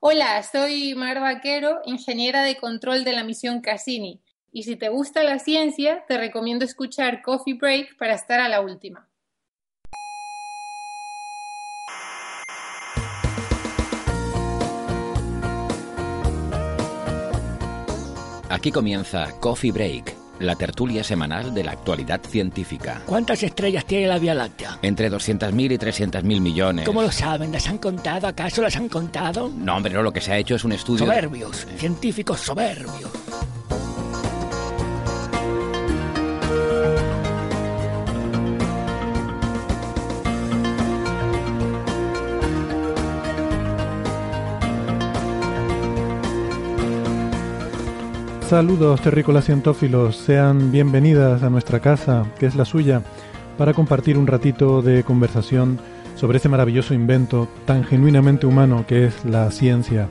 Hola, soy Mar Vaquero, ingeniera de control de la misión Cassini. Y si te gusta la ciencia, te recomiendo escuchar Coffee Break para estar a la última. Aquí comienza Coffee Break, la tertulia semanal de la actualidad científica. ¿Cuántas estrellas tiene la Vía Láctea? Entre 200.000 y 300.000 millones. ¿Cómo lo saben? ¿Las han contado? ¿Acaso las han contado? No, hombre, no, lo que se ha hecho es un estudio... Soberbios, científicos soberbios. Saludos terrícolas cientófilos, sean bienvenidas a nuestra casa, que es la suya, para compartir un ratito de conversación sobre ese maravilloso invento tan genuinamente humano que es la ciencia.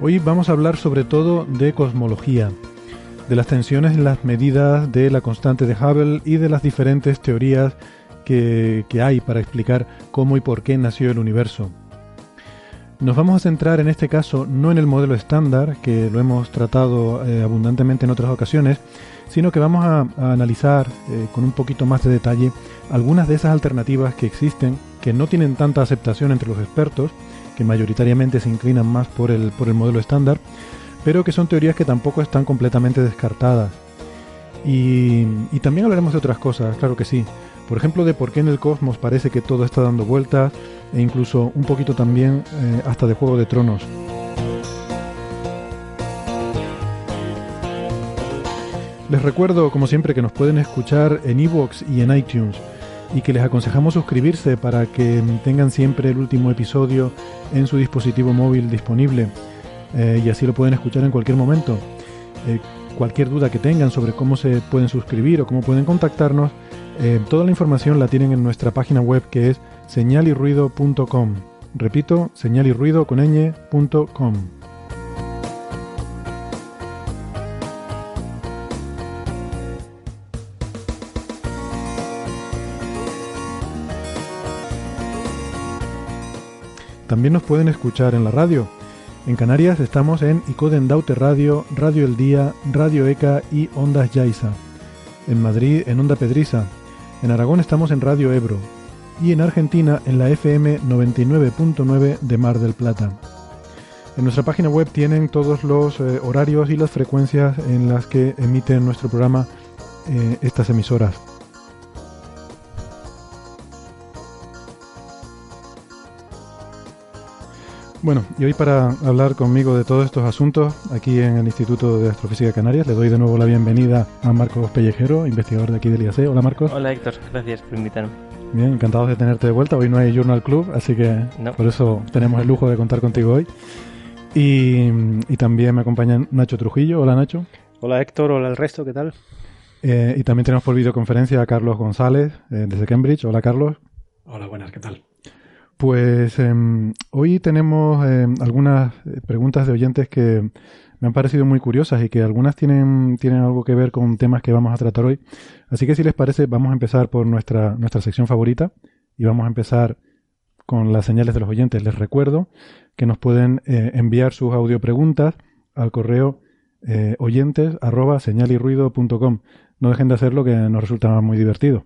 Hoy vamos a hablar sobre todo de cosmología, de las tensiones en las medidas de la constante de Hubble y de las diferentes teorías que, que hay para explicar cómo y por qué nació el universo. Nos vamos a centrar en este caso no en el modelo estándar, que lo hemos tratado eh, abundantemente en otras ocasiones, sino que vamos a, analizar eh, con un poquito más de detalle algunas de esas alternativas que existen, que no tienen tanta aceptación entre los expertos, que mayoritariamente se inclinan más por el, por el modelo estándar, pero que son teorías que tampoco están completamente descartadas. Y, y también hablaremos de otras cosas, claro que sí. Por ejemplo, de por qué en el cosmos parece que todo está dando vueltas, e incluso un poquito también eh, hasta de Juego de Tronos. Les recuerdo, como siempre, que nos pueden escuchar en iVoox y en iTunes y que les aconsejamos suscribirse para que tengan siempre el último episodio en su dispositivo móvil disponible eh, y así lo pueden escuchar en cualquier momento. Eh, cualquier duda que tengan sobre cómo se pueden suscribir o cómo pueden contactarnos, toda la información la tienen en nuestra página web que es señalirruido.com. Repito, señalirruido con ñ.com. También nos pueden escuchar en la radio. En Canarias estamos en Icoden Daute Radio, Radio El Día, Radio ECA y Ondas Yaiza. En Madrid en Onda Pedriza. En Aragón estamos en Radio Ebro. Y en Argentina en la FM 99.9 de Mar del Plata. En nuestra página web tienen todos los eh, horarios y las frecuencias en las que emiten nuestro programa eh, estas emisoras. Bueno, y hoy para hablar conmigo de todos estos asuntos, aquí en el Instituto de Astrofísica Canarias, le doy de nuevo la bienvenida a Marcos Pellejero, investigador de aquí del IAC. Hola Marcos. Hola Héctor, gracias por invitarme. Bien, encantados de tenerte de vuelta. Hoy no hay Journal Club, así que No. por eso tenemos el lujo de contar contigo hoy. Y, y también me acompaña Nacho Trujillo. Hola Nacho. Hola Héctor, hola el resto, ¿qué tal? Eh, y también tenemos por videoconferencia a Carlos González, eh, desde Cambridge. Hola Carlos. Hola, buenas, ¿qué tal? Pues em, hoy tenemos em, algunas eh, preguntas de oyentes que me han parecido muy curiosas y que algunas tienen, tienen algo que ver con temas que vamos a tratar hoy. Así que si les parece, vamos a empezar por nuestra, nuestra sección favorita y vamos a empezar con las señales de los oyentes. Les recuerdo que nos pueden eh, enviar sus audio preguntas al correo eh, oyentes arroba señalirruido.com. No dejen de hacerlo que nos resulta muy divertido.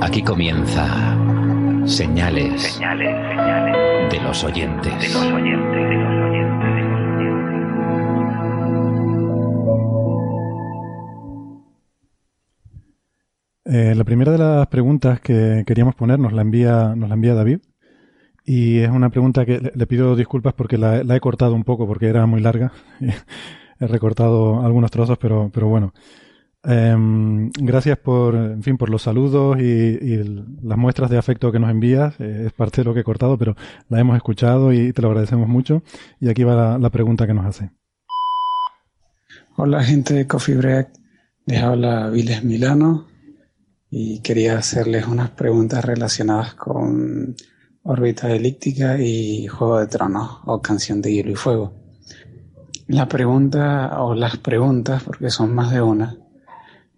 Aquí comienza Señales, de los oyentes. Eh, la primera de las preguntas que queríamos poner nos la envía, nos la envía David. Y es una pregunta que le, le pido disculpas porque la, la he cortado un poco porque era muy larga. he recortado algunos trozos, pero, pero bueno. Em, gracias por, en fin, por los saludos y, y el- las muestras de afecto que nos envías. Eh, es parte de lo que he cortado, pero la hemos escuchado y te lo agradecemos mucho. Y aquí va la, la pregunta que nos hace. Hola gente de Coffee Break, les habla Viles Milano y quería hacerles unas preguntas relacionadas con órbita elíptica y Juego de Tronos o Canción de Hielo y Fuego. La pregunta o las preguntas, porque son más de una,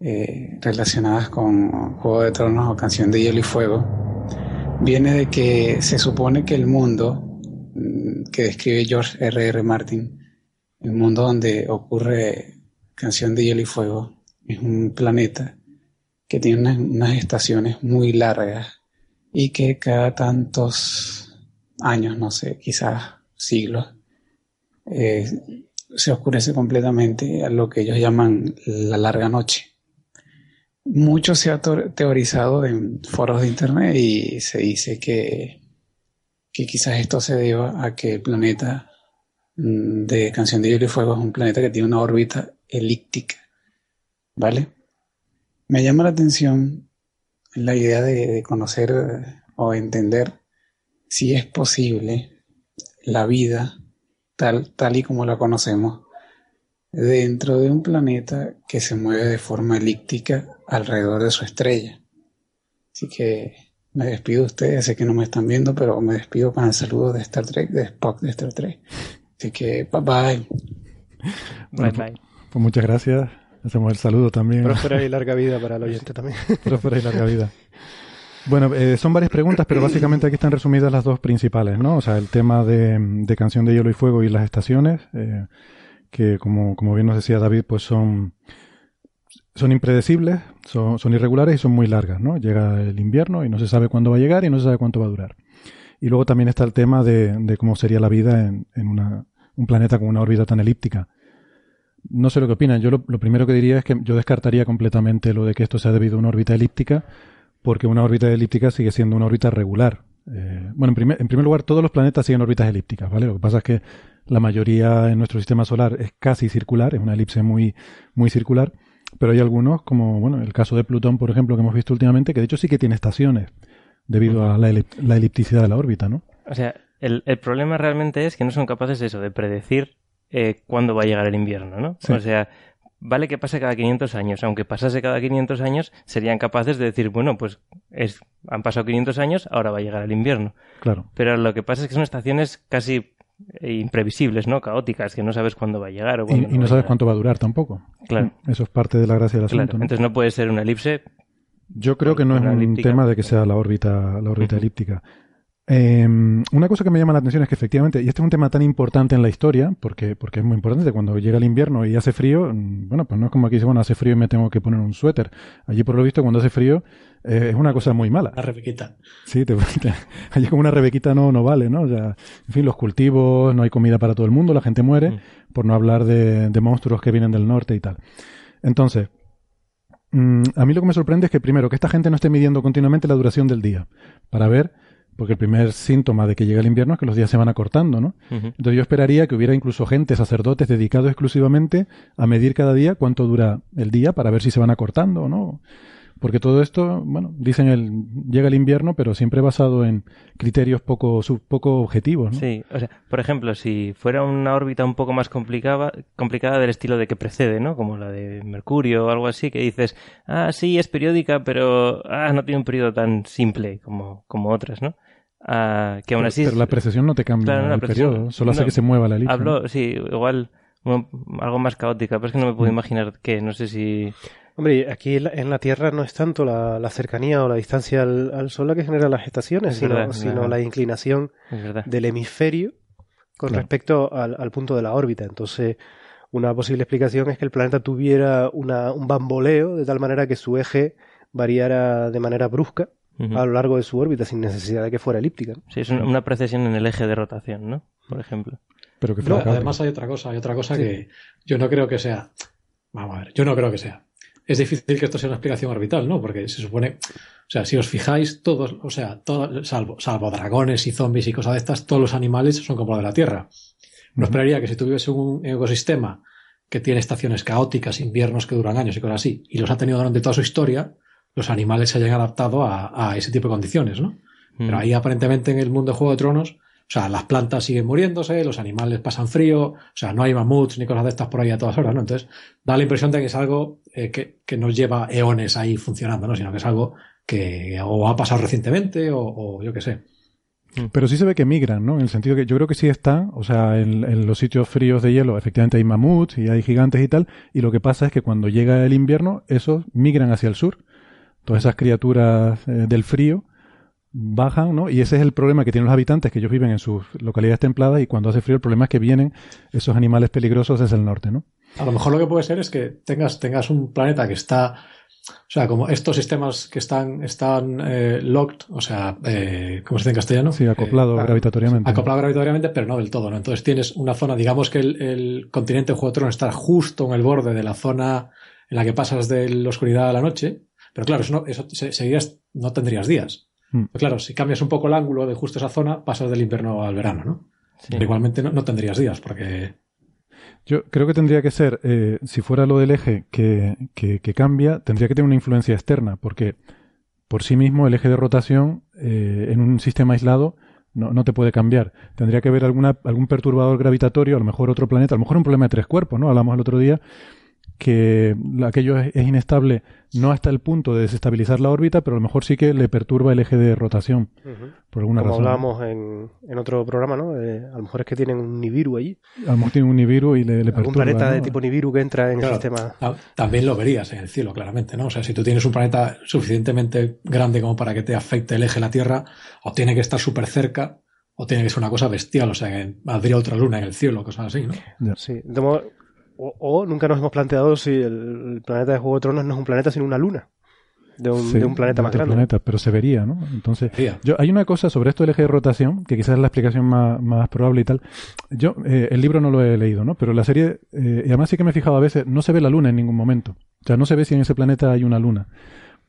eh, relacionadas con Juego de Tronos o Canción de Hielo y Fuego, viene de que se supone que el mundo mm, que describe George R. R. Martin el mundo donde ocurre Canción de Hielo y Fuego es un planeta que tiene unas, estaciones muy largas y que cada tantos años, no sé, quizás siglos, eh, se oscurece completamente a lo que ellos llaman la larga noche. Mucho se ha teorizado en foros de internet y se dice que, que quizás esto se deba a que el planeta mm, de Canción de Hielo y Fuego es un planeta que tiene una órbita elíptica, ¿vale? Me llama la atención la idea de, de conocer o entender si es posible la vida tal, tal y como la conocemos dentro de un planeta que se mueve de forma elíptica alrededor de su estrella. Así que me despido de ustedes, sé que no me están viendo, pero me despido con el saludo de Star Trek, de Spock de Star Trek. Así que bye bye. Bye, bye. Pues muchas gracias. Hacemos el saludo también. Próspera y larga vida para el oyente también. Próspera y larga vida. Bueno, eh, son varias preguntas, pero básicamente aquí están resumidas las dos principales, ¿no? O sea, el tema de, de Canción de Hielo y Fuego y las estaciones, eh, que como, como bien nos decía David, pues son, son impredecibles, son, son irregulares y son muy largas, ¿no? Llega el invierno y no se sabe cuándo va a llegar y no se sabe cuánto va a durar. Y luego también está el tema de, de cómo sería la vida en, una, un planeta con una órbita tan elíptica. No sé lo que opinan. Yo lo, primero que diría es que yo descartaría completamente lo de que esto sea debido a una órbita elíptica, porque una órbita elíptica sigue siendo una órbita regular. Eh, bueno, en primer, en primer lugar, todos los planetas siguen órbitas elípticas, ¿vale? Lo que pasa es que la mayoría en nuestro sistema solar es casi circular, es una elipse muy circular, pero hay algunos, como bueno, el caso de Plutón, por ejemplo, que hemos visto últimamente, que de hecho sí que tiene estaciones, debido a la, elip- la elipticidad de la órbita, ¿no? O sea, el, el problema realmente es que no son capaces de eso, de predecir eh, cuándo va a llegar el invierno, ¿no? Sí. O sea, vale que pase cada 500 años, aunque pasase cada 500 años, serían capaces de decir, bueno, pues es, han pasado 500 años, ahora va a llegar el invierno. Claro. Pero lo que pasa es que son estaciones casi imprevisibles, ¿no? Caóticas, que no sabes cuándo va a llegar o Y, cuándo y no sabes cuánto va a durar tampoco. Claro. Eso es parte de la gracia del Claro, asunto, ¿no? entonces no puede ser una elipse. Yo creo que no es un elíptica. tema de que sea la órbita, la órbita elíptica. Eh, una cosa que me llama la atención es que efectivamente, y este es un tema tan importante en la historia, porque, porque es muy importante, cuando llega el invierno y hace frío, mm, bueno, pues no es como aquí dice, bueno, hace frío y me tengo que poner un suéter. Allí, por lo visto, cuando hace frío, eh, es una cosa muy mala. La rebequita. Sí, te, te- allí como una rebequita no, no vale, ¿no? O sea, en fin, los cultivos, no hay comida para todo el mundo, la gente muere, Mm. por no hablar de, de monstruos que vienen del norte y tal. Entonces, mm, a mí lo que me sorprende es que primero, que esta gente no esté midiendo continuamente la duración del día, para ver, porque el primer síntoma de que llega el invierno es que los días se van acortando, ¿no? Entonces yo esperaría que hubiera incluso gente, sacerdotes, dedicados exclusivamente a medir cada día cuánto dura el día para ver si se van acortando o no. Porque todo esto, bueno, dicen el llega el invierno, pero siempre basado en criterios poco, sub- poco objetivos, ¿no? Sí, o sea, por ejemplo, si fuera una órbita un poco más complicada, complicada del estilo de que precede, ¿no? Como la de Mercurio o algo así, que dices, ah, sí, es periódica, pero ah, no tiene un periodo tan simple como, como otras, ¿no? Ah, que aún así... pero la precesión no te cambia Claro, no, la el periodo, solo hace no, que se mueva la elipse. ¿no? Hablo, sí, igual un- algo más caótica, pero es que no me puedo Mm. imaginar qué, no sé si... Hombre, aquí en la, en la Tierra no es tanto la, la cercanía o la distancia al, al Sol la que genera las estaciones, Es sino, verdad, sino verdad. la inclinación del hemisferio con Claro. respecto al, al punto de la órbita. Entonces, una posible explicación es que el planeta tuviera una, un bamboleo de tal manera que su eje variara de manera brusca A lo largo de su órbita sin necesidad de que fuera elíptica. ¿no? Sí, es una, una precesión en el eje de rotación, ¿no? Por ejemplo. Pero que No, además hay otra cosa, hay otra cosa que yo no creo que sea. Vamos a ver, yo no creo que sea. es difícil que esto sea una explicación orbital, ¿no? Porque se supone, o sea, si os fijáis, todos, o sea, todo, salvo, salvo dragones y zombies y cosas de estas, todos los animales son como los de la Tierra. Uno esperaría que si tuviese un ecosistema que tiene estaciones caóticas, inviernos que duran años y cosas así, y los ha tenido durante toda su historia, los animales se hayan adaptado a, a ese tipo de condiciones, ¿no? Pero ahí aparentemente en el mundo de Juego de Tronos, o sea, las plantas siguen muriéndose, los animales pasan frío, o sea, no hay mamuts ni cosas de estas por ahí a todas horas, ¿no? Entonces, da la impresión de que es algo eh, que, que nos lleva eones ahí funcionando, ¿no? Sino que es algo que o ha pasado recientemente o, o yo qué sé. Pero sí se ve que migran, ¿no? En el sentido que yo creo que sí están, o sea, en, en, los sitios fríos de hielo efectivamente hay mamuts y hay gigantes y tal, y lo que pasa es que cuando llega el invierno, esos migran hacia el sur. Todas esas criaturas eh, del frío bajan, ¿no? Y ese es el problema que tienen los habitantes, que ellos viven en sus localidades templadas y cuando hace frío el problema es que vienen esos animales peligrosos desde el norte, ¿no? A lo mejor lo que puede ser es que tengas, tengas un planeta que está, o sea, como estos sistemas que están, están eh, locked, o sea, eh, ¿cómo se dice en castellano? Sí, acoplado Eh, gravitatoriamente. Acoplado gravitatoriamente, pero no del todo, ¿no? Entonces tienes una zona, digamos que el, el continente Juego de Tronos está justo en el borde de la zona en la que pasas de la oscuridad a la noche, pero claro, eso, no, eso se- seguirías, no tendrías días. Mm. Claro, si cambias un poco el ángulo de justo esa zona, pasas del invierno al verano, ¿no? Sí. Pero igualmente no, no tendrías días, porque Yo creo que tendría que ser, eh, si fuera lo del eje que, que, que cambia, tendría que tener una influencia externa, porque por sí mismo el eje de rotación eh, en un sistema aislado no, no te puede cambiar. Tendría que haber alguna, algún perturbador gravitatorio, a lo mejor otro planeta, a lo mejor un problema de tres cuerpos, ¿no? Hablamos el otro día que aquello es, es inestable no hasta el punto de desestabilizar la órbita, pero a lo mejor sí que le perturba el eje de rotación, por alguna Como razón. hablábamos en, en otro programa, ¿no? Eh, a lo mejor es que tienen un Nibiru allí. A lo mejor tiene un Nibiru y le, perturba. planeta ¿no? de tipo Nibiru que entra en Claro. el sistema. ta- también lo verías en el cielo, claramente, ¿no? O sea, si tú tienes un planeta suficientemente grande como para que te afecte el eje de la Tierra, o tiene que estar súper cerca, o tiene que ser una cosa bestial, o sea, que habría otra luna en el cielo, cosas así, ¿no? Sí. de modo- o, o nunca nos hemos planteado si el, el planeta de Juego de Tronos no es un planeta sino una luna. De un, Sí, de un planeta más grande. planeta, pero se vería, ¿no? Entonces, Vería. yo, hay una cosa sobre esto del eje de rotación, que quizás es la explicación más, más probable y tal. Yo, eh, el libro no lo he leído, ¿no? Pero la serie, eh, y además sí que me he fijado a veces, no se ve la luna en ningún momento. O sea, no se ve si en ese planeta hay una luna.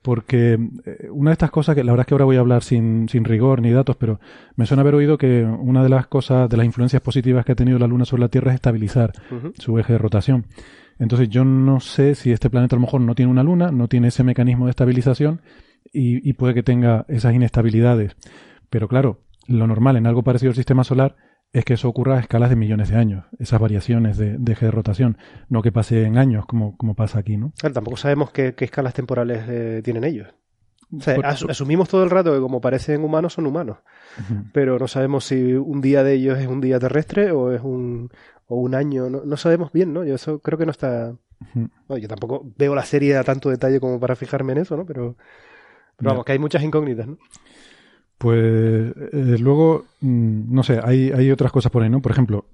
Porque eh, una de estas cosas que la verdad es que ahora voy a hablar sin, sin rigor ni datos, pero me suena haber oído que una de las cosas, de las influencias positivas que ha tenido la luna sobre la Tierra es estabilizar su eje de rotación. Entonces yo no sé si este planeta a lo mejor no tiene una luna, no tiene ese mecanismo de estabilización y, y puede que tenga esas inestabilidades. Pero claro, lo normal en algo parecido al sistema solar es que eso ocurra a escalas de millones de años, esas variaciones de, de eje de rotación, no que pase en años como, como pasa aquí, ¿no? Claro, tampoco sabemos qué, qué escalas temporales eh, tienen ellos. O sea, Por- as- asumimos todo el rato que como parecen humanos son humanos, pero no sabemos si un día de ellos es un día terrestre o es un o un año, no, no sabemos bien, ¿no? Yo eso creo que no está. No, yo tampoco veo la serie a tanto detalle como para fijarme en eso, ¿no? Pero, pero vamos, que hay muchas incógnitas, ¿no? Pues eh, luego, mm, no sé, hay, hay otras cosas por ahí, ¿no? Por ejemplo,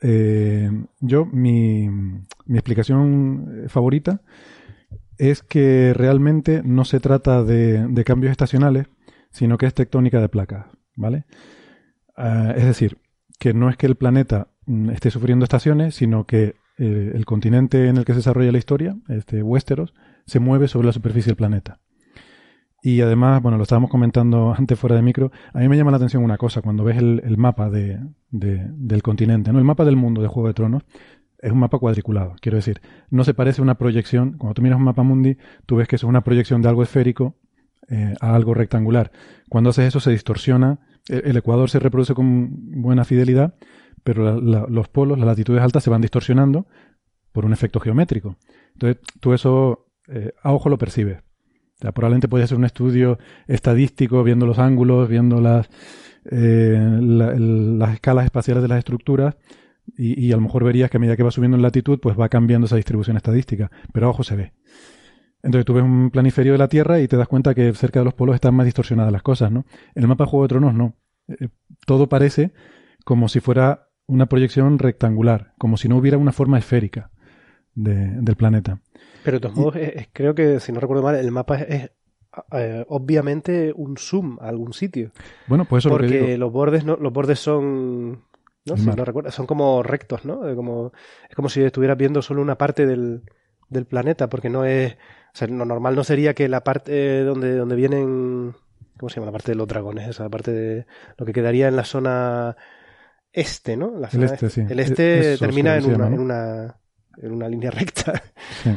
eh, yo, mi, mi explicación eh, favorita es que realmente no se trata de, de cambios estacionales, sino que es tectónica de placas, ¿vale? Ah, es decir, que no es que el planeta mm, esté sufriendo estaciones, sino que el continente en el que se desarrolla la historia, este Westeros, se mueve sobre la superficie del planeta. Y además, bueno, lo estábamos comentando antes fuera de micro, a mí me llama la atención una cosa, cuando ves el, mapa de, de- del continente, ¿no? El mapa del mundo de Juego de Tronos es un mapa cuadriculado, quiero decir, no se parece a una proyección, cuando tú miras un mapa mundi, tú ves que eso es una proyección de algo esférico eh, a algo rectangular. Cuando haces eso se distorsiona, el, el ecuador se reproduce con buena fidelidad, pero los polos, las latitudes altas se van distorsionando por un efecto geométrico. Entonces, tú eso eh, a ojo lo percibes. O sea, probablemente podría ser un estudio estadístico, viendo los ángulos, viendo las, eh, escalas espaciales de las estructuras, y, a lo mejor verías que a medida que va subiendo en latitud, pues va cambiando esa distribución estadística. Pero ojo se ve. Entonces tú ves un planiferio de la Tierra y te das cuenta que cerca de los polos están más distorsionadas las cosas, ¿no? En el mapa de Juego de Tronos no. Eh, todo parece como si fuera una proyección rectangular, como si no hubiera una forma esférica de- del planeta. Pero de todos modos, es- es- creo que, si no recuerdo mal, el mapa es, es, eh, obviamente un zoom a algún sitio. Bueno, pues eso es lo que Porque digo. los bordes no, los bordes son. No, si no recuerdo, son como rectos, ¿no? Eh, Como, es como si estuvieras viendo solo una parte del, del planeta, porque no es. O sea, lo normal no sería que la parte donde, donde vienen. ¿Cómo se llama? La parte de los dragones, esa parte de. Lo que quedaría en la zona este, ¿no? La El zona este, sí. El este Eso termina en una, ¿no? en, una, en una línea recta. Sí.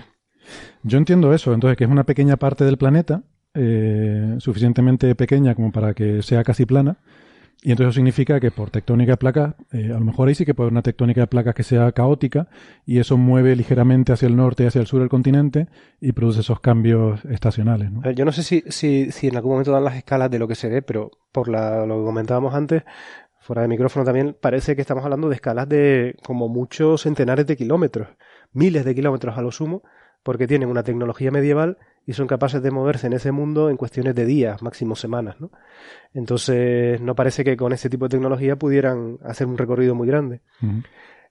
Yo entiendo eso, entonces que es una pequeña parte del planeta, eh, suficientemente pequeña como para que sea casi plana, y entonces eso significa que por tectónica de placas, eh, a lo mejor ahí sí que puede haber una tectónica de placas que sea caótica, y eso mueve ligeramente hacia el norte y hacia el sur del continente, y produce esos cambios estacionales. yo no sé si, si, si en algún momento dan las escalas de lo que se ve, pero por la, lo que comentábamos antes, fuera de micrófono también, parece que estamos hablando de escalas de como muchos centenares de kilómetros, miles de kilómetros a lo sumo, porque tienen una tecnología medieval y son capaces de moverse en ese mundo en cuestiones de días, máximo semanas, ¿no? Entonces, no parece que con ese tipo de tecnología pudieran hacer un recorrido muy grande.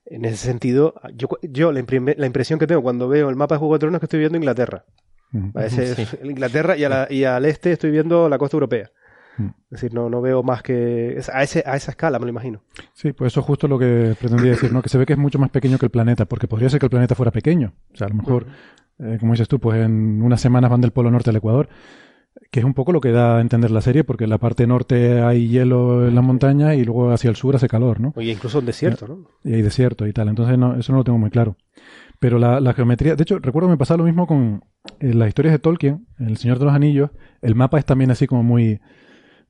En ese sentido, yo, yo la, imprime- la impresión que tengo cuando veo el mapa de Juego de Tronos es que estoy viendo Inglaterra. Ujú. Parece Sí. Inglaterra y, a la- y al este estoy viendo la costa europea. Es decir, no, no veo más que a, ese, a esa escala, me lo imagino. Sí, pues eso es justo lo que pretendía decir, ¿no? Que se ve que es mucho más pequeño que el planeta, porque podría ser que el planeta fuera pequeño. O sea, a lo mejor, eh, como dices tú, pues en unas semanas van del Polo Norte al Ecuador, que es un poco lo que da a entender la serie, porque en la parte norte hay hielo en la montaña y luego hacia el sur hace calor, ¿no? Oye, incluso un desierto, ¿no? Y hay desierto y tal. Entonces, no, eso no lo tengo muy claro. Pero la, la geometría, de hecho, recuerdo que me pasaba lo mismo con eh, las historias de Tolkien, El Señor de los Anillos, el mapa es también así como muy,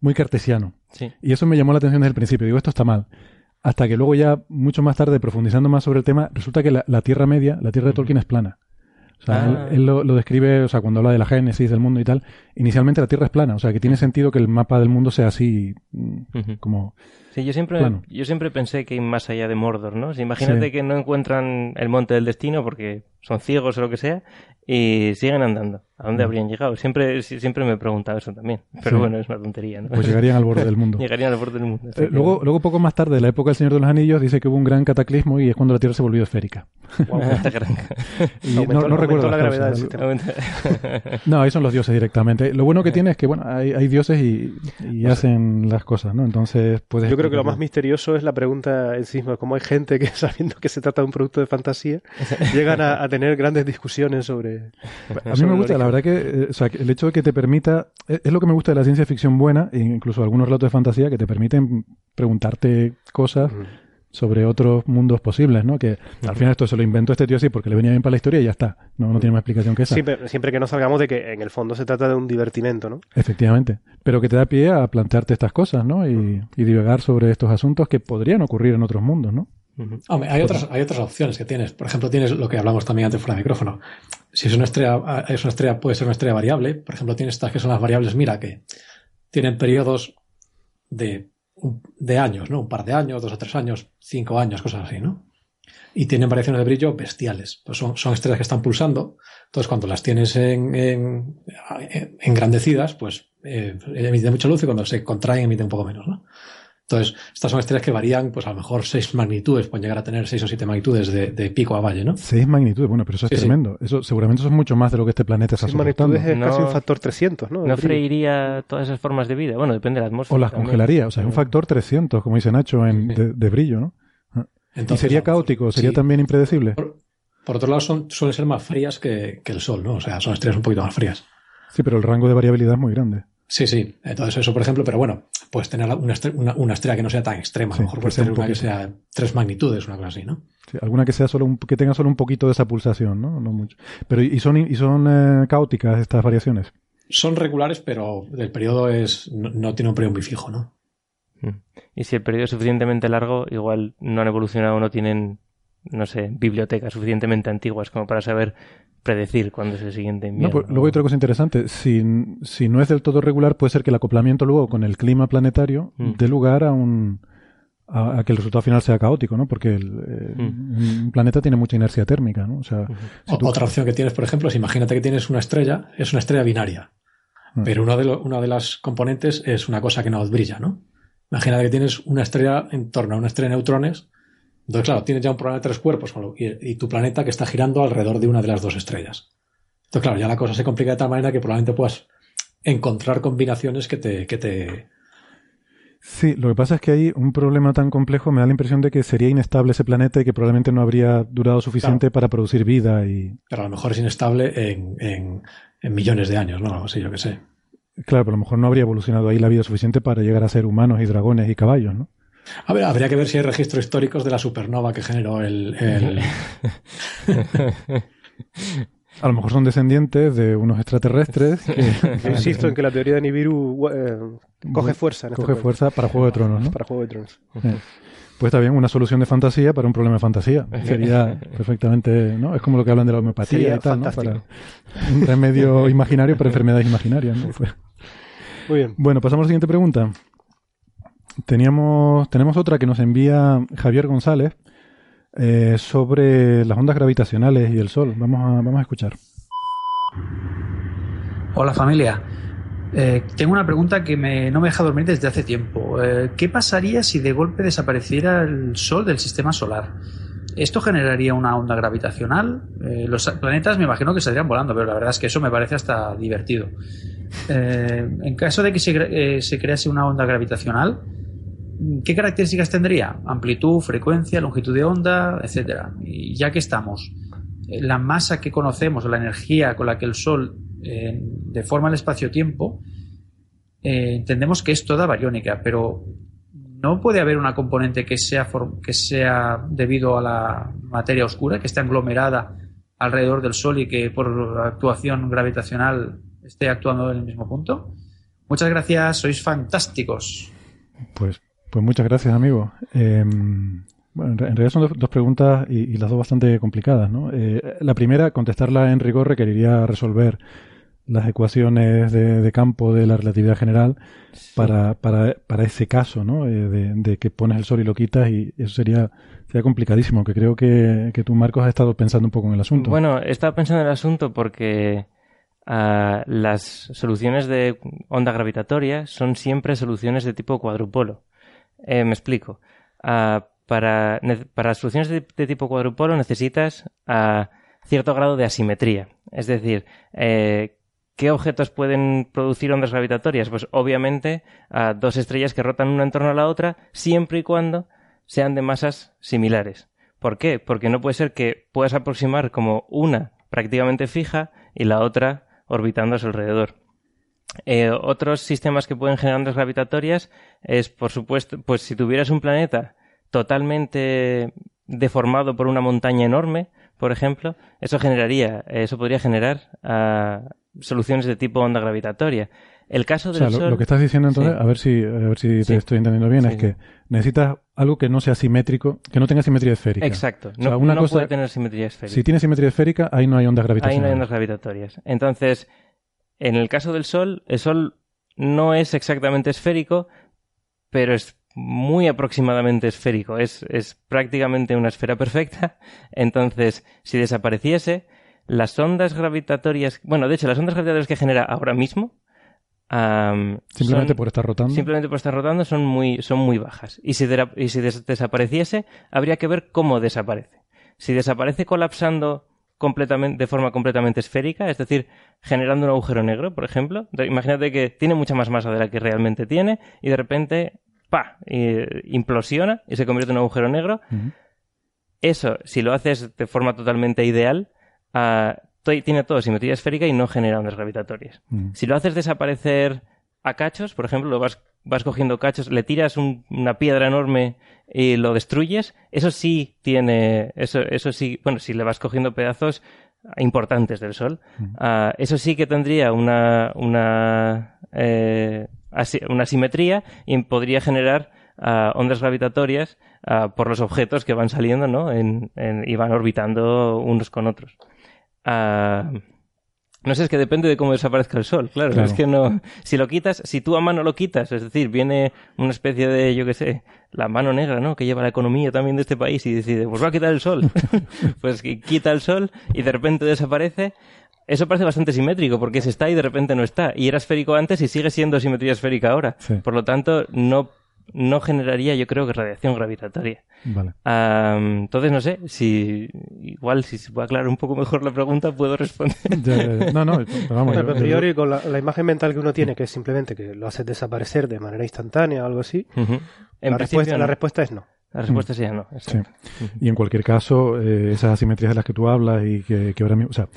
muy cartesiano. Sí. Y eso me llamó la atención desde el principio. Digo, esto está mal. Hasta que luego ya, mucho más tarde, profundizando más sobre el tema, resulta que la, la Tierra Media, la Tierra de Tolkien es plana. O sea, Ah. él, él lo, lo describe, o sea, cuando habla de la génesis del mundo y tal, inicialmente la Tierra es plana. O sea, que tiene sentido que el mapa del mundo sea así, mm, como... Sí, yo siempre, yo siempre pensé que hay más allá de Mordor, ¿no? Imagínate Sí. que no encuentran el monte del destino porque son ciegos o lo que sea y siguen andando. ¿A dónde Mm. habrían llegado? Siempre, siempre me he preguntado eso también. Pero Sí. bueno, es una tontería, ¿no? Pues llegarían al borde del mundo. Llegarían al borde del mundo. Eh, luego, luego, poco más tarde, en la época del Señor de los Anillos, dice que hubo un gran cataclismo y es cuando la Tierra se volvió esférica. Y Aumentó- no, recuerdo la las gravedad causas. del sistema. No, ahí son los dioses directamente. Lo bueno que tiene es que, bueno, hay, hay dioses y, y hacen las cosas, ¿no? Entonces puedes. Yo creo que lo más misterioso es la pregunta en sí misma, cómo hay gente que sabiendo que se trata de un producto de fantasía, llegan a, a tener grandes discusiones sobre... A mí me gusta, la verdad que, eh, o sea, que el hecho de que te permita, es, es lo que me gusta de la ciencia ficción buena, e incluso algunos relatos de fantasía que te permiten preguntarte cosas. Sobre otros mundos posibles, ¿no? Que al final esto se lo inventó este tío así porque le venía bien para la historia y ya está. No, no tiene más explicación que esa. Siempre, siempre que no salgamos de que en el fondo se trata de un divertimento, ¿no? Efectivamente. Pero que te da pie a plantearte estas cosas, ¿no? Y, y divagar sobre estos asuntos que podrían ocurrir en otros mundos, ¿no? Hombre, hay otras, hay otras opciones que tienes. Por ejemplo, tienes lo que hablamos también antes fuera de micrófono. Si es una estrella, es una estrella, puede ser una estrella variable. Por ejemplo, tienes estas que son las variables, mira, que tienen periodos de, de años, ¿no? Un par de años, dos o tres años, cinco años, cosas así, ¿no? Y tienen variaciones de brillo bestiales. Pues son, son estrellas que están pulsando. Entonces, cuando las tienes en, en- en- engrandecidas, pues eh, emiten mucha luz y cuando se contraen emiten un poco menos, ¿no? Entonces, estas son estrellas que varían, pues a lo mejor seis magnitudes, pueden llegar a tener seis o siete magnitudes de, de pico a valle, ¿no? Seis magnitudes, bueno, pero eso es Sí, sí. tremendo. Eso seguramente eso es mucho más de lo que este planeta está Seis soportando. magnitudes es No- casi un factor 300, ¿no? ¿No freiría todas esas formas de vida? Bueno, depende de la atmósfera. O las también. congelaría, o sea, es un factor 300, como dice Nacho, en, Sí. de, de brillo, ¿no? y Entonces, sería a lo mejor, caótico, sería sí. también impredecible. Por, por otro lado, son, suelen ser más frías que, que el Sol, ¿no? O sea, son estrellas un poquito más frías. Sí, pero el rango de variabilidad es muy grande. Sí, sí. Entonces, eso, por ejemplo, pero bueno, puedes tener una estrella, una, una estrella que no sea tan extrema. Sí, a lo mejor puedes tener un una que sea tres magnitudes, una cosa así, ¿no? Sí, alguna que sea solo un, que tenga solo un poquito de esa pulsación, ¿no? No mucho. Pero y son y son eh, caóticas estas variaciones. Son regulares, pero el periodo es no, no tiene un periodo muy fijo, ¿no? Mm. Y si el periodo es suficientemente largo, igual no han evolucionado o no tienen, no sé, bibliotecas suficientemente antiguas como para saber predecir cuándo es el siguiente No, invierno. pues, luego hay otra cosa interesante. Si, si no es del todo regular, puede ser que el acoplamiento luego con el clima planetario Mm. dé lugar a un a, a que el resultado final sea caótico, ¿no? Porque el, eh, Mm. un planeta tiene mucha inercia térmica, ¿no? O sea, si O- tú- Otra opción que tienes, por ejemplo, es imagínate que tienes una estrella, es una estrella binaria, Mm. pero uno de lo- una de las componentes es una cosa que no brilla, ¿no? Imagínate que tienes una estrella en torno a una estrella de neutrones, entonces, claro, tienes ya un problema de tres cuerpos con lo- y, y tu planeta que está girando alrededor de una de las dos estrellas. Entonces, claro, ya la cosa se complica de tal manera que probablemente puedas encontrar combinaciones que te, que te, Sí, lo que pasa es que hay un problema tan complejo, me da la impresión de que sería inestable ese planeta y que probablemente no habría durado suficiente para producir vida y... Pero a lo mejor es inestable en, en, en millones de años, ¿no? Sí, yo qué sé. Claro, pero a lo mejor no habría evolucionado ahí la vida suficiente para llegar a ser humanos y dragones y caballos, ¿no? A ver, habría que ver si hay registros históricos de la supernova que generó el... el... A lo mejor son descendientes de unos extraterrestres. Que, Insisto en que la teoría de Nibiru eh, coge fuerza. En coge este fuerza para Juego de Tronos, ¿no? Para Juego de Tronos. Eh, pues está bien, una solución de fantasía para un problema de fantasía. Sería perfectamente, ¿no? Es como lo que hablan de la homeopatía Sería y tal, ¿no? Para un remedio imaginario para enfermedades imaginarias, ¿no? Pues- Muy bien. Bueno, pasamos a la siguiente pregunta. Teníamos, tenemos otra que nos envía Javier González eh, sobre las ondas gravitacionales y el Sol. Vamos a, vamos a escuchar. Hola familia. Eh, tengo una pregunta que me- no me deja dormir desde hace tiempo. Eh, ¿Qué pasaría si de golpe desapareciera el Sol del sistema solar? ¿Esto generaría una onda gravitacional? Los planetas me imagino que saldrían volando, pero la verdad es que eso me parece hasta divertido. En caso de que se crease una onda gravitacional, ¿qué características tendría? Amplitud, frecuencia, longitud de onda, etcétera. Y ya que estamos, eh, la masa que conocemos, la energía con la que el Sol eh, deforma el espacio-tiempo, eh, entendemos que es toda bariónica, pero no puede haber una componente que sea, que sea debido a la materia oscura, que esté aglomerada alrededor del Sol y que por actuación gravitacional esté actuando en el mismo punto. Muchas gracias, sois fantásticos. Pues, pues muchas gracias, amigo. Eh, bueno, en, re- en realidad son dos, dos preguntas y, y las dos bastante complicadas, ¿no? Eh, la primera, contestarla en rigor requeriría resolver las ecuaciones de, de campo de la relatividad general para, para, para ese caso, ¿no? Eh, de, de que pones el sol y lo quitas y eso sería, sería complicadísimo, aunque creo que, que tú, Marcos, has estado pensando un poco en el asunto. Bueno, he estado pensando en el asunto porque ah, las soluciones de onda gravitatoria son siempre soluciones de tipo cuadrupolo. Eh, me explico. Ah, para, para soluciones de, tipo cuadrupolo necesitas ah, cierto grado de asimetría. Es decir, eh, ¿qué objetos pueden producir ondas gravitatorias? Pues obviamente ah, dos estrellas que rotan una en torno a la otra siempre y cuando sean de masas similares. ¿Por qué? Porque no puede ser que puedas aproximar como una prácticamente fija y la otra su alrededor. Eh, otros sistemas que pueden generar ondas gravitatorias es, por supuesto, pues si tuvieras un planeta totalmente deformado por una montaña enorme, por ejemplo, eso generaría, eso podría generar ah, soluciones de tipo onda gravitatoria. El caso O del sea, lo, Sol... lo que estás diciendo entonces, Sí. a ver si, a ver si te Sí. estoy entendiendo bien, Sí, es que necesitas algo que no sea simétrico, que no tenga simetría esférica. Exacto. O sea, No, una no cosa- puede tener simetría esférica. Si tiene simetría esférica, ahí no hay ondas Ahí gravitacionales. no hay ondas gravitatorias. Entonces, en el caso del Sol, el Sol no es exactamente esférico, pero es muy aproximadamente esférico. Es, es prácticamente una esfera perfecta. Entonces, si desapareciese, las ondas gravitatorias. Bueno, de hecho, las ondas gravitatorias que genera ahora mismo. Simplemente son- por estar rotando. Simplemente por estar rotando son muy, son muy bajas. Y si, y si des- desapareciese, habría que ver cómo desaparece. Si desaparece colapsando completamente, de forma completamente esférica, es decir, generando un agujero negro, por ejemplo, imagínate que tiene mucha más masa de la que realmente tiene y de repente, ¡pa! y- implosiona y se convierte en un agujero negro. Eso, si lo haces de forma totalmente ideal, ah, tiene todo simetría esférica y no genera ondas gravitatorias. Si lo haces desaparecer a cachos, por ejemplo, lo vas, vas cogiendo cachos, le tiras un- una piedra enorme y lo destruyes, eso sí tiene, eso, eso sí, bueno, si le vas cogiendo pedazos importantes del Sol, ah, eso sí que tendría una, una, eh, asi- una simetría y podría generar ah, ondas gravitatorias ah, por los objetos que van saliendo, ¿no? En, en- y van orbitando unos con otros. No sé, es que depende de cómo desaparezca el sol, claro, Claro. Es que no. Si lo quitas, si tú a mano lo quitas, es decir, viene una especie de, yo qué sé, la mano negra, ¿no? Que lleva la economía también de este país y decide, pues va a quitar el sol. pues que quita el sol y de repente desaparece. Eso parece bastante simétrico porque se está y de repente no está. Y era esférico antes y sigue siendo simetría esférica ahora. Sí. Por lo tanto, no no generaría, yo creo que radiación gravitatoria. Vale. Entonces, no sé, si igual si se puede aclarar un poco mejor la pregunta, puedo responder. Ya, ya, ya. No, no, pero vamos. Bueno, yo- a priori, con la, la imagen mental que uno tiene, que es simplemente que lo haces desaparecer de manera instantánea o algo así. En la, respuesta, no. la respuesta es no. La respuesta sería no. Sí. exacto. Y en cualquier caso, eh, esas asimetrías de las que tú hablas y que, que ahora mismo, o sea,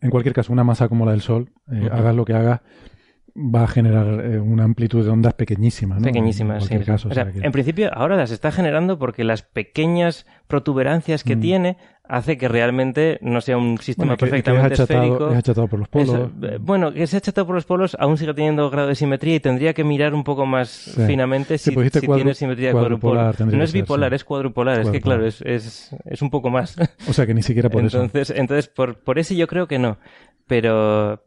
en cualquier caso, una masa como la del Sol, eh, hagas lo que hagas, va a generar eh, una amplitud de ondas pequeñísima, ¿no? Pequeñísimas, en sí. cualquier caso. O o sea, sea que- En principio, ahora las está generando porque las pequeñas protuberancias que Mm. tiene hace que realmente no sea un sistema bueno, que- que perfectamente es achatado, esférico. es achatado por los polos. Eso, eh, bueno, que se ha achatado por los polos aún sigue teniendo grado de simetría y tendría que mirar un poco más Sí. finamente si, pues si tiene simetría cuadrupolar cuadrupolar. No que es ser, bipolar, sí. es cuadrupolar. Es que claro, es, es, es un poco más. O sea que ni siquiera por eso. entonces, entonces por, por ese yo creo que no. Pero,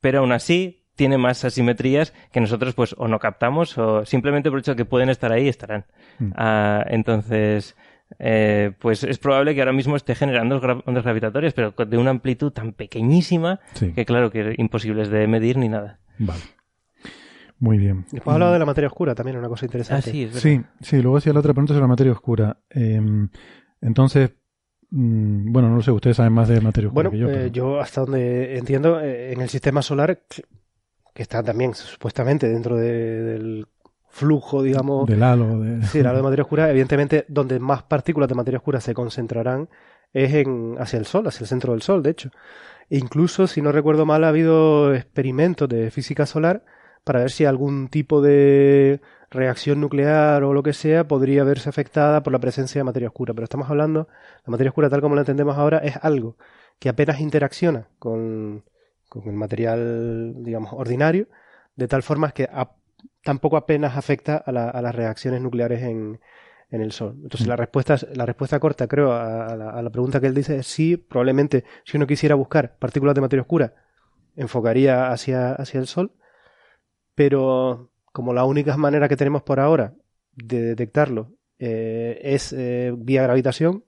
pero aún así tiene más asimetrías que nosotros pues o no captamos o simplemente por el hecho de que pueden estar ahí estarán. Mm. Ah, entonces, eh, pues es probable que ahora mismo esté generando gra- ondas gravitatorias, pero de una amplitud tan pequeñísima Sí. que claro que imposibles de medir ni nada. Vale. Muy bien. Después hablado de la materia oscura también, una cosa Ah, interesante. sí, es verdad. Sí, sí, luego hacía la otra pregunta sobre la materia oscura. Eh, entonces, mm, bueno, no lo sé, ustedes saben más de materia oscura Bueno, que yo. eh, yo hasta donde entiendo, eh, en el sistema solar, que- está también supuestamente dentro de- del flujo, digamos, Del halo. De... sí, el halo de materia oscura, evidentemente donde más partículas de materia oscura se concentrarán es en, hacia el Sol, hacia el centro del Sol, de hecho. Incluso, si no recuerdo mal, ha habido experimentos de física solar para ver si algún tipo de reacción nuclear o lo que sea podría verse afectada por la presencia de materia oscura. Pero estamos hablando, la materia oscura tal como la entendemos ahora es algo que apenas interacciona con, con el material, digamos, ordinario, de tal forma que a- tampoco apenas afecta a, la- a las reacciones nucleares en, en el Sol. Entonces Mm. la respuesta, es- la respuesta corta, creo, a, a la, a la pregunta que él dice es sí, probablemente si uno quisiera buscar partículas de materia oscura, enfocaría hacia, hacia el Sol, pero como la única manera que tenemos por ahora de detectarlo eh, es eh, vía gravitación.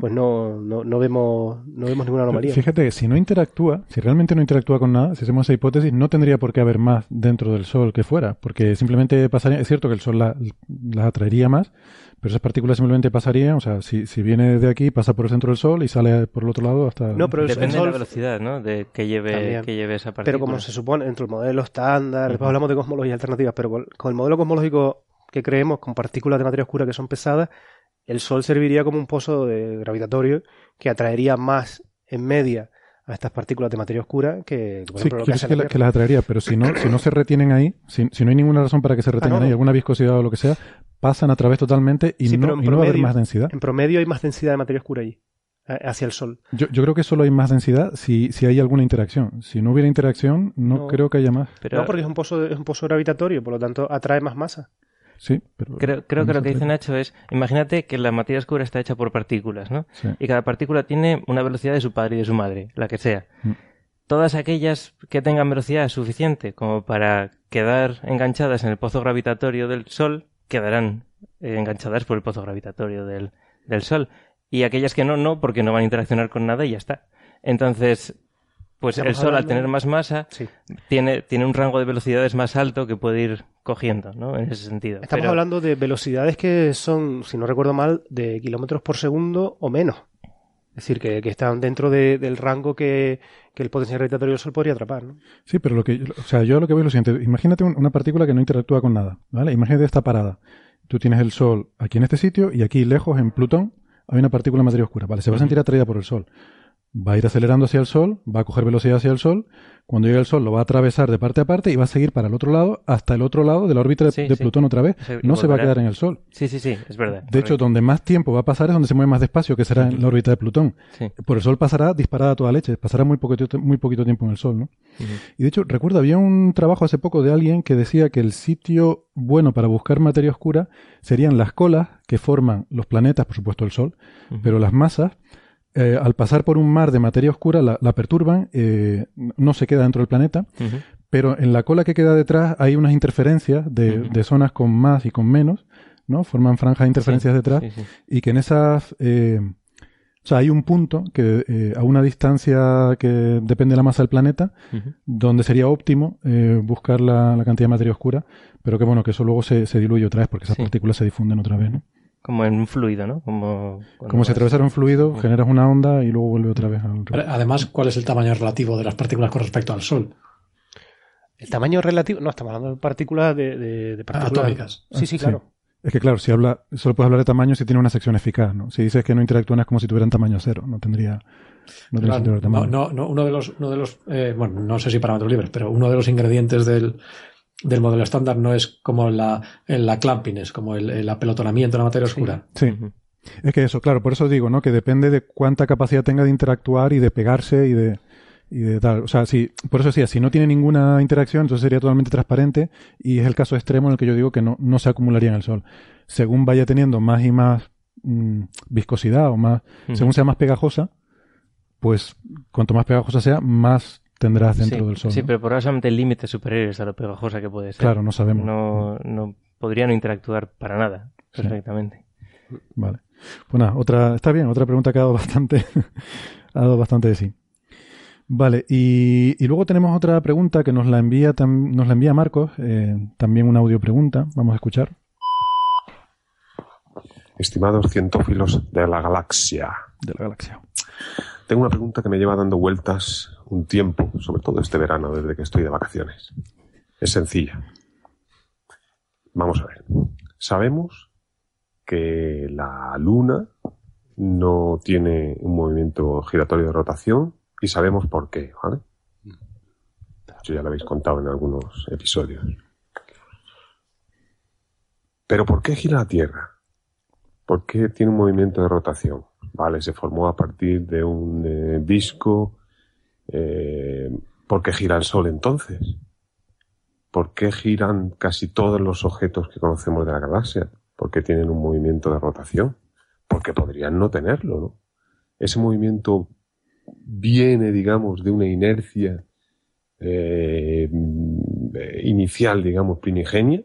Pues no, no, no vemos no vemos ninguna anomalía. Fíjate que si no interactúa, si realmente no interactúa con nada, si hacemos esa hipótesis, no tendría por qué haber más dentro del Sol que fuera, porque simplemente pasaría, es cierto que el Sol la- las atraería más, pero esas partículas simplemente pasarían, o sea, si, si viene de aquí, pasa por el centro del Sol y sale por el otro lado hasta... No, pero el Depende de Sol- la velocidad, ¿no? De que lleve, que lleve esa partícula. Pero como se supone, dentro del modelo estándar, después hablamos de cosmología alternativa, pero con, con el modelo cosmológico que creemos, con partículas de materia oscura que son pesadas, el Sol serviría como un pozo de gravitatorio que atraería más en media a estas partículas de materia oscura que, por Sí, ejemplo, lo que hace que, la que las atraería, pero si no, si no se retienen ahí, si, si no hay ninguna razón para que se retengan Ah, no. ahí, alguna viscosidad o lo que sea, pasan a través totalmente y, Sí, no, en y no va a haber más densidad. En promedio hay más densidad de materia oscura allí, hacia el Sol. Yo, yo creo que solo hay más densidad si, si hay alguna interacción. Si no hubiera interacción, no, No. creo que haya más. Pero No, porque es un pozo, es un pozo gravitatorio, por lo tanto atrae más masa. Sí, pero... creo, creo que lo que dice. Nacho es, imagínate que la materia oscura está hecha por partículas, ¿no? Sí. Y cada partícula tiene una velocidad de su padre y de su madre, la que sea. Mm. Todas aquellas que tengan velocidad suficiente como para quedar enganchadas en el pozo gravitatorio del Sol, quedarán eh, enganchadas por el pozo gravitatorio del, del Sol. Y aquellas que no, no, porque no van a interaccionar con nada y ya está. Entonces, pues Estamos el Sol al tener más masa, Sí. tiene, tiene un rango de velocidades más alto que puede ir cogiendo, ¿no? En ese sentido. Estamos Pero- hablando de velocidades que son, si no recuerdo mal, de kilómetros por segundo o menos. Es decir, que, que están dentro de- del rango que, que el potencial gravitatorio del Sol podría atrapar. ¿no? Sí, pero lo que, o sea, yo lo que veo es lo siguiente. Imagínate un- una partícula que no interactúa con nada, ¿vale? Imagínate esta parada. Tú tienes el Sol aquí en este sitio y aquí lejos, en Plutón, hay una partícula de materia oscura, ¿vale? Se va a sentir atraída por el Sol. Va a ir acelerando hacia el Sol, va a coger velocidad hacia el Sol. Cuando llegue al Sol lo va a atravesar de parte a parte y va a seguir para el otro lado hasta el otro lado de la órbita de, Sí, de sí. Plutón otra vez. Se- No se va a quedar en el Sol. Sí, sí, sí, es verdad. De hecho, donde más tiempo va a pasar es donde se mueve más despacio, que será en la órbita de Plutón. Sí. Por el Sol pasará disparada a toda leche, pasará muy poquito, muy poquito tiempo en el Sol, ¿no? Y de hecho, recuerdo, había un trabajo hace poco de alguien que decía que el sitio bueno para buscar materia oscura serían las colas que forman los planetas, por supuesto el Sol, pero las masas, eh, al pasar por un mar de materia oscura, la, la perturban, eh, no se queda dentro del planeta, pero en la cola que queda detrás hay unas interferencias de, de zonas con más y con menos, ¿no? Forman franjas de interferencias Sí, detrás sí, sí. y que en esas eh, O sea, hay un punto que eh, a una distancia que depende de la masa del planeta, donde sería óptimo eh, buscar la, la, cantidad de materia oscura, pero que bueno, que eso luego se, se diluye otra vez porque esas partículas se difunden otra vez, ¿no? Como en un fluido, ¿no? Como, Como si atravesara un fluido, generas una onda y luego vuelve otra vez al... Además, ¿cuál es el tamaño relativo de las partículas con respecto al Sol? El tamaño relativo, no, estamos hablando de partículas de, de, de partículas atómicas. Sí, sí, claro. Es que claro, si habla, solo puedes hablar de tamaño si tiene una sección eficaz, ¿no? Si dices que no interactúan es como si tuvieran tamaño cero, no tendría, no tendría claro, tamaño. No, no, uno de los, uno de los, eh, bueno, no sé si parámetros libres, pero uno de los ingredientes del, del modelo estándar no es como la, la clamping, como el, el apelotonamiento de la materia oscura. Sí. sí. Es que eso, claro, por eso digo, ¿no? Que depende de cuánta capacidad tenga de interactuar y de pegarse y de, y de tal. O sea, si, por eso decía, si no tiene ninguna interacción, entonces sería totalmente transparente y es el caso extremo en el que yo digo que no, no se acumularía en el sol. Según vaya teniendo más y más mmm, viscosidad o más, uh -huh. según sea más pegajosa, pues cuanto más pegajosa sea, más tendrás dentro sí, del sol. Sí, ¿no? pero probablemente el límite superior es a lo pegajosa que puede ser. Claro, no sabemos. No, no podría no interactuar para nada, perfectamente. Sí. Vale. Pues nada, otra, está bien, otra pregunta que ha dado bastante, ha dado bastante de sí. Vale, y, y, luego tenemos otra pregunta que nos la envía, tam, nos la envía Marcos, eh, también una audio pregunta, vamos a escuchar. Estimados cientófilos de la galaxia. De la galaxia. Tengo una pregunta que me lleva dando vueltas un tiempo, sobre todo este verano, desde que estoy de vacaciones. Es sencilla. Vamos a ver. Sabemos que la Luna no tiene un movimiento giratorio de rotación y sabemos por qué, ¿vale? Eso ya lo habéis contado en algunos episodios. Pero ¿por qué gira la Tierra? ¿Por qué tiene un movimiento de rotación? Vale, se formó a partir de un eh, disco. Eh, ¿Por qué gira el Sol entonces? ¿Por qué giran casi todos los objetos que conocemos de la galaxia? ¿Por qué tienen un movimiento de rotación? Porque podrían no tenerlo, ¿no? Ese movimiento viene, digamos, de una inercia eh, inicial, digamos, primigenia?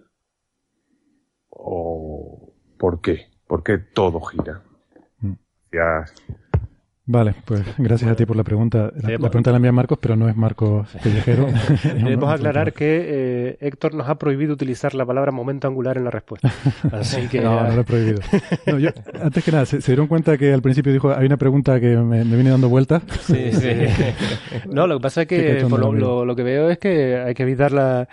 ¿O por qué? ¿Por qué todo gira? Gracias. Vale, pues gracias a ti por la pregunta. La, la pregunta la envía Marcos, pero no es Marcos Pellejero. Debemos aclarar que eh, Héctor nos ha prohibido utilizar la palabra momento angular en la respuesta. Así que... no, no lo he prohibido. No, yo, antes que nada, ¿se, ¿se, dieron cuenta que al principio dijo hay una pregunta que me, me viene dando vueltas? Sí, sí. no, lo que pasa es que por lo, lo, lo, que veo es que hay que evitar la...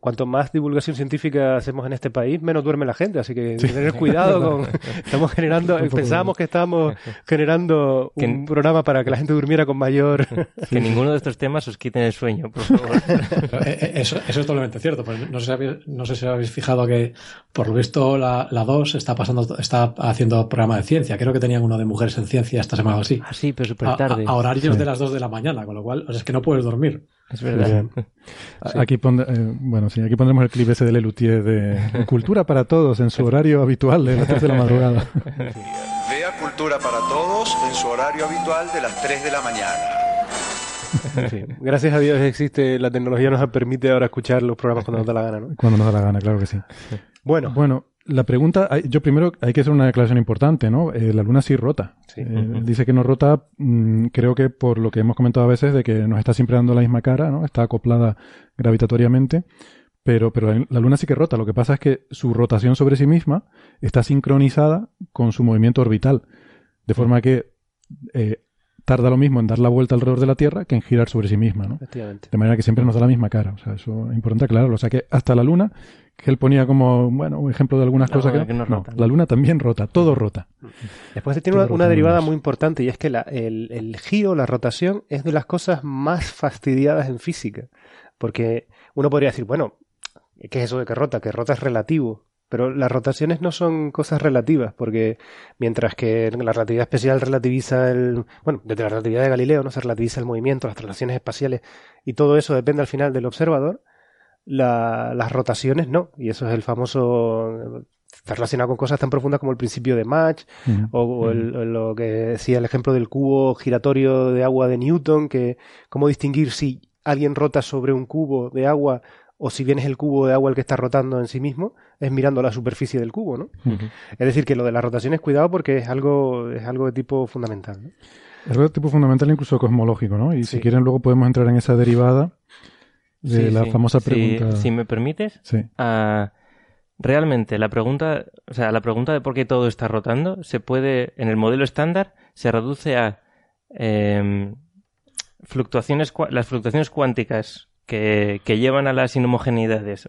Cuanto más divulgación científica hacemos en este país, menos duerme la gente. Así que sí. tener cuidado con... Estamos generando... Pensábamos que estábamos generando un un programa para que la gente durmiera con mayor. que ninguno de estos temas os quiten el sueño, por favor. eso, eso, es totalmente cierto. Pues no, sé si habéis, no sé si habéis fijado que, por lo visto, la, la 2 está pasando, está haciendo programa de ciencia. Creo que tenían uno de mujeres en ciencia esta semana o así. Ah, sí, pero súper tarde. A, a, horarios sí. de las 2 de la mañana, con lo cual, o sea, es que no puedes dormir. Es verdad. Sí. Aquí, pond eh, bueno, sí, aquí pondremos el clip ese de Lelutier de Cultura para Todos en su horario habitual de las 3 de la madrugada. Para Todos en su horario habitual de las 3 de la mañana. Sí. Gracias a Dios existe, la tecnología nos permite ahora escuchar los programas cuando nos da la gana, ¿no? Cuando nos da la gana, claro que sí. Bueno. Bueno, la pregunta, yo primero hay que hacer una declaración importante, ¿no? Eh, la luna sí rota. Sí. Eh, uh -huh. Dice que no rota, mmm, creo que por lo que hemos comentado a veces, de que nos está siempre dando la misma cara, ¿no? Está acoplada gravitatoriamente. Pero, pero la luna sí que rota. Lo que pasa es que su rotación sobre sí misma está sincronizada con su movimiento orbital. De forma que eh, tarda lo mismo en dar la vuelta alrededor de la Tierra que en girar sobre sí misma, ¿no? De manera que siempre nos da la misma cara. O sea, eso es importante aclararlo. O sea, que hasta la Luna, que él ponía como, bueno, un ejemplo de algunas cosas que, que no, no, la Luna también rota, todo rota. Después tiene una, una derivada muy importante y es que la, el, el giro, la rotación, es de las cosas más fastidiadas en física. Porque uno podría decir, bueno, ¿qué es eso de que rota? Que rota es relativo. Pero las rotaciones no son cosas relativas, porque mientras que la relatividad especial relativiza el. Bueno, desde la relatividad de Galileo no se relativiza el movimiento, las traslaciones espaciales, y todo eso depende al final del observador, la, las rotaciones no. Y eso es el famoso. Está relacionado con cosas tan profundas como el principio de Mach, uh -huh. o, o, el, o, lo que decía el ejemplo del cubo giratorio de agua de Newton, que cómo distinguir si alguien rota sobre un cubo de agua o si bien es el cubo de agua el que está rotando en sí mismo, es mirando la superficie del cubo, ¿no? Es decir, que lo de la rotación es cuidado porque es algo, es algo de tipo fundamental. ¿no? Es algo de tipo fundamental incluso cosmológico, ¿no? Y si quieren luego podemos entrar en esa derivada de Sí, la sí. famosa Sí, pregunta. si me permites, Sí. ah, realmente la pregunta, o sea, la pregunta de por qué todo está rotando se puede, en el modelo estándar, se reduce a em, fluctuaciones, cua- las fluctuaciones cuánticas que, que llevan a las inhomogeneidades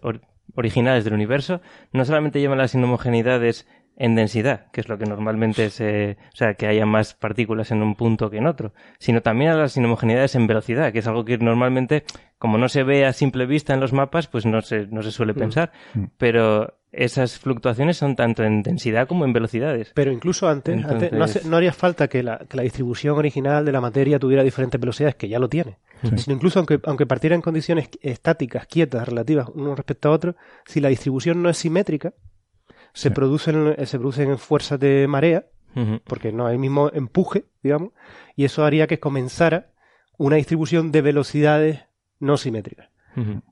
originales del universo, no solamente llevan las inhomogeneidades en densidad, que es lo que normalmente se, o sea, que haya más partículas en un punto que en otro, sino también a las inhomogeneidades en velocidad, que es algo que normalmente, como no se ve a simple vista en los mapas, pues no se, no se suele Mm. pensar. Mm. Pero esas fluctuaciones son tanto en densidad como en velocidades. Pero incluso antes, antes no, Entonces- hace- no haría falta que la, que la distribución original de la materia tuviera diferentes velocidades, que ya lo tiene. Sí. Sino incluso aunque, aunque partiera en condiciones estáticas, quietas, relativas, uno respecto a otro, si la distribución no es simétrica, se, producen, se producen fuerzas de marea, porque no hay el mismo empuje, digamos, y eso haría que comenzara una distribución de velocidades no simétricas.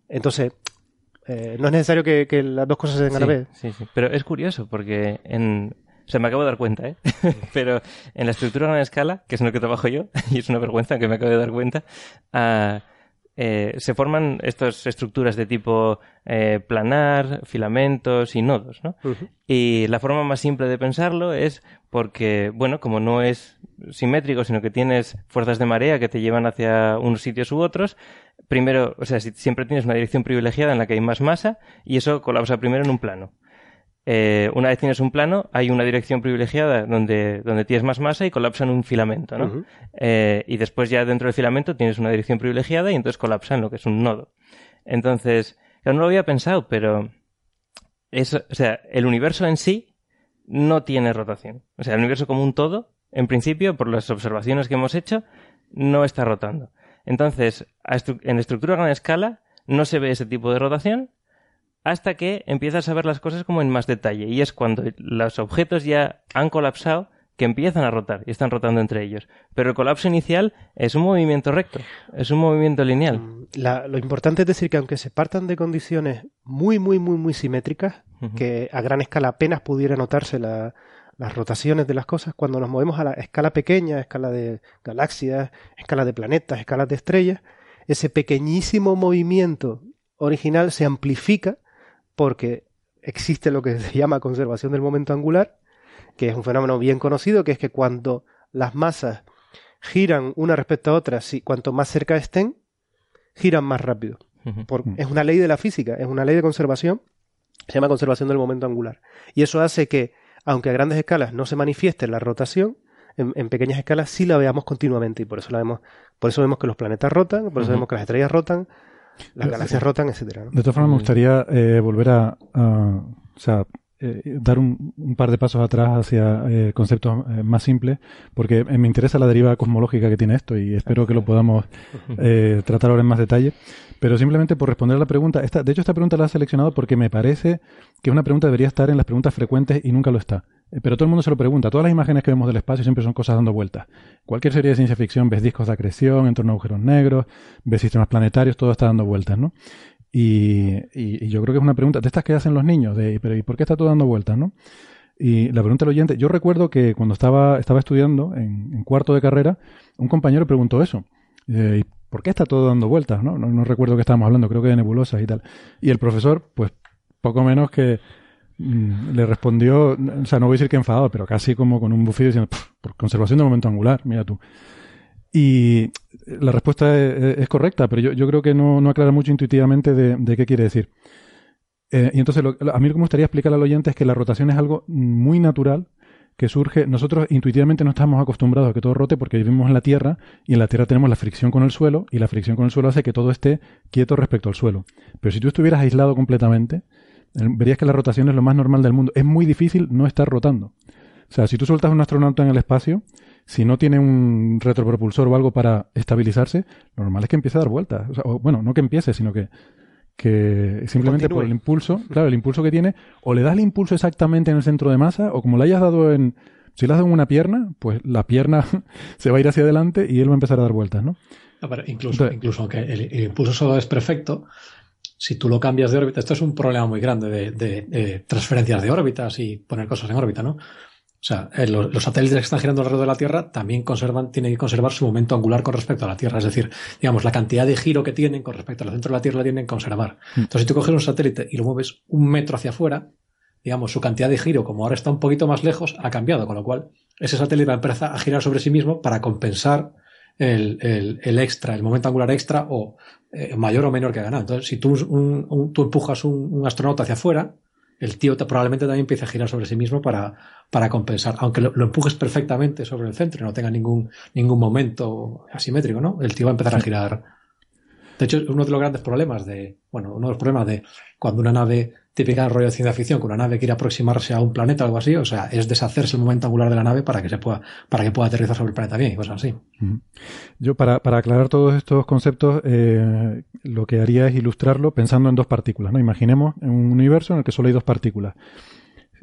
Entonces, eh, no es necesario que, que las dos cosas se den a la vez. sí, sí. Pero es curioso porque en... O sea, me acabo de dar cuenta, ¿eh? Pero en la estructura a gran escala, que es en lo que trabajo yo, y es una vergüenza que me acabo de dar cuenta, ah, eh, se forman estas estructuras de tipo eh, planar, filamentos y nodos, ¿no? Y la forma más simple de pensarlo es porque, bueno, como no es simétrico, sino que tienes fuerzas de marea que te llevan hacia unos sitios u otros, primero, o sea, si- siempre tienes una dirección privilegiada en la que hay más masa y eso colapsa primero en un plano. Eh, una vez tienes un plano, hay una dirección privilegiada donde, donde tienes más masa y colapsa en un filamento, ¿no? Eh, y después ya dentro del filamento tienes una dirección privilegiada y entonces colapsa en lo que es un nodo. Entonces, yo no lo había pensado, pero es, o sea, el universo en sí no tiene rotación. O sea, el universo como un todo, en principio, por las observaciones que hemos hecho, no está rotando. Entonces, estru- en estructura a gran escala no se ve ese tipo de rotación hasta que empiezas a ver las cosas como en más detalle. Y es cuando los objetos ya han colapsado que empiezan a rotar y están rotando entre ellos. Pero el colapso inicial es un movimiento recto, es un movimiento lineal. La- lo importante es decir que aunque se partan de condiciones muy, muy, muy, muy simétricas, que a gran escala apenas pudiera notarse la- las rotaciones de las cosas, cuando nos movemos a la escala pequeña, escala de galaxias, escala de planetas, escalas de estrellas, ese pequeñísimo movimiento original se amplifica porque existe lo que se llama conservación del momento angular, que es un fenómeno bien conocido, que es que cuando las masas giran una respecto a otra, si cuanto más cerca estén, giran más rápido. Por- es una ley de la física, es una ley de conservación, se llama conservación del momento angular. Y eso hace que, aunque a grandes escalas no se manifieste la rotación, en, en pequeñas escalas sí la veamos continuamente y por eso la vemos, por eso vemos que los planetas rotan, por eso vemos que las estrellas rotan, las galaxias rotan, etcétera. ¿no? De todas formas, me gustaría eh, volver a, a- o sea, eh, dar un, un par de pasos atrás hacia eh, conceptos eh, más simples, porque me interesa la deriva cosmológica que tiene esto y espero que lo podamos tratar ahora en más detalle. Pero simplemente por responder a la pregunta, esta, de hecho esta pregunta la he seleccionado porque me parece que una pregunta debería estar en las preguntas frecuentes y nunca lo está. Pero todo el mundo se lo pregunta. Todas las imágenes que vemos del espacio siempre son cosas dando vueltas. Cualquier serie de ciencia ficción ves discos de acreción en torno a agujeros negros, ves sistemas planetarios, todo está dando vueltas, ¿no? Y, y- y yo creo que es una pregunta de estas que hacen los niños, de, pero ¿y por qué está todo dando vueltas, no? Y la pregunta del oyente, yo recuerdo que cuando estaba, estaba estudiando en, en cuarto de carrera, un compañero preguntó eso. Eh, ¿y ¿Por qué está todo dando vueltas? ¿no? No, recuerdo qué estábamos hablando, creo que de nebulosas y tal. Y el profesor, pues poco menos que mm, le respondió, o sea, no voy a decir que enfadado, pero casi como con un bufido diciendo, "Pff, por conservación del momento angular, mira tú. Y la respuesta es, es correcta, pero yo, creo que no, aclara mucho intuitivamente de, qué quiere decir. Eh, y entonces, lo- a mí me gustaría explicar al oyente es que la rotación es algo muy natural que surge. Nosotros intuitivamente no estamos acostumbrados a que todo rote porque vivimos en la Tierra y en la Tierra tenemos la fricción con el suelo y la fricción con el suelo hace que todo esté quieto respecto al suelo. Pero si tú estuvieras aislado completamente, eh, verías que la rotación es lo más normal del mundo. Es muy difícil no estar rotando. O sea, si tú sueltas a un astronauta en el espacio, si no tiene un retropropulsor o algo para estabilizarse, lo normal es que empiece a dar vueltas. O sea, o, bueno, no que empiece, sino que, que simplemente por el impulso, claro, el impulso que tiene, o le das el impulso exactamente en el centro de masa, o como le hayas dado en, si le has dado en una pierna, pues la pierna se va a ir hacia adelante y él va a empezar a dar vueltas, ¿no? Pero incluso, Entonces- incluso aunque el, el impulso solo es perfecto, si tú lo cambias de órbita, esto es un problema muy grande de, de, de transferencias de órbitas y poner cosas en órbita, ¿no? O sea, eh, los, los, satélites que están girando alrededor de la Tierra también conservan, tienen que conservar su momento angular con respecto a la Tierra. Es decir, digamos, la cantidad de giro que tienen con respecto al centro de la Tierra la tienen que conservar. Mm. Entonces, si tú coges un satélite y lo mueves un metro hacia afuera, digamos, su cantidad de giro, como ahora está un poquito más lejos, ha cambiado, con lo cual ese satélite va a empezar a girar sobre sí mismo para compensar el, el, el extra, el momento angular extra o eh, mayor o menor que ha ganado. Entonces, si tú, un, un, tú empujas un, un astronauta hacia afuera, el tío te, probablemente también empiece a girar sobre sí mismo para, para compensar, aunque lo, lo, empujes perfectamente sobre el centro y no tenga ningún, ningún momento asimétrico, ¿no? El tío va a empezar a girar. De hecho, uno de los grandes problemas de, bueno, uno de los problemas de cuando una nave típica del rollo de ciencia ficción, que una nave quiere aproximarse a un planeta o algo así, o sea, es deshacerse el momento angular de la nave para que se pueda, para que pueda aterrizar sobre el planeta bien y cosas así. Yo, para, para aclarar todos estos conceptos, eh, lo que haría es ilustrarlo pensando en dos partículas, ¿no? Imaginemos un universo en el que solo hay dos partículas.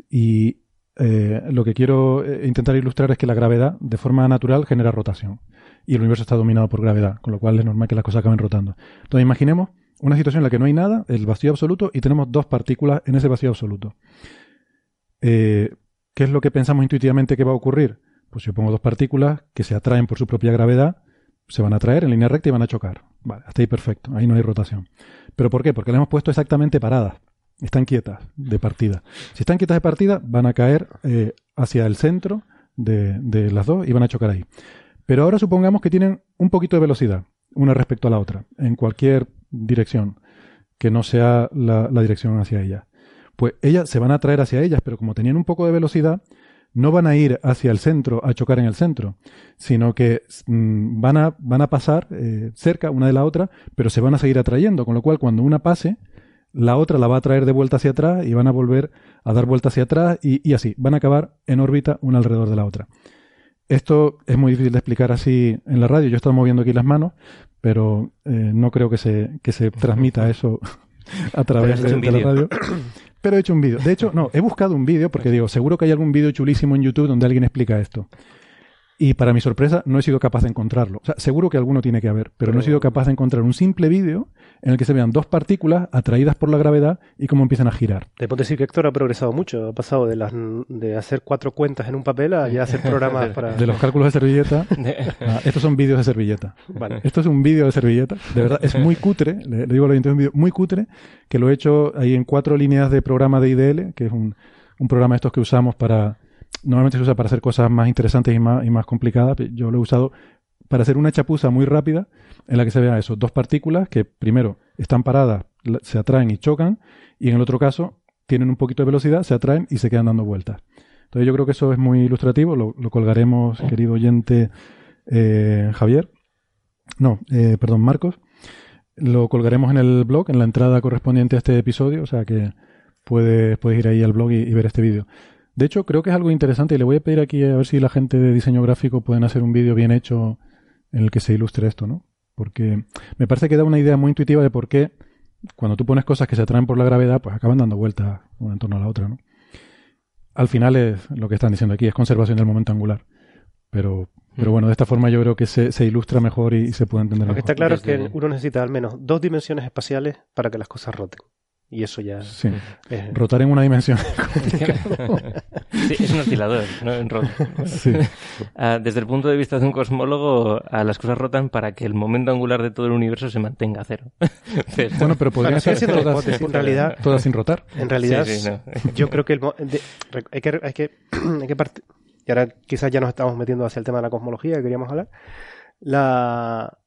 Y eh, lo que quiero eh, intentar ilustrar es que la gravedad, de forma natural, genera rotación. Y el universo está dominado por gravedad, con lo cual es normal que las cosas acaben rotando. Entonces, imaginemos una situación en la que no hay nada, el vacío absoluto, y tenemos dos partículas en ese vacío absoluto. Eh, ¿Qué es lo que pensamos intuitivamente que va a ocurrir? Pues yo pongo dos partículas que se atraen por su propia gravedad, se van a atraer en línea recta y van a chocar. Vale, hasta ahí perfecto, ahí no hay rotación. ¿Pero por qué? Porque las hemos puesto exactamente paradas. Están quietas de partida. Si están quietas de partida, van a caer eh, hacia el centro de, de las dos y van a chocar ahí. Pero ahora supongamos que tienen un poquito de velocidad, una respecto a la otra, en cualquier dirección que no sea la, dirección hacia ella. Pues ellas se van a atraer hacia ellas, pero como tenían un poco de velocidad, no van a ir hacia el centro a chocar en el centro, sino que mmm, van, a, van a pasar eh, cerca una de la otra, pero se van a seguir atrayendo, con lo cual cuando una pase, la otra la va a traer de vuelta hacia atrás y van a volver a dar vuelta hacia atrás y, y así, van a acabar en órbita una alrededor de la otra. Esto es muy difícil de explicar así en la radio. Yo he estado moviendo aquí las manos, pero eh, no creo que se, que se transmita eso a través de, de la radio. Pero he hecho un vídeo. De hecho, no, he buscado un vídeo porque digo, seguro que hay algún vídeo chulísimo en YouTube donde alguien explica esto. Y para mi sorpresa, no he sido capaz de encontrarlo. O sea, seguro que alguno tiene que haber, pero, pero no he sido capaz de encontrar un simple vídeo en el que se vean dos partículas atraídas por la gravedad y cómo empiezan a girar. Debo decir que Héctor ha progresado mucho. Ha pasado de, las, de hacer cuatro cuentas en un papel a ya hacer programas para. De los cálculos de servilleta. ah, estos son vídeos de servilleta. Vale. Esto es un vídeo de servilleta. De verdad, es muy cutre. Le, le digo a los es un vídeo muy cutre que lo he hecho ahí en cuatro líneas de programa de IDL, que es un, un programa de estos que usamos para normalmente se usa para hacer cosas más interesantes y más, y más complicadas. Yo lo he usado para hacer una chapuza muy rápida en la que se vean esos dos partículas que primero están paradas, se atraen y chocan, y en el otro caso tienen un poquito de velocidad, se atraen y se quedan dando vueltas. Entonces yo creo que eso es muy ilustrativo, lo, lo colgaremos, querido oyente eh, Javier. No, eh, perdón, Marcos. Lo colgaremos en el blog, en la entrada correspondiente a este episodio, o sea que puedes, puedes ir ahí al blog y, y ver este vídeo. De hecho, creo que es algo interesante y le voy a pedir aquí a ver si la gente de diseño gráfico pueden hacer un vídeo bien hecho en el que se ilustre esto, ¿no? Porque me parece que da una idea muy intuitiva de por qué cuando tú pones cosas que se atraen por la gravedad, pues acaban dando vueltas una en torno a la otra, ¿no? Al final es lo que están diciendo aquí, es conservación del momento angular. Pero, pero bueno, de esta forma yo creo que se, se ilustra mejor y, y, se puede entender lo mejor. Lo que está claro es que uno necesita al menos dos dimensiones espaciales para que las cosas roten. Y eso ya. Sí. Rotar en una dimensión. sí, es un oscilador, no en rota. Sí. Uh, desde el punto de vista de un cosmólogo, uh, las cosas rotan para que el momento angular de todo el universo se mantenga a cero. pero, bueno, pero podrían ser siendo todas, en realidad, todas sin rotar. En realidad, sí, sí, no. yo creo que, el, de, hay que hay que, hay que partir. Y ahora quizás ya nos estamos metiendo hacia el tema de la cosmología que queríamos hablar. La...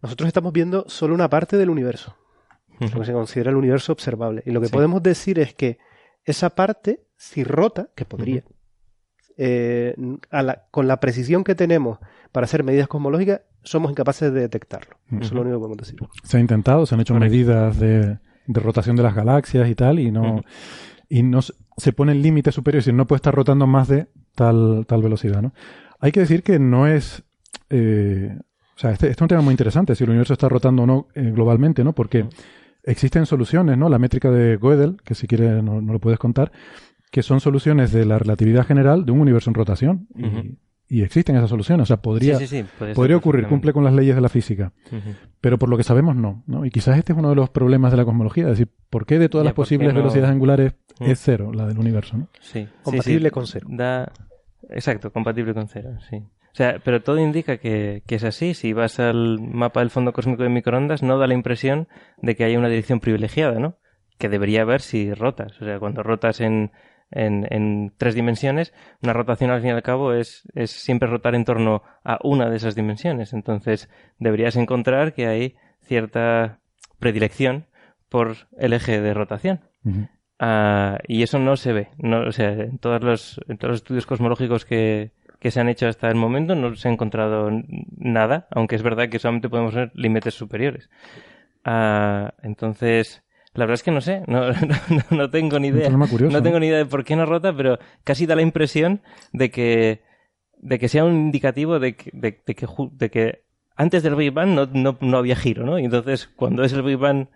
Nosotros estamos viendo solo una parte del universo lo que se considera el universo observable. Y lo que sí. podemos decir es que esa parte, si rota, que podría, uh -huh. eh, la, con la precisión que tenemos para hacer medidas cosmológicas, somos incapaces de detectarlo. Uh -huh. Eso es lo único que podemos decir. Se ha intentado, se han hecho Correcto. medidas de, de, rotación de las galaxias y tal, y no, uh -huh. y no se pone el límite superior, es decir, no puede estar rotando más de tal, tal velocidad. ¿no? Hay que decir que no es. Eh, o sea, este, este, es un tema muy interesante, si el universo está rotando o no eh, globalmente, ¿no? Porque existen soluciones, ¿no? La métrica de Gödel, que si quieres no, no, lo puedes contar, que son soluciones de la relatividad general de un universo en rotación. Uh -huh. y, y existen esas soluciones. O sea, podría, Sí, sí, sí, puede ser podría ocurrir, cumple con las leyes de la física. Pero por lo que sabemos, no, no. Y quizás este es uno de los problemas de la cosmología. Es decir, ¿por qué de todas Ya, las ¿por qué posibles no? velocidades angulares es cero, la del universo? ¿no? Sí, sí, Compatible sí, con cero. Da... Exacto, compatible con cero, sí. O sea, pero todo indica que, que es así. Si vas al mapa del fondo cósmico de microondas, no da la impresión de que haya una dirección privilegiada, ¿no? Que debería haber si rotas. O sea, cuando rotas en, en, en tres dimensiones, una rotación al fin y al cabo es, es siempre rotar en torno a una de esas dimensiones. Entonces, deberías encontrar que hay cierta predilección por el eje de rotación. Ah, y eso no se ve. No, o sea, en todos los, en todos los estudios cosmológicos que, que se han hecho hasta el momento no se ha encontrado nada, aunque es verdad que solamente podemos ver límites superiores. Ah, entonces, la verdad es que no sé, no, no, no tengo ni idea. no tengo ni idea de por qué no rota, pero casi da la impresión de que, de que sea un indicativo de que, de, de que, ju- de que antes del Big Bang no, no, no había giro, ¿no? Y entonces, cuando es el Big Bang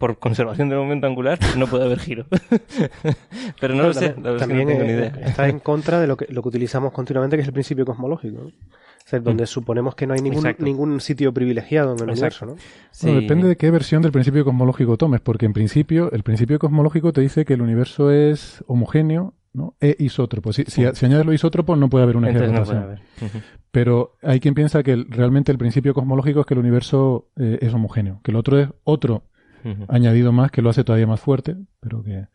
por conservación del momento angular, no puede haber giro. Pero no Claro, lo sé, también, la verdad es que también, no tengo ni eh, idea. está en contra de lo que, lo que utilizamos continuamente, que es el principio cosmológico. ¿no? O sea, donde suponemos que no hay ningún, Mm. Exacto. ningún sitio privilegiado en el Exacto. universo. ¿no? Bueno, depende de qué versión del principio cosmológico tomes, porque en principio, el principio cosmológico te dice que el universo es homogéneo ¿no? e isótropo. Si, si, si añades lo isótropo, no puede haber un eje de no rotación. Pero hay quien piensa que el- realmente el principio cosmológico es que el universo eh, es homogéneo, que el otro es otro Añadido más que lo hace todavía más fuerte, pero que,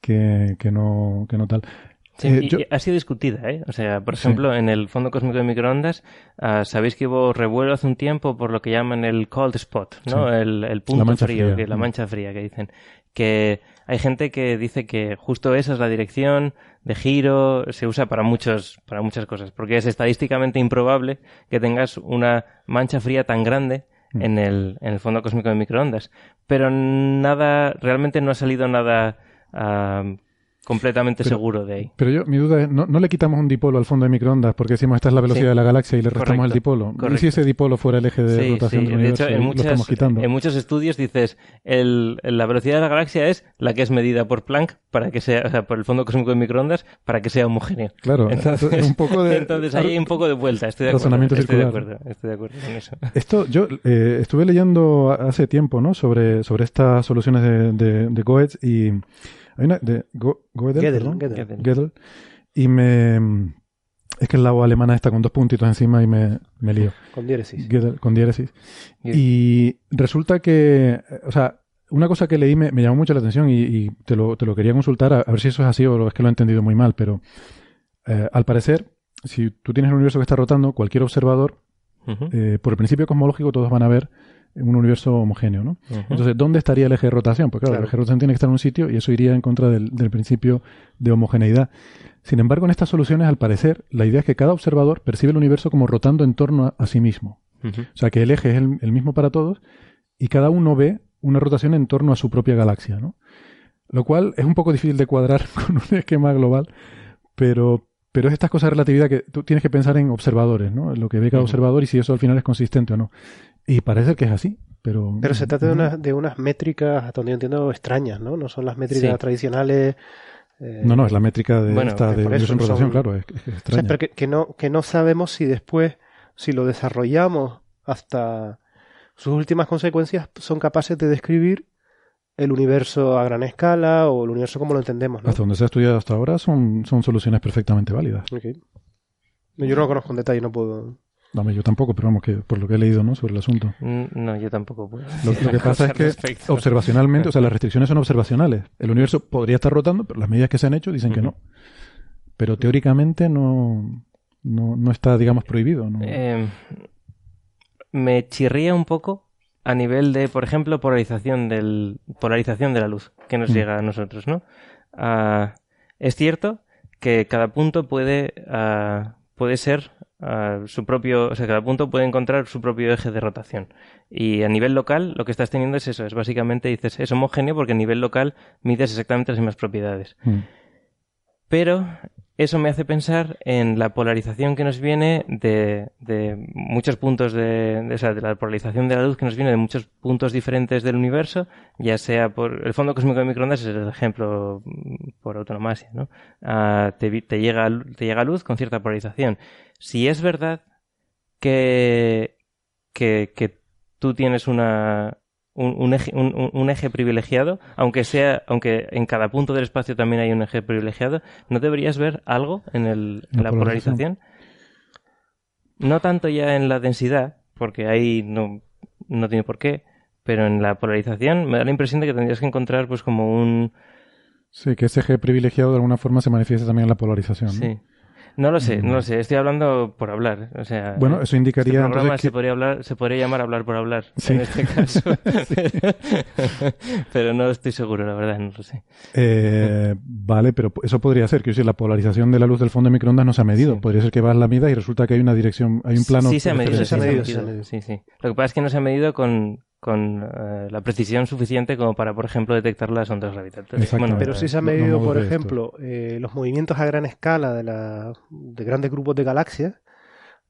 que, que no, que no tal. Sí, Eh, y- yo- ha sido discutida, ¿eh? O sea, por Sí. ejemplo, en el fondo cósmico de microondas, ah, sabéis que hubo revuelo hace un tiempo por lo que llaman el cold spot, ¿no? Sí. El, el punto frío, fría. que, la Mm. mancha fría que dicen. Que hay gente que dice que justo esa es la dirección de giro, se usa para muchos, para muchas cosas, porque es estadísticamente improbable que tengas una mancha fría tan grande Mm. en el, en el fondo cósmico de microondas. Pero nada, realmente no ha salido nada completamente Pero- seguro de ahí. Pero yo, mi duda es, ¿no, no le quitamos un dipolo al fondo de microondas porque decimos esta es la velocidad Sí. de la galaxia y le restamos Correcto, el dipolo? ¿Y si correcto. ese dipolo fuera el eje de Sí, rotación sí. del De universo? hecho, en muchas, lo estamos quitando. en muchos estudios dices el, la velocidad de la galaxia es la que es medida por Planck para que sea, o sea, por el fondo cósmico de microondas para que sea homogéneo. Claro, entonces, es un poco de- entonces ahí hay un poco de vuelta. Estoy de acuerdo. Estoy de acuerdo. Estoy de acuerdo con eso. Esto, yo eh, estuve leyendo hace tiempo, ¿no? Sobre, sobre estas soluciones de, de, de Goetz y hay una de Go- Gödel, Gödel, perdón, Gödel. Gödel, y me es que el lado alemana está con dos puntitos encima y me, me lío. Con diéresis. Gödel, con diéresis. Gödel. Y resulta que, o sea, una cosa que leí me, me llamó mucho la atención y, y te, lo, te lo quería consultar a, a ver si eso es así o es que lo he entendido muy mal, pero eh, al parecer, si tú tienes un universo que está rotando, cualquier observador eh, por el principio cosmológico todos van a ver un universo homogéneo, ¿no? Entonces, ¿dónde estaría el eje de rotación? Pues claro, Claro. el eje de rotación tiene que estar en un sitio y eso iría en contra del, del principio de homogeneidad. Sin embargo, en estas soluciones, al parecer, la idea es que cada observador percibe el universo como rotando en torno a, a sí mismo. O sea, que el eje es el, el mismo para todos y cada uno ve una rotación en torno a su propia galaxia, ¿no? Lo cual es un poco difícil de cuadrar con un esquema global, pero, pero es estas cosas de relatividad que tú tienes que pensar en observadores, ¿no? En lo que ve cada observador y si eso al final es consistente o no. Y parece que es así, pero... Pero se trata de, unas de unas métricas, hasta donde yo entiendo, extrañas, ¿no? No son las métricas Sí. tradicionales. eh, No, no, es la métrica de Bueno, esta de eso rotación, son- claro, es, es o sea, extraña. pero que, que no, que no sabemos si después, si lo desarrollamos hasta sus últimas consecuencias, son capaces de describir el universo a gran escala o el universo como lo entendemos, ¿no? Hasta donde se ha estudiado hasta ahora son, son soluciones perfectamente válidas. Ok. No, Yo no lo conozco en detalle, no puedo. Dame, yo tampoco, pero vamos, que por lo que he leído ¿no? sobre el asunto. Mm, No, yo tampoco puedo. Lo, que pasa es que respecto. observacionalmente, o sea, las restricciones son observacionales. El universo podría estar rotando, pero las medidas que se han hecho dicen que no. Pero teóricamente no, no, no está, digamos, prohibido. ¿no? Eh, me chirría un poco a nivel de, por ejemplo, polarización del polarización de la luz que nos Mm. llega a nosotros, ¿no? Ah, es cierto que cada punto puede ah, puede ser su propio, o sea, cada punto puede encontrar su propio eje de rotación. Y a nivel local lo que estás teniendo es eso, es básicamente dices es homogéneo porque a nivel local mides exactamente las mismas propiedades. Mm. Pero eso me hace pensar en la polarización que nos viene de, de muchos puntos de, de, o sea, de la polarización de la luz que nos viene de muchos puntos diferentes del universo, ya sea por el fondo cósmico de microondas es el ejemplo mm, por autonomasia, ¿no? Ah, te, te, llega, te llega luz con cierta polarización. Si es verdad que, que, que tú tienes una, un, un, eje, un, un, eje, privilegiado, aunque sea, aunque en cada punto del espacio también hay un eje privilegiado, ¿no deberías ver algo en, el, en la, la polarización? No tanto ya en la densidad, porque ahí no, no tiene por qué, pero en la polarización me da la impresión de que tendrías que encontrar pues como un... Sí, que ese eje privilegiado de alguna forma se manifiesta también en la polarización. Sí. No lo sé, no lo sé. Estoy hablando por hablar. O sea, bueno, eso indicaría. Este programa se que... podría hablar, se podría llamar hablar por hablar Sí. en este caso. Sí. pero no estoy seguro, la verdad, no lo sé. Eh, vale, pero eso podría ser. Quiero decir, la polarización de la luz del fondo de microondas no se ha medido. Sí. Podría ser que vas la mida y resulta que hay una dirección, hay un plano. Sí, se ha medido, se ha medido, se ha medido. Sí, sí. Lo que pasa es que no se ha medido con, con eh, la precisión suficiente como para, por ejemplo, detectar las ondas gravitatorias. Pero sí se ha No- no medido, me por ejemplo, eh, los movimientos a gran escala de, la, de grandes grupos de galaxias.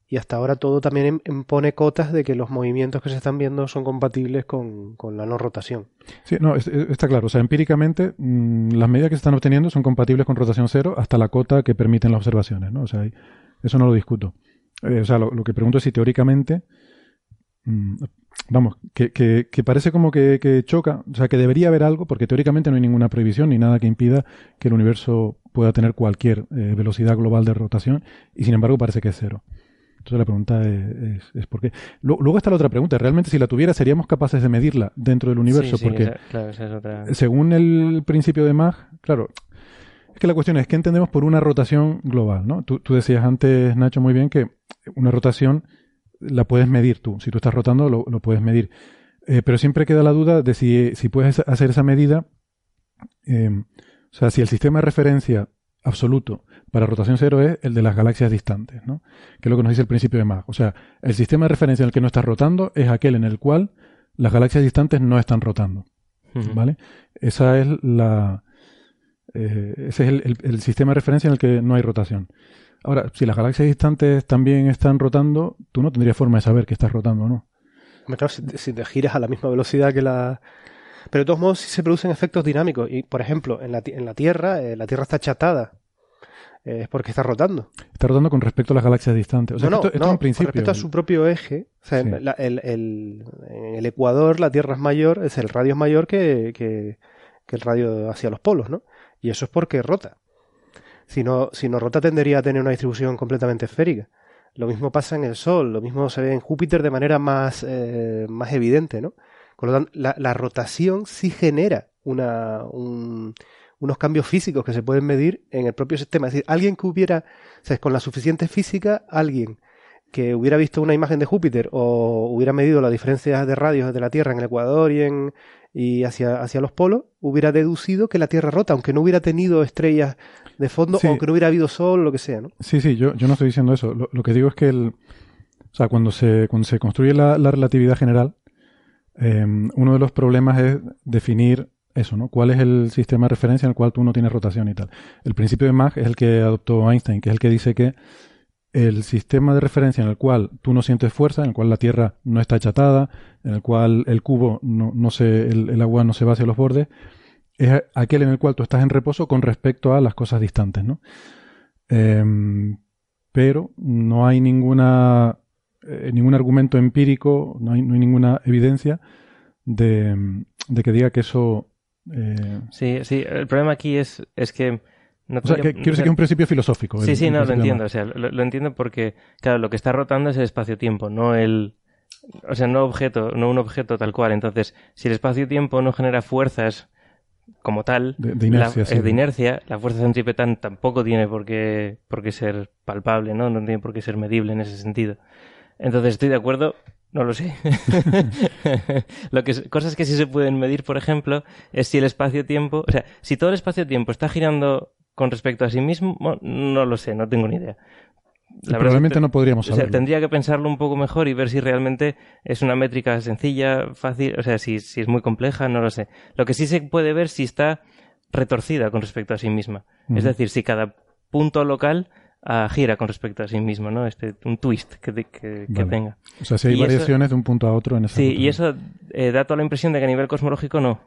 Y hasta ahora todo también im- impone cotas de que los movimientos que se están viendo son compatibles con, con la no rotación. Sí, no, es- es- está claro. O sea, empíricamente, mm, las medidas que se están obteniendo son compatibles con rotación cero hasta la cota que permiten las observaciones, ¿no? O sea, ahí- eso no lo discuto. Eh, o sea, lo, lo que pregunto es si teóricamente, vamos, que, que, que parece como que, que choca, o sea, que debería haber algo, porque teóricamente no hay ninguna prohibición ni nada que impida que el universo pueda tener cualquier eh, velocidad global de rotación, y sin embargo parece que es cero. Entonces la pregunta es, es, es por qué. Lu- Luego está la otra pregunta. Realmente si la tuviera seríamos capaces de medirla dentro del universo, Sí, sí, porque esa- claro, esa es otra. según el principio de Mach, claro, es que la cuestión es qué entendemos por una rotación global, ¿no? Tú, tú decías antes, Nacho, muy bien que una rotación la puedes medir tú. Si tú estás rotando, lo, lo puedes medir. Eh, pero siempre queda la duda de si, si puedes hacer esa medida. eh, o sea, si el sistema de referencia absoluto para rotación cero es el de las galaxias distantes, ¿no? Que es lo que nos dice el principio de Mach. O sea, el sistema de referencia en el que no estás rotando es aquel en el cual las galaxias distantes no están rotando. ¿Vale? Esa es la. eh, ese es el, el- el sistema de referencia en el que no hay rotación. Ahora, si las galaxias distantes también están rotando, tú no tendrías forma de saber que estás rotando o no. Claro, si, te- si te giras a la misma velocidad que la... Pero de todos modos sí se producen efectos dinámicos. Y, por ejemplo, en la, en la Tierra, eh, la Tierra está achatada. Eh, es porque está rotando. Está rotando con respecto a las galaxias distantes. O sea, no, no, esto, esto no, es un principio. con respecto a su propio eje. O sea, Sí. la- el, el- en el Ecuador la Tierra es mayor, es el radio es mayor que, que, que el radio hacia los polos, ¿no? Y eso es porque rota. Si no, si rota tendería a tener una distribución completamente esférica. Lo mismo pasa en el Sol, lo mismo se ve en Júpiter de manera más, eh, más evidente, ¿no? Con lo tanto, la, rotación sí genera una, un- unos cambios físicos que se pueden medir en el propio sistema. Es decir, alguien que hubiera, sea, con la suficiente física, alguien que hubiera visto una imagen de Júpiter o hubiera medido las diferencias de radios de la Tierra en el Ecuador y, en, y hacia, hacia los polos, hubiera deducido que la Tierra rota, aunque no hubiera tenido estrellas de fondo Sí. o que no hubiera habido sol, lo que sea, ¿no? Sí, sí, yo, yo no estoy diciendo eso. Lo, lo que digo es que el, o sea, cuando se, cuando se construye la, la relatividad general, eh, uno de los problemas es definir eso, ¿no? ¿Cuál es el sistema de referencia en el cual tú no tienes rotación y tal? El principio de Mach es el que adoptó Einstein, que es el que dice que el sistema de referencia en el cual tú no sientes fuerza, en el cual la Tierra no está achatada, en el cual el cubo no, no se, el, agua no se va hacia los bordes, es aquel en el cual tú estás en reposo con respecto a las cosas distantes, ¿no? Em, pero no hay ninguna eh, ningún argumento empírico, no hay, no hay ninguna evidencia de, de que diga que eso. eh, Sí, sí, el problema aquí es, es que... No o sea, que, quiero decir que es un principio filosófico. Sí, el- sí, el no, lo entiendo. O sea, lo, lo entiendo porque, claro, lo que está rotando es el espacio-tiempo, no el. O sea, no objeto, no un objeto tal cual. Entonces, si el espacio-tiempo no genera fuerzas como tal, De- de inercia, la, sí. eh, de inercia, la fuerza centrípeta tampoco tiene por qué, por qué ser palpable, ¿no? No tiene por qué ser medible en ese sentido. Entonces, estoy de acuerdo, no lo sé. lo que, cosas que sí se pueden medir, por ejemplo, es si el espacio-tiempo, o sea, si todo el espacio-tiempo está girando con respecto a sí mismo, no lo sé, no tengo ni idea. Probablemente no podríamos o sea, saberlo. tendría que pensarlo un poco mejor y ver si realmente es una métrica sencilla, fácil, o sea, si, si es muy compleja, no lo sé. Lo que sí se puede ver si está retorcida con respecto a sí misma. Es decir, si cada punto local ah, gira con respecto a sí mismo, ¿no? Este, un twist que, que, que Vale. tenga. O sea, si hay Y eso- variaciones de un punto a otro en esa Sí, y eso eh, da toda la impresión de que a nivel cosmológico no.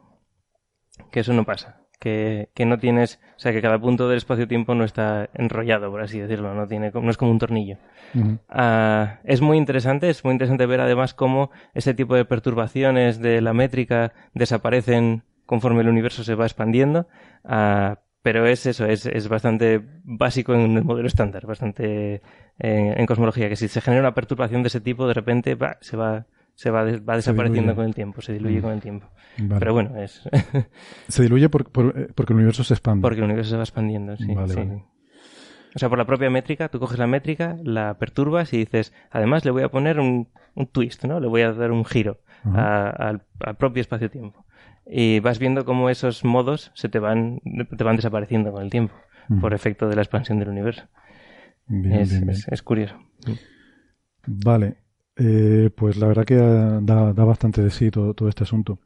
Que eso no pasa. Que, que no tienes, o sea, que cada punto del espacio-tiempo no está enrollado, por así decirlo, no tiene, no es como un tornillo. Ujú. Ah, es muy interesante, es muy interesante ver además cómo ese tipo de perturbaciones de la métrica desaparecen conforme el universo se va expandiendo. Ah, pero es eso, es, es bastante básico en el modelo estándar, bastante eh, en cosmología, que si se genera una perturbación de ese tipo, de repente va, se va, se va, des- va desapareciendo con el tiempo, se diluye Mm. con el tiempo. Vale. Pero bueno, es Se diluye por- por- eh, porque el universo se expande. porque el universo se va expandiendo, sí. Vale, sí. vale. O sea, por la propia métrica, tú coges la métrica, la perturbas y dices, además le voy a poner un, un twist, ¿no? Le voy a dar un giro a- al, al propio espacio-tiempo. Y vas viendo cómo esos modos se te van, te van desapareciendo con el tiempo, por efecto de la expansión del universo. Bien, es, bien, bien. es- es curioso. Vale, Eh, pues la verdad que da, da bastante de sí todo, todo este asunto.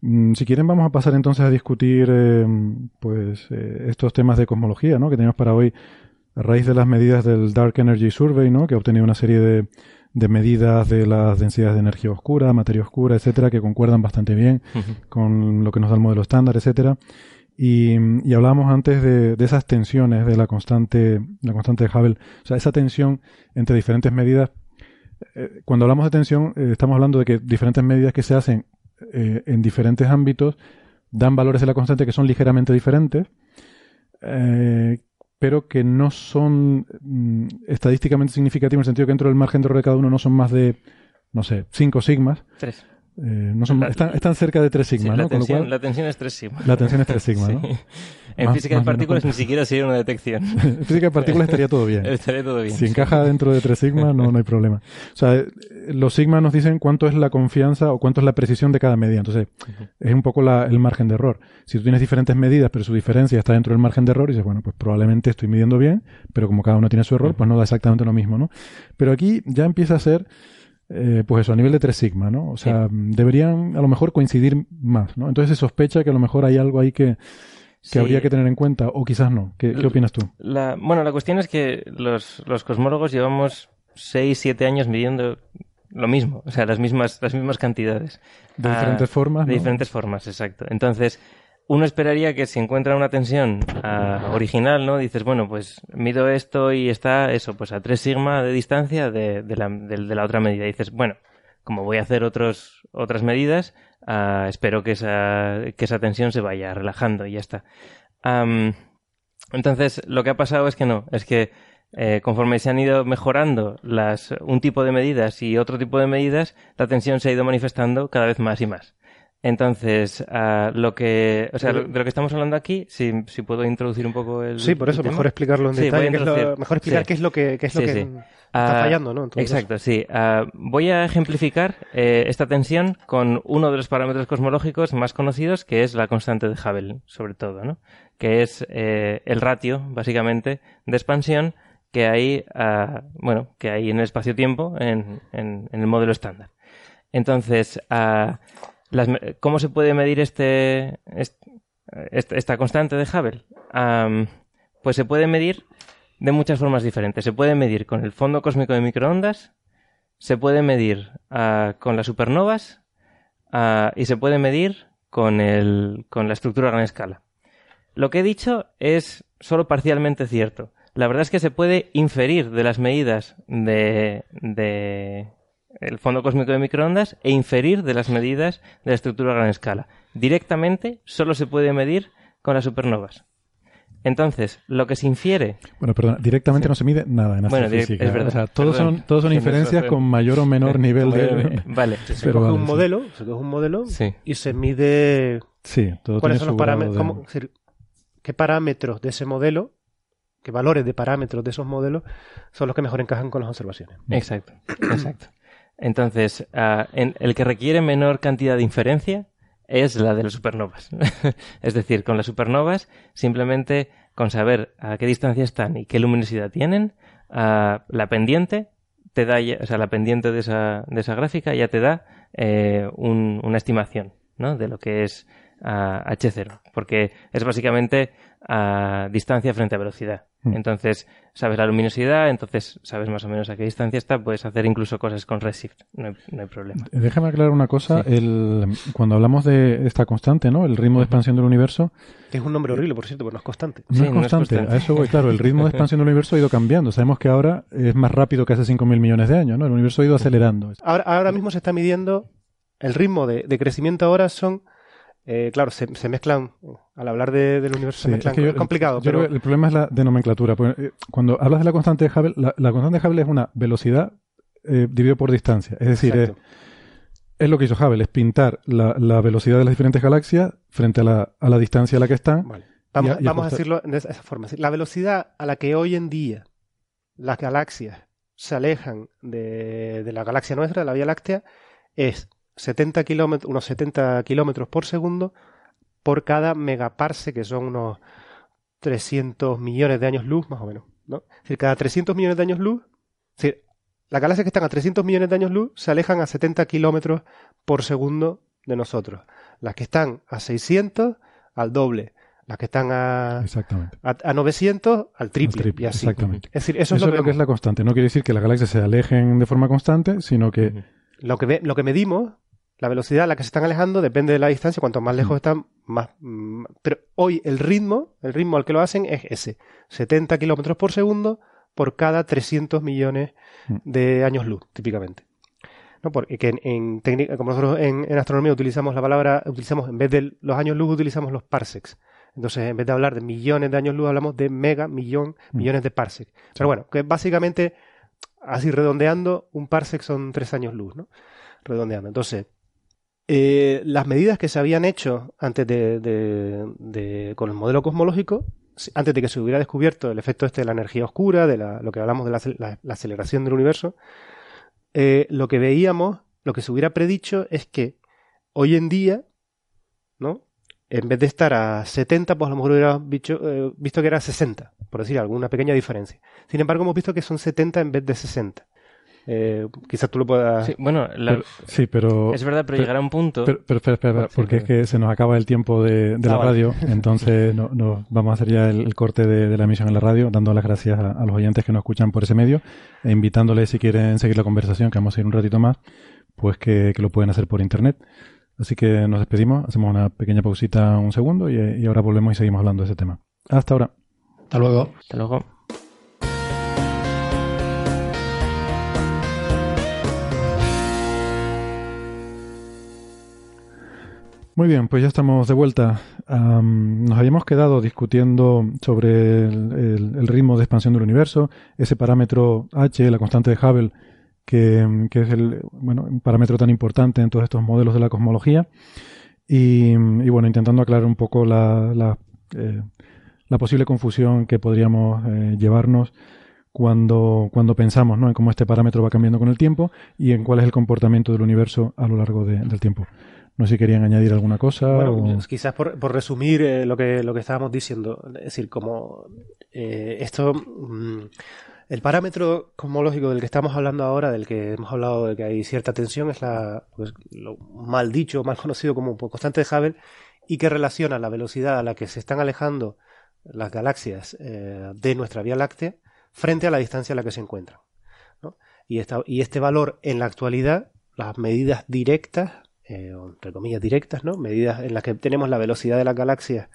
Mm, si quieren vamos a pasar entonces a discutir eh, pues eh, estos temas de cosmología ¿no? que tenemos para hoy a raíz de las medidas del Dark Energy Survey, ¿no? que ha obtenido una serie de, de medidas de las densidades de energía oscura, materia oscura, etcétera, que concuerdan bastante bien con lo que nos da el modelo estándar, etcétera. Y, y hablábamos antes de, de esas tensiones de la constante, la constante de Hubble, o sea, esa tensión entre diferentes medidas. Eh, cuando hablamos de tensión, eh, estamos hablando de que diferentes medidas que se hacen eh, en diferentes ámbitos dan valores de la constante que son ligeramente diferentes, eh, pero que no son mm, estadísticamente significativos en el sentido que dentro del margen de error de cada uno no son más de, no sé, 5 sigmas. Tres. Eh, no son, La- están, están cerca de 3 Sí, sigmas, la, ¿no? Con lo tensión, cual- la tensión es 3 sigma. La tensión es 3 sigma, ¿no? Sí. En Más- física de partículas ni siquiera sería una detección. En física de partículas estaría todo bien. Estaría todo bien. Si sí. encaja dentro de 3 sigma, no, no hay problema. O sea, los sigmas nos dicen cuánto es la confianza o cuánto es la precisión de cada medida. Entonces, es un poco la- el margen de error. Si tú tienes diferentes medidas, pero su diferencia está dentro del margen de error, y dices, bueno, pues probablemente estoy midiendo bien, pero como cada uno tiene su error, pues no da exactamente lo mismo, ¿no? Pero aquí ya empieza a ser, eh, pues eso, a nivel de 3 sigma, ¿no? O sea, deberían a lo mejor coincidir más, ¿no? Entonces se sospecha que a lo mejor hay algo ahí que, que Sí. habría que tener en cuenta, o quizás no. ¿Qué, qué opinas tú? La, bueno, la cuestión es que los, los cosmólogos llevamos 6, 7 años midiendo lo mismo, o sea, las mismas, las mismas cantidades. De Ah, diferentes formas, De ¿no? diferentes formas, exacto. Entonces, uno esperaría que si encuentra una tensión ah, original, ¿no? Dices, bueno, pues mido esto y está eso, pues a 3 sigma de distancia de, la, otra medida. Y dices, bueno, como voy a hacer otros, otras medidas, ah, espero que esa, que esa tensión se vaya relajando y ya está. Entonces, lo que ha pasado es que no, es que eh, conforme se han ido mejorando un tipo de medidas y otro tipo de medidas, la tensión se ha ido manifestando cada vez más y más. Entonces, ah, lo que, o sea, de lo que estamos hablando aquí, si, si puedo introducir un poco el. Sí, por eso, mejor explicarlo en Sí, detalle, qué lo- mejor explicar sí. qué es lo que- qué es lo que está Ah, fallando, ¿no? Exacto, sí. Ah, voy a ejemplificar eh, esta tensión con uno de los parámetros cosmológicos más conocidos, que es la constante de Hubble, sobre todo, ¿no? Que es eh, el ratio, básicamente, de expansión que hay, bueno, que hay en el espacio-tiempo en, en- en el modelo estándar. Entonces, ¿cómo se puede medir este, est- est- esta constante de Hubble? Pues se puede medir de muchas formas diferentes. Se puede medir con el fondo cósmico de microondas, se puede medir ah, con las supernovas ah, y se puede medir con, la estructura a gran escala. Lo que he dicho es solo parcialmente cierto. La verdad es que se puede inferir de las medidas de el fondo cósmico de microondas e inferir de las medidas de la estructura a gran escala. Directamente solo se puede medir con las supernovas. Entonces, lo que se infiere Bueno, perdón, directamente no se mide nada en astrofísica. es verdad. O sea, todos Perdón. son, todos son inferencias con mayor o menor nivel de... Vale. Se Pero coge vale, un sí. modelo, se coge un modelo Sí. y se mide Sí, todo cuáles tiene son los parámetros, de- cómo- es decir, qué parámetros de ese modelo, qué valores de parámetros de esos modelos son los que mejor encajan con las observaciones. Exacto, exacto. Entonces, ah, en- el que requiere menor cantidad de inferencia es la de las supernovas. es decir, con las supernovas, simplemente con saber a qué distancia están y qué luminosidad tienen, ah, la pendiente te da, ya- o sea, la pendiente de esa, de esa gráfica ya te da eh, un- una estimación, ¿no? De lo que es a H0, porque es básicamente a distancia frente a velocidad. Mm. Entonces, sabes la luminosidad, entonces sabes más o menos a qué distancia está, puedes hacer incluso cosas con Redshift, no hay, no hay problema. Déjame aclarar una cosa. El, cuando hablamos de esta constante, ¿no? El ritmo de expansión del universo. Que es un nombre horrible, por cierto, porque no es constante. No, es, constante. A eso voy, claro. El ritmo de expansión del universo ha ido cambiando. Sabemos que ahora es más rápido que hace 5.000 millones de años, ¿no? El universo ha ido acelerando. Ahora, ahora mismo se está midiendo el ritmo de, de crecimiento ahora son eh, claro, se, se, mezclan, al hablar de, del universo, Sí, se mezclan. es que yo- es complicado, yo pero creo que el problema es la de nomenclatura. Pues, eh, Cuando hablas de la constante de Hubble, la, la constante de Hubble es una velocidad eh, dividido por distancia. Es decir, es, lo que hizo Hubble, es pintar la, la velocidad de las diferentes galaxias frente a la, a la distancia a la que están. Vamos, y a- y vamos a ajustar- decirlo de esa forma. La velocidad a la que hoy en día las galaxias se alejan de, de la galaxia nuestra, de la Vía Láctea, es 70 kilómetros, unos 70 kilómetros por segundo por cada megaparse, que son unos 300 millones de años luz, más o menos. ¿no? Es decir, cada 300 millones de años luz, es decir, las galaxias que están a 300 millones de años luz se alejan a 70 kilómetros por segundo de nosotros. Las que están a 600, al doble. Las que están a, Exactamente. a, a 900, al triple. Al triple, y así. exactamente. Es decir, eso, es lo que, es la constante. No quiere decir que las galaxias se alejen de forma constante, sino que lo que, lo que medimos, la velocidad a la que se están alejando, depende de la distancia. Cuanto más Mm. lejos están, más. mm, Pero hoy el ritmo, el ritmo al que lo hacen es ese: 70 kilómetros por segundo por cada 300 millones Mm. de años luz, típicamente. ¿No? Porque que en, en técnica, como nosotros en, en astronomía utilizamos la palabra, utilizamos en vez de los años luz, utilizamos los parsecs. Entonces, en vez de hablar de millones de años luz, hablamos de mega, millón, Mm. millones de parsecs. Pero bueno, que básicamente, así redondeando, un parsec son tres años luz, ¿no? Redondeando. Entonces, eh, las medidas que se habían hecho antes de, con el modelo cosmológico, antes de que se hubiera descubierto el efecto este de la energía oscura, de la- lo que hablamos de la, acel- la- la aceleración del universo, eh, lo que veíamos, lo que se hubiera predicho es que hoy en día, ¿no? En vez de estar a 70, pues a lo mejor hubiera eh, visto que era 60, por decir alguna pequeña diferencia. Sin embargo, hemos visto que son 70 en vez de 60. Eh, quizás tú lo puedas... Sí, bueno, la- Pero- sí, pero. Es verdad, pero llegará un punto- Pero, pero espera, espera, espera, Sí, porque es que se nos acaba el tiempo de, de Ah, la vale. radio, entonces no, no- vamos a hacer ya el, el corte de, de la emisión en la radio, dando las gracias a, a los oyentes que nos escuchan por ese medio, e invitándoles si quieren seguir la conversación, que vamos a ir un ratito más, pues que, que lo pueden hacer por internet. Así que nos despedimos, hacemos una pequeña pausita un segundo y, y ahora volvemos y seguimos hablando de ese tema. Hasta ahora. Hasta luego. Hasta luego. Muy bien, pues ya estamos de vuelta. Nos habíamos quedado discutiendo sobre el, ritmo de expansión del universo, ese parámetro H, la constante de Hubble, que, es el, bueno, un parámetro tan importante en todos estos modelos de la cosmología. Y, bueno, intentando aclarar un poco la, la, eh, la posible confusión que podríamos eh, llevarnos cuando, cuando pensamos ¿no? en cómo este parámetro va cambiando con el tiempo y en cuál es el comportamiento del universo a lo largo de- del tiempo. No sé si querían añadir alguna cosa. Bueno, o- quizás por, por resumir eh, lo, que, lo que estábamos diciendo, es decir, como eh, esto, mm, el parámetro cosmológico del que estamos hablando ahora, del que hemos hablado de que hay cierta tensión, es la, pues, lo mal dicho, mal conocido como constante de Hubble, y que relaciona la velocidad a la que se están alejando las galaxias eh, de nuestra Vía Láctea frente a la distancia a la que se encuentran. ¿no? Y, esta- y este valor en la actualidad, las medidas directas, eh, entre comillas directas, ¿no? medidas en las que tenemos la velocidad de las galaxias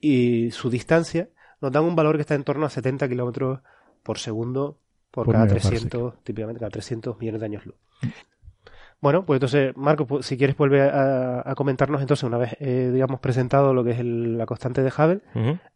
y su distancia, nos dan un valor que está en torno a 70 kilómetros por segundo por, Por cada megaparsec. 300, típicamente cada 300 millones de años luz. Bueno, pues entonces, Marco, pues, si quieres vuelve a, a comentarnos entonces, una vez, eh, digamos, presentado lo que es el- la constante de Hubble,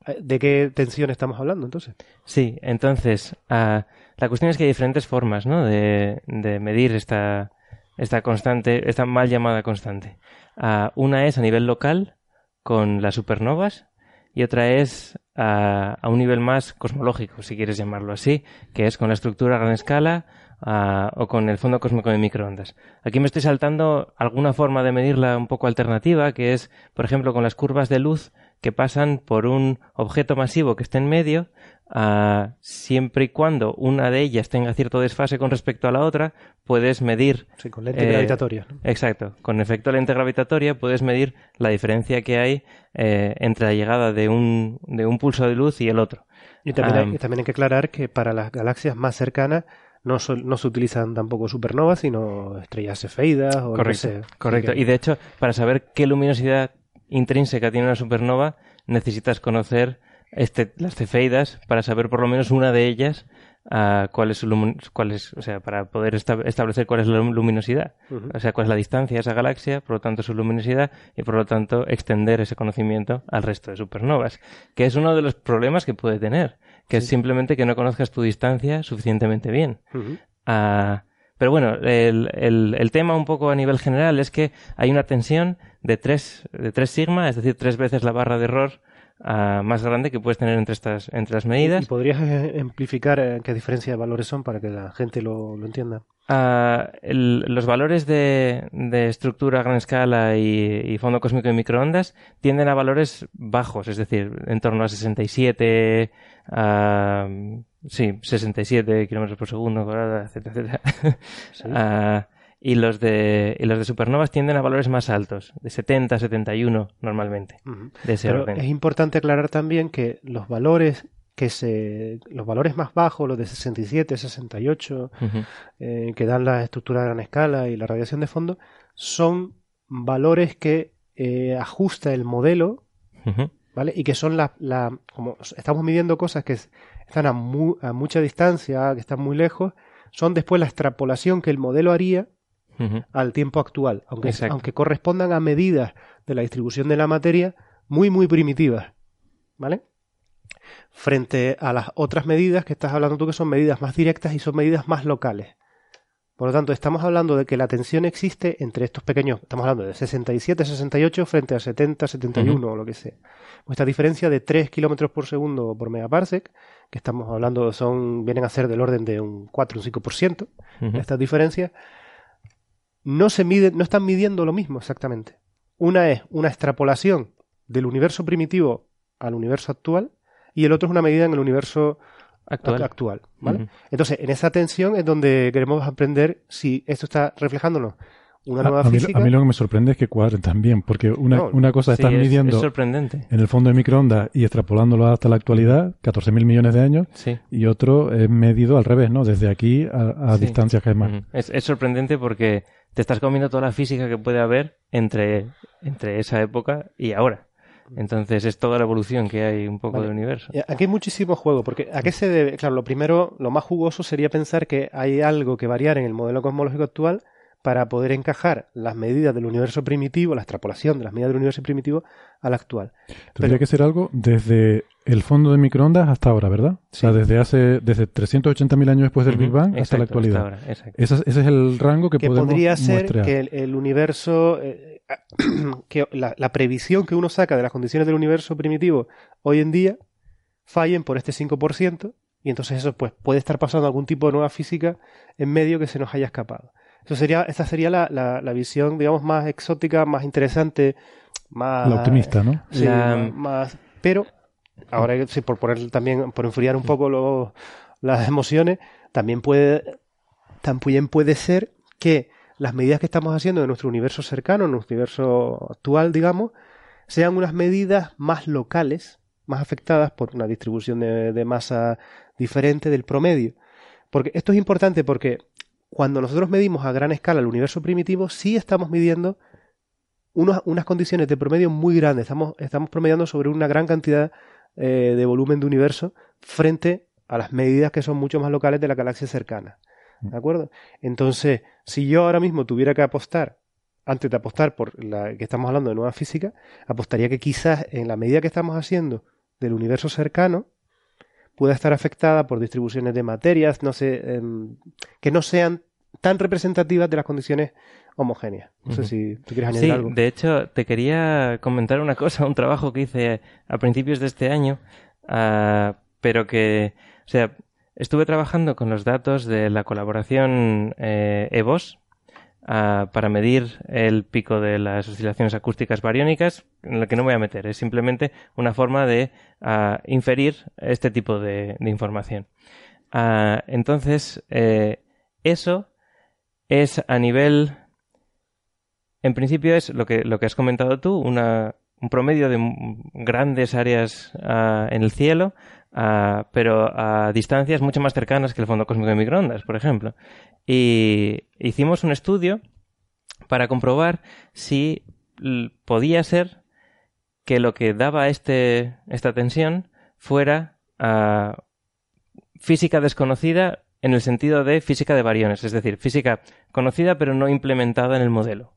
eh, ¿de qué tensión estamos hablando entonces? Sí, entonces, ah, la cuestión es que hay diferentes formas, ¿no? De, de medir esta, esta constante, esta mal llamada constante. Ah, una es a nivel local, con las supernovas, y otra es ah, a un nivel más cosmológico, si quieres llamarlo así, que es con la estructura a gran escala ah, o con el fondo cósmico de microondas. Aquí me estoy saltando alguna forma de medirla un poco alternativa, que es, por ejemplo, con las curvas de luz que pasan por un objeto masivo que esté en medio, ah, siempre y cuando una de ellas tenga cierto desfase con respecto a la otra, puedes medir... Sí, con lente eh, gravitatoria. ¿no? Exacto. Con efecto lente gravitatoria puedes medir la diferencia que hay eh, entre la llegada de un, de un pulso de luz y el otro. Y también, Am, hay, y también hay que aclarar que para las galaxias más cercanas no, no se utilizan tampoco supernovas, sino estrellas cefeidas o Correcto, sea. correcto. Y de hecho, para saber qué luminosidad intrínseca tiene una supernova, necesitas conocer este, las cefeidas para saber por lo menos una de ellas ah, cuál es su lumin- cuál es, o sea, para poder esta- establecer cuál es la lum- luminosidad, o sea, cuál es la distancia a esa galaxia, por lo tanto su luminosidad y por lo tanto extender ese conocimiento al resto de supernovas, que es uno de los problemas que puede tener, que es simplemente que no conozcas tu distancia suficientemente bien. Ah, pero bueno, el, el- el tema un poco a nivel general es que hay una tensión de 3, de 3 sigma, es decir, tres veces la barra de error ah, más grande que puedes tener entre, estas, entre las ¿Y medidas. podrías eh, ejemplificar eh, qué diferencia de valores son para que la gente lo, lo entienda? Ah, el- los valores de, de estructura a gran escala y, y fondo cósmico de microondas tienden a valores bajos, es decir, en torno a 67, ah, sí, 67 kilómetros por segundo, etcétera, etcétera. y los de y los de supernovas tienden a valores más altos, de 70, 71 normalmente, Ujú. de ese Pero orden. es importante aclarar también que los valores que se los valores más bajos, los de 67, 68, Ujú. eh, que dan la estructura a gran escala y la radiación de fondo, son valores que eh, ajusta el modelo. ¿vale? Y que son la, la como estamos midiendo cosas que es- están a, mu- a mucha distancia, que están muy lejos, son después la extrapolación que el modelo haría Al tiempo actual, aunque, aunque correspondan a medidas de la distribución de la materia muy, muy primitivas, ¿vale? Frente a las otras medidas que estás hablando tú, que son medidas más directas y son medidas más locales. Por lo tanto, estamos hablando de que la tensión existe entre estos pequeños, estamos hablando de 67, 68 frente a 70, 71 o lo que sea. Pues esta diferencia de 3 kilómetros por segundo por megaparsec, que estamos hablando, son, vienen a ser del orden de un 4 o un 5%, Ujú. estas diferencias, no se miden, no están midiendo lo mismo exactamente. Una es una extrapolación del universo primitivo al universo actual y el otro es una medida en el universo Actual. Entonces, en esa tensión es donde queremos aprender si esto está reflejándonos una A, nueva a mí, física. a mí lo que me sorprende es que cuadren también, porque una, No, una cosa sí, estás es- midiendo es sorprendente. en el fondo de microondas y extrapolándolo hasta la actualidad, 14.000 millones de años, Sí. y otro es medido al revés, ¿no? Desde aquí a, a Sí. distancias que es más. Es, es sorprendente porque te estás comiendo toda la física que puede haber entre, entre esa época y ahora. Entonces es toda la evolución que hay un poco Vale. del universo. Y Aquí hay muchísimo juego, porque ¿a qué se debe? Claro, lo primero, lo más jugoso sería pensar que hay algo que variar en el modelo cosmológico actual para poder encajar las medidas del universo primitivo, la extrapolación de las medidas del universo primitivo al actual. Tendría que ser algo desde el fondo de microondas hasta ahora, ¿verdad? O sea, desde hace desde 380.000 años después del Big Bang hasta la actualidad. hasta ahora, exacto. Ese, es- ese es el rango que, que podemos podría ser muestrear. que el, el universo, eh, que la, la previsión que uno saca de las condiciones del universo primitivo hoy en día fallen por este 5%, y entonces eso pues puede estar pasando algún tipo de nueva física en medio que se nos haya escapado. Eso sería, esta sería la, la, la visión, digamos, más exótica, más interesante, más... La optimista, ¿no? Sí, La- más, pero ahora sí, por poner también, por enfriar un poco lo- las emociones, también puede, también puede ser que las medidas que estamos haciendo de nuestro universo cercano, nuestro universo actual, digamos, sean unas medidas más locales, más afectadas por una distribución de, de masa diferente del promedio. Porque esto es importante porque cuando nosotros medimos a gran escala el universo primitivo, sí estamos midiendo unos- unas condiciones de promedio muy grandes. Estamos, estamos promediando sobre una gran cantidad eh, de volumen de universo frente a las medidas que son mucho más locales de la galaxia cercana. ¿De acuerdo? Entonces, si yo ahora mismo tuviera que apostar, antes de apostar por la que estamos hablando de nueva física, apostaría que quizás en la medida que estamos haciendo del universo cercano, pueda estar afectada por distribuciones de materias, no sé, em, que no sean tan representativas de las condiciones homogéneas. No sé si tú quieres añadir Sí, algo. de hecho, te quería comentar una cosa, un trabajo que hice a principios de este año, ah, pero que, o sea, estuve trabajando con los datos de la colaboración eh, EVOS, para medir el pico de las oscilaciones acústicas bariónicas, en la que no voy a meter. Es simplemente una forma de inferir este tipo de, información. Entonces, eh, eso es a nivel. En principio es lo que, lo que has comentado tú, una, un promedio de grandes áreas en el cielo, ah, pero a distancias mucho más cercanas que el fondo cósmico de microondas, por ejemplo. Y hicimos un estudio para comprobar si podía ser que lo que daba este, esta tensión fuera física desconocida en el sentido de física de variones, es decir, física conocida pero no implementada en el modelo.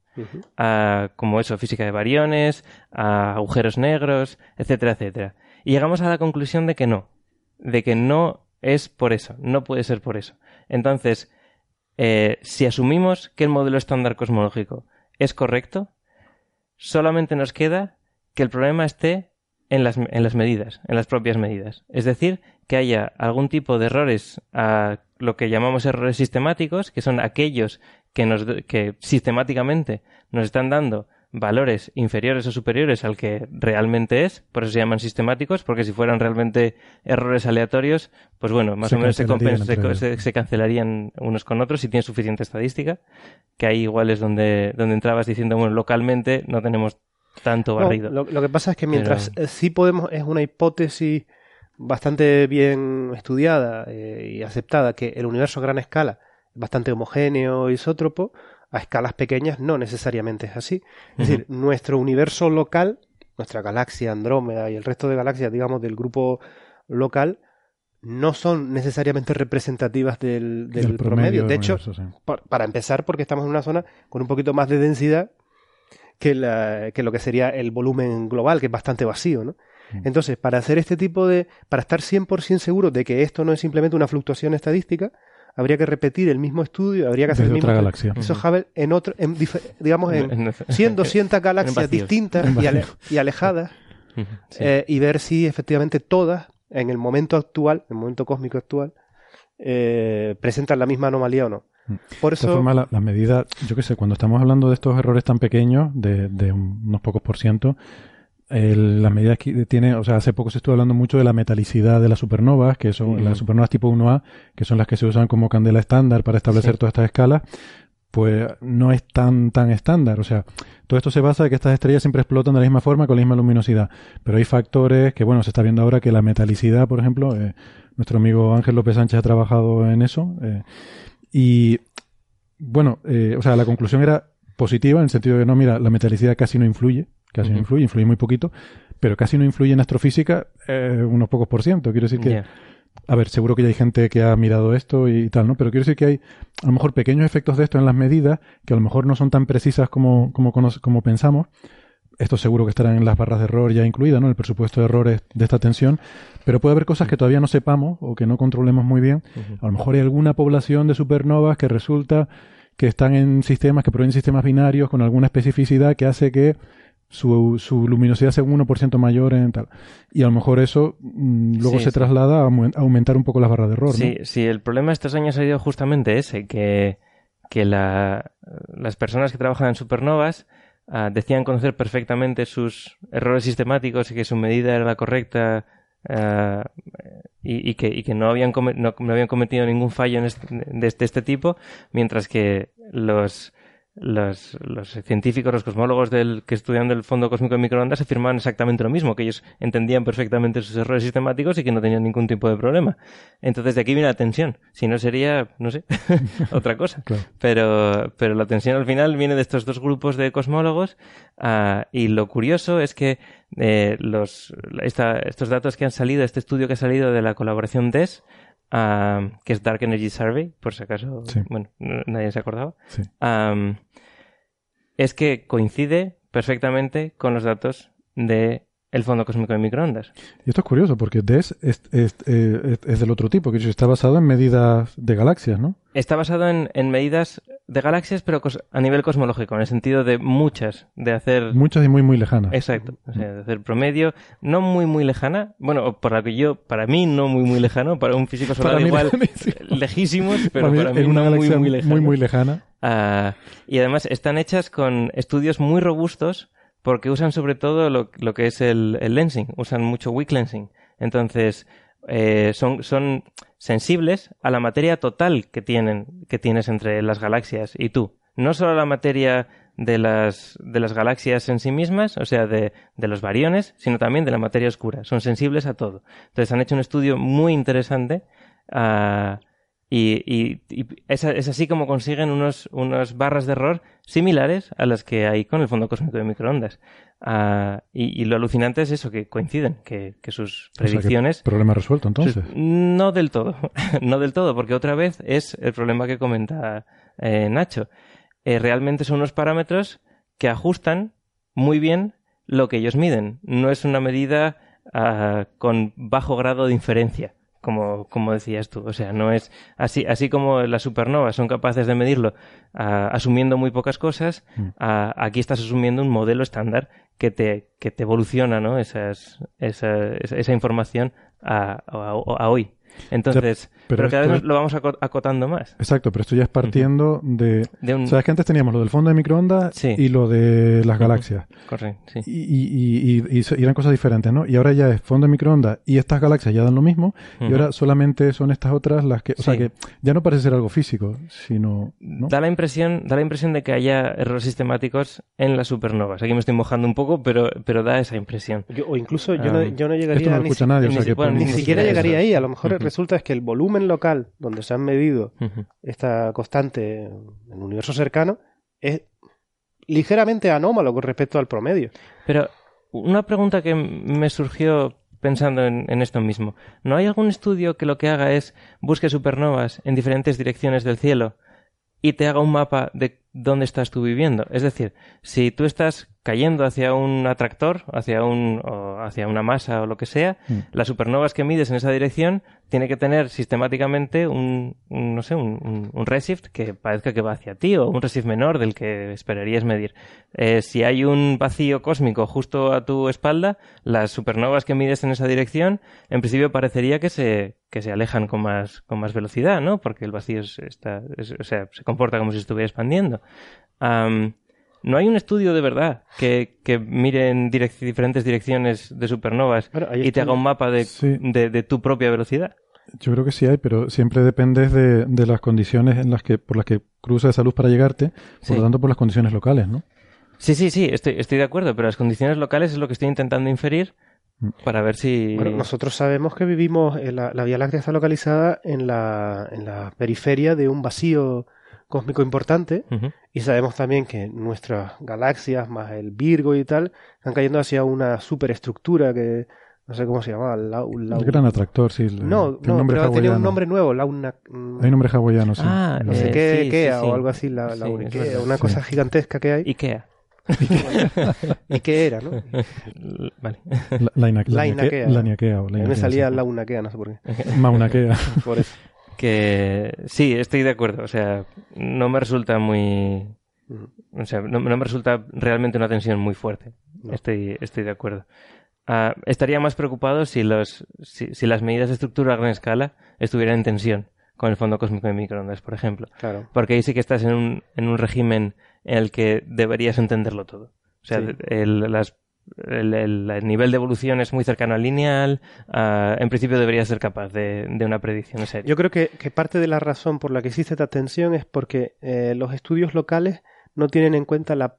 como eso, física de variones, agujeros negros, etcétera, etcétera. Y llegamos a la conclusión de que no, de que no es por eso, no puede ser por eso. Entonces, eh, si asumimos que el modelo estándar cosmológico es correcto, solamente nos queda que el problema esté en las, en las medidas, en las propias medidas. Es decir, que haya algún tipo de errores a lo que llamamos errores sistemáticos, que son aquellos que, nos, que sistemáticamente nos están dando valores inferiores o superiores al que realmente es, por eso se llaman sistemáticos, porque si fueran realmente errores aleatorios, pues bueno, más o menos se, se, cancelarían unos con otros si tienen suficiente estadística, que ahí igual es donde, donde entrabas diciendo, bueno, localmente no tenemos tanto barrido. lo, que pasa es que mientras eh, sí podemos, es una hipótesis bastante bien estudiada eh, y aceptada que el universo a gran escala es bastante homogéneo, isótropo, a escalas pequeñas no necesariamente es así. Es decir, nuestro universo local, nuestra galaxia Andrómeda y el resto de galaxias, digamos, del grupo local, no son necesariamente representativas del, promedio. De hecho, para empezar, porque estamos en una zona con un poquito más de densidad que, la, que lo que sería el volumen global, que es bastante vacío, ¿no? Mm. Entonces, para hacer este tipo de, para estar 100% seguro de que esto no es simplemente una fluctuación estadística, habría que repetir el mismo estudio, habría que hacer el mismo otra galaxia. Eso Hubble en otro, en, digamos, en 100, 200 galaxias distintas y, alejadas, eh, y ver si efectivamente todas, en el momento actual, en el momento cósmico actual, eh, presentan la misma anomalía o no. Mm. Por eso... De forma, la, la, medida, yo qué sé, cuando estamos hablando de estos errores tan pequeños, de, de unos pocos por ciento, el, las medidas que tiene, o sea, hace poco se estuvo hablando mucho de la metalicidad de las supernovas, que son las supernovas tipo 1A, que son las que se usan como candela estándar para establecer todas estas escalas, pues no es tan tan estándar. O sea, todo esto se basa en que estas estrellas siempre explotan de la misma forma, con la misma luminosidad. Pero hay factores que, bueno, se está viendo ahora que la metalicidad, por ejemplo, eh, nuestro amigo Ángel López Sánchez ha trabajado en eso. Eh, y, bueno, eh, o sea, la conclusión era positiva en el sentido de, no, mira, la metalicidad casi no influye casi no influye, influye muy poquito, pero casi no influye en astrofísica eh, unos pocos por ciento. Quiero decir que, a ver, seguro que ya hay gente que ha mirado esto y, tal, ¿no? Pero quiero decir que hay a lo mejor pequeños efectos de esto en las medidas que a lo mejor no son tan precisas como, como, como pensamos. Esto seguro que estarán en las barras de error ya incluidas, ¿no? El presupuesto de errores de esta tensión. Pero puede haber cosas que todavía no sepamos o que no controlemos muy bien. A lo mejor hay alguna población de supernovas que resulta que están en sistemas, que proveen sistemas binarios con alguna especificidad que hace que su, su luminosidad sea un 1% mayor en tal. Y a lo mejor eso mm, luego se traslada a aumentar un poco las barras de error. Sí, sí, el problema estos años ha sido justamente ese, que, que la, las personas que trabajan en supernovas ah, decían conocer perfectamente sus errores sistemáticos y que su medida era la correcta ah, y, que, y que no, habían no, habían cometido ningún fallo en de, este tipo, mientras que los los, los, científicos, los cosmólogos del, que estudian el fondo cósmico de microondas afirmaban exactamente lo mismo, que ellos entendían perfectamente sus errores sistemáticos y que no tenían ningún tipo de problema. Entonces de aquí viene la tensión. Si no sería, no sé, otra cosa. Pero, pero la tensión al final viene de estos dos grupos de cosmólogos uh, y lo curioso es que eh, los, esta, estos datos que han salido, este estudio que ha salido de la colaboración DES, que es Dark Energy Survey, por si acaso, bueno, nadie se acordaba, es que coincide perfectamente con los datos de el fondo cósmico de microondas. Y esto es curioso porque DES es, es, eh, es, del otro tipo, que está basado en medidas de galaxias, ¿no? Está basado en, en medidas de galaxias, pero a nivel cosmológico, en el sentido de muchas, de hacer... Muchas y muy, muy lejanas. Exacto, o sea, de hacer promedio, no muy, muy lejana, bueno, por la que yo, para mí no muy, muy lejano, para un físico solar igual lejísimo. lejísimos, pero Para para mí en una no galaxia muy, muy lejana. Ah, y además están hechas con estudios muy robustos porque usan sobre todo lo, lo que es el, lensing, usan mucho weak lensing. Entonces, eh, son, son sensibles a la materia total que tienen, que tienes entre las galaxias y tú. No solo a la materia de las, de las galaxias en sí mismas, o sea, de, de los bariones, sino también de la materia oscura. Son sensibles a todo. Entonces han hecho un estudio muy interesante ah, y, y- y es, es así como consiguen unos, unos barras de error similares a las que hay con el fondo cósmico de microondas. Ah, y, y lo alucinante es eso, que coinciden, que, que sus O sea, que predicciones... problema resuelto, entonces. sus- no del todo, no del todo, porque otra vez es el problema que comenta eh, Nacho. Eh, realmente son unos parámetros que ajustan muy bien lo que ellos miden. No es una medida ah, con bajo grado de inferencia, como, como decías tú. O sea, no es así, así como las supernovas son capaces de medirlo asumiendo muy pocas cosas, Mm. aquí estás asumiendo un modelo estándar que te, que te evoluciona ¿no? Esas, esa, esa, esa información a, a- a hoy. Entonces, pero pero, cada esto vez es- lo vamos aco- acotando más. Exacto, pero esto ya es partiendo de... De un- Sabes que antes teníamos lo del fondo de microondas Sí. y lo de las galaxias. Correcto, sí. Y, y- y- y eran cosas diferentes, ¿no? Y ahora ya es fondo de microondas y estas galaxias ya dan lo mismo. Y ahora solamente son estas otras las que... O sea que ya no parece ser algo físico, sino... ¿no? Da la impresión, da la impresión de que haya errores sistemáticos en las supernovas. Aquí me estoy mojando un poco, pero, pero da esa impresión. Yo- o incluso yo, no, Ah, yo no Esto llegaría no lo escucha si- nadie, o sea si- que bueno, ni siquiera eso. llegaría ahí. A lo mejor. resulta es que el volumen local donde se han medido esta constante en el universo cercano es ligeramente anómalo con respecto al promedio. Pero una pregunta que me surgió pensando en, en esto mismo. ¿No hay algún estudio que lo que haga es busque supernovas en diferentes direcciones del cielo y te haga un mapa de dónde estás tú viviendo? Es decir, si tú estás cayendo hacia un atractor, hacia un o hacia una masa o lo que sea, Mm. las supernovas que mides en esa dirección tiene que tener sistemáticamente un, un, no sé, un, un, un redshift que parezca que va hacia ti o un redshift menor del que esperarías medir. Eh, si hay un vacío cósmico justo a tu espalda, las supernovas que mides en esa dirección, en principio parecería que se, que se alejan con más, con más velocidad, ¿no? Porque el vacío es- está, es- o sea, se comporta como si estuviera expandiendo. No hay un estudio de verdad que, que mire en direc- diferentes direcciones de supernovas Bueno, y te haga un mapa de, Sí. de, de tu propia velocidad. Yo creo que sí hay, pero siempre dependes de, de las condiciones en las que, por las que cruza esa luz para llegarte, por Sí. lo tanto por las condiciones locales, ¿no? Sí, sí, sí, estoy, estoy de acuerdo, pero las condiciones locales es lo que estoy intentando inferir Mm. para ver si... Bueno, nosotros sabemos que vivimos, en la, la Vía Láctea está localizada en la, en la periferia de un vacío cósmico importante Ujú. y sabemos también que nuestras galaxias más el Virgo y tal están cayendo hacia una superestructura que no sé cómo se llama, Lau, Lau- El gran atractor, sí. el- No, no, nombre pero tenía un nombre nuevo, Launa, mm, Hay nombre hawaiano, sí. Ah, no sé Eh, qué, sí, Kea sí, sí. o algo así, la, Sí, la Ikea, una Sí. cosa gigantesca que hay. Ikea. ¿Y qué era, no? Vale. La, la, ina- la, Lainakea. inaque- la niaquea o la A mí me inaquea, salía sí. Launakea, no sé por qué. Maunaquea. Por eso. Que sí, estoy de acuerdo. O sea, no me resulta muy... O sea, no, no me resulta realmente una tensión muy fuerte. No. Estoy, estoy de acuerdo. Ah, estaría más preocupado si, los, si, si las medidas de estructura a gran escala estuvieran en tensión con el fondo cósmico de microondas, por ejemplo. Claro. Porque ahí sí que estás en un, en un régimen en el que deberías entenderlo todo. O sea, Sí. el, las- el- el- el nivel de evolución es muy cercano al lineal. ah, en principio deberías ser capaz de, de una predicción seria. Yo creo que, que parte de la razón por la que existe esta tensión es porque eh, los estudios locales no tienen en cuenta la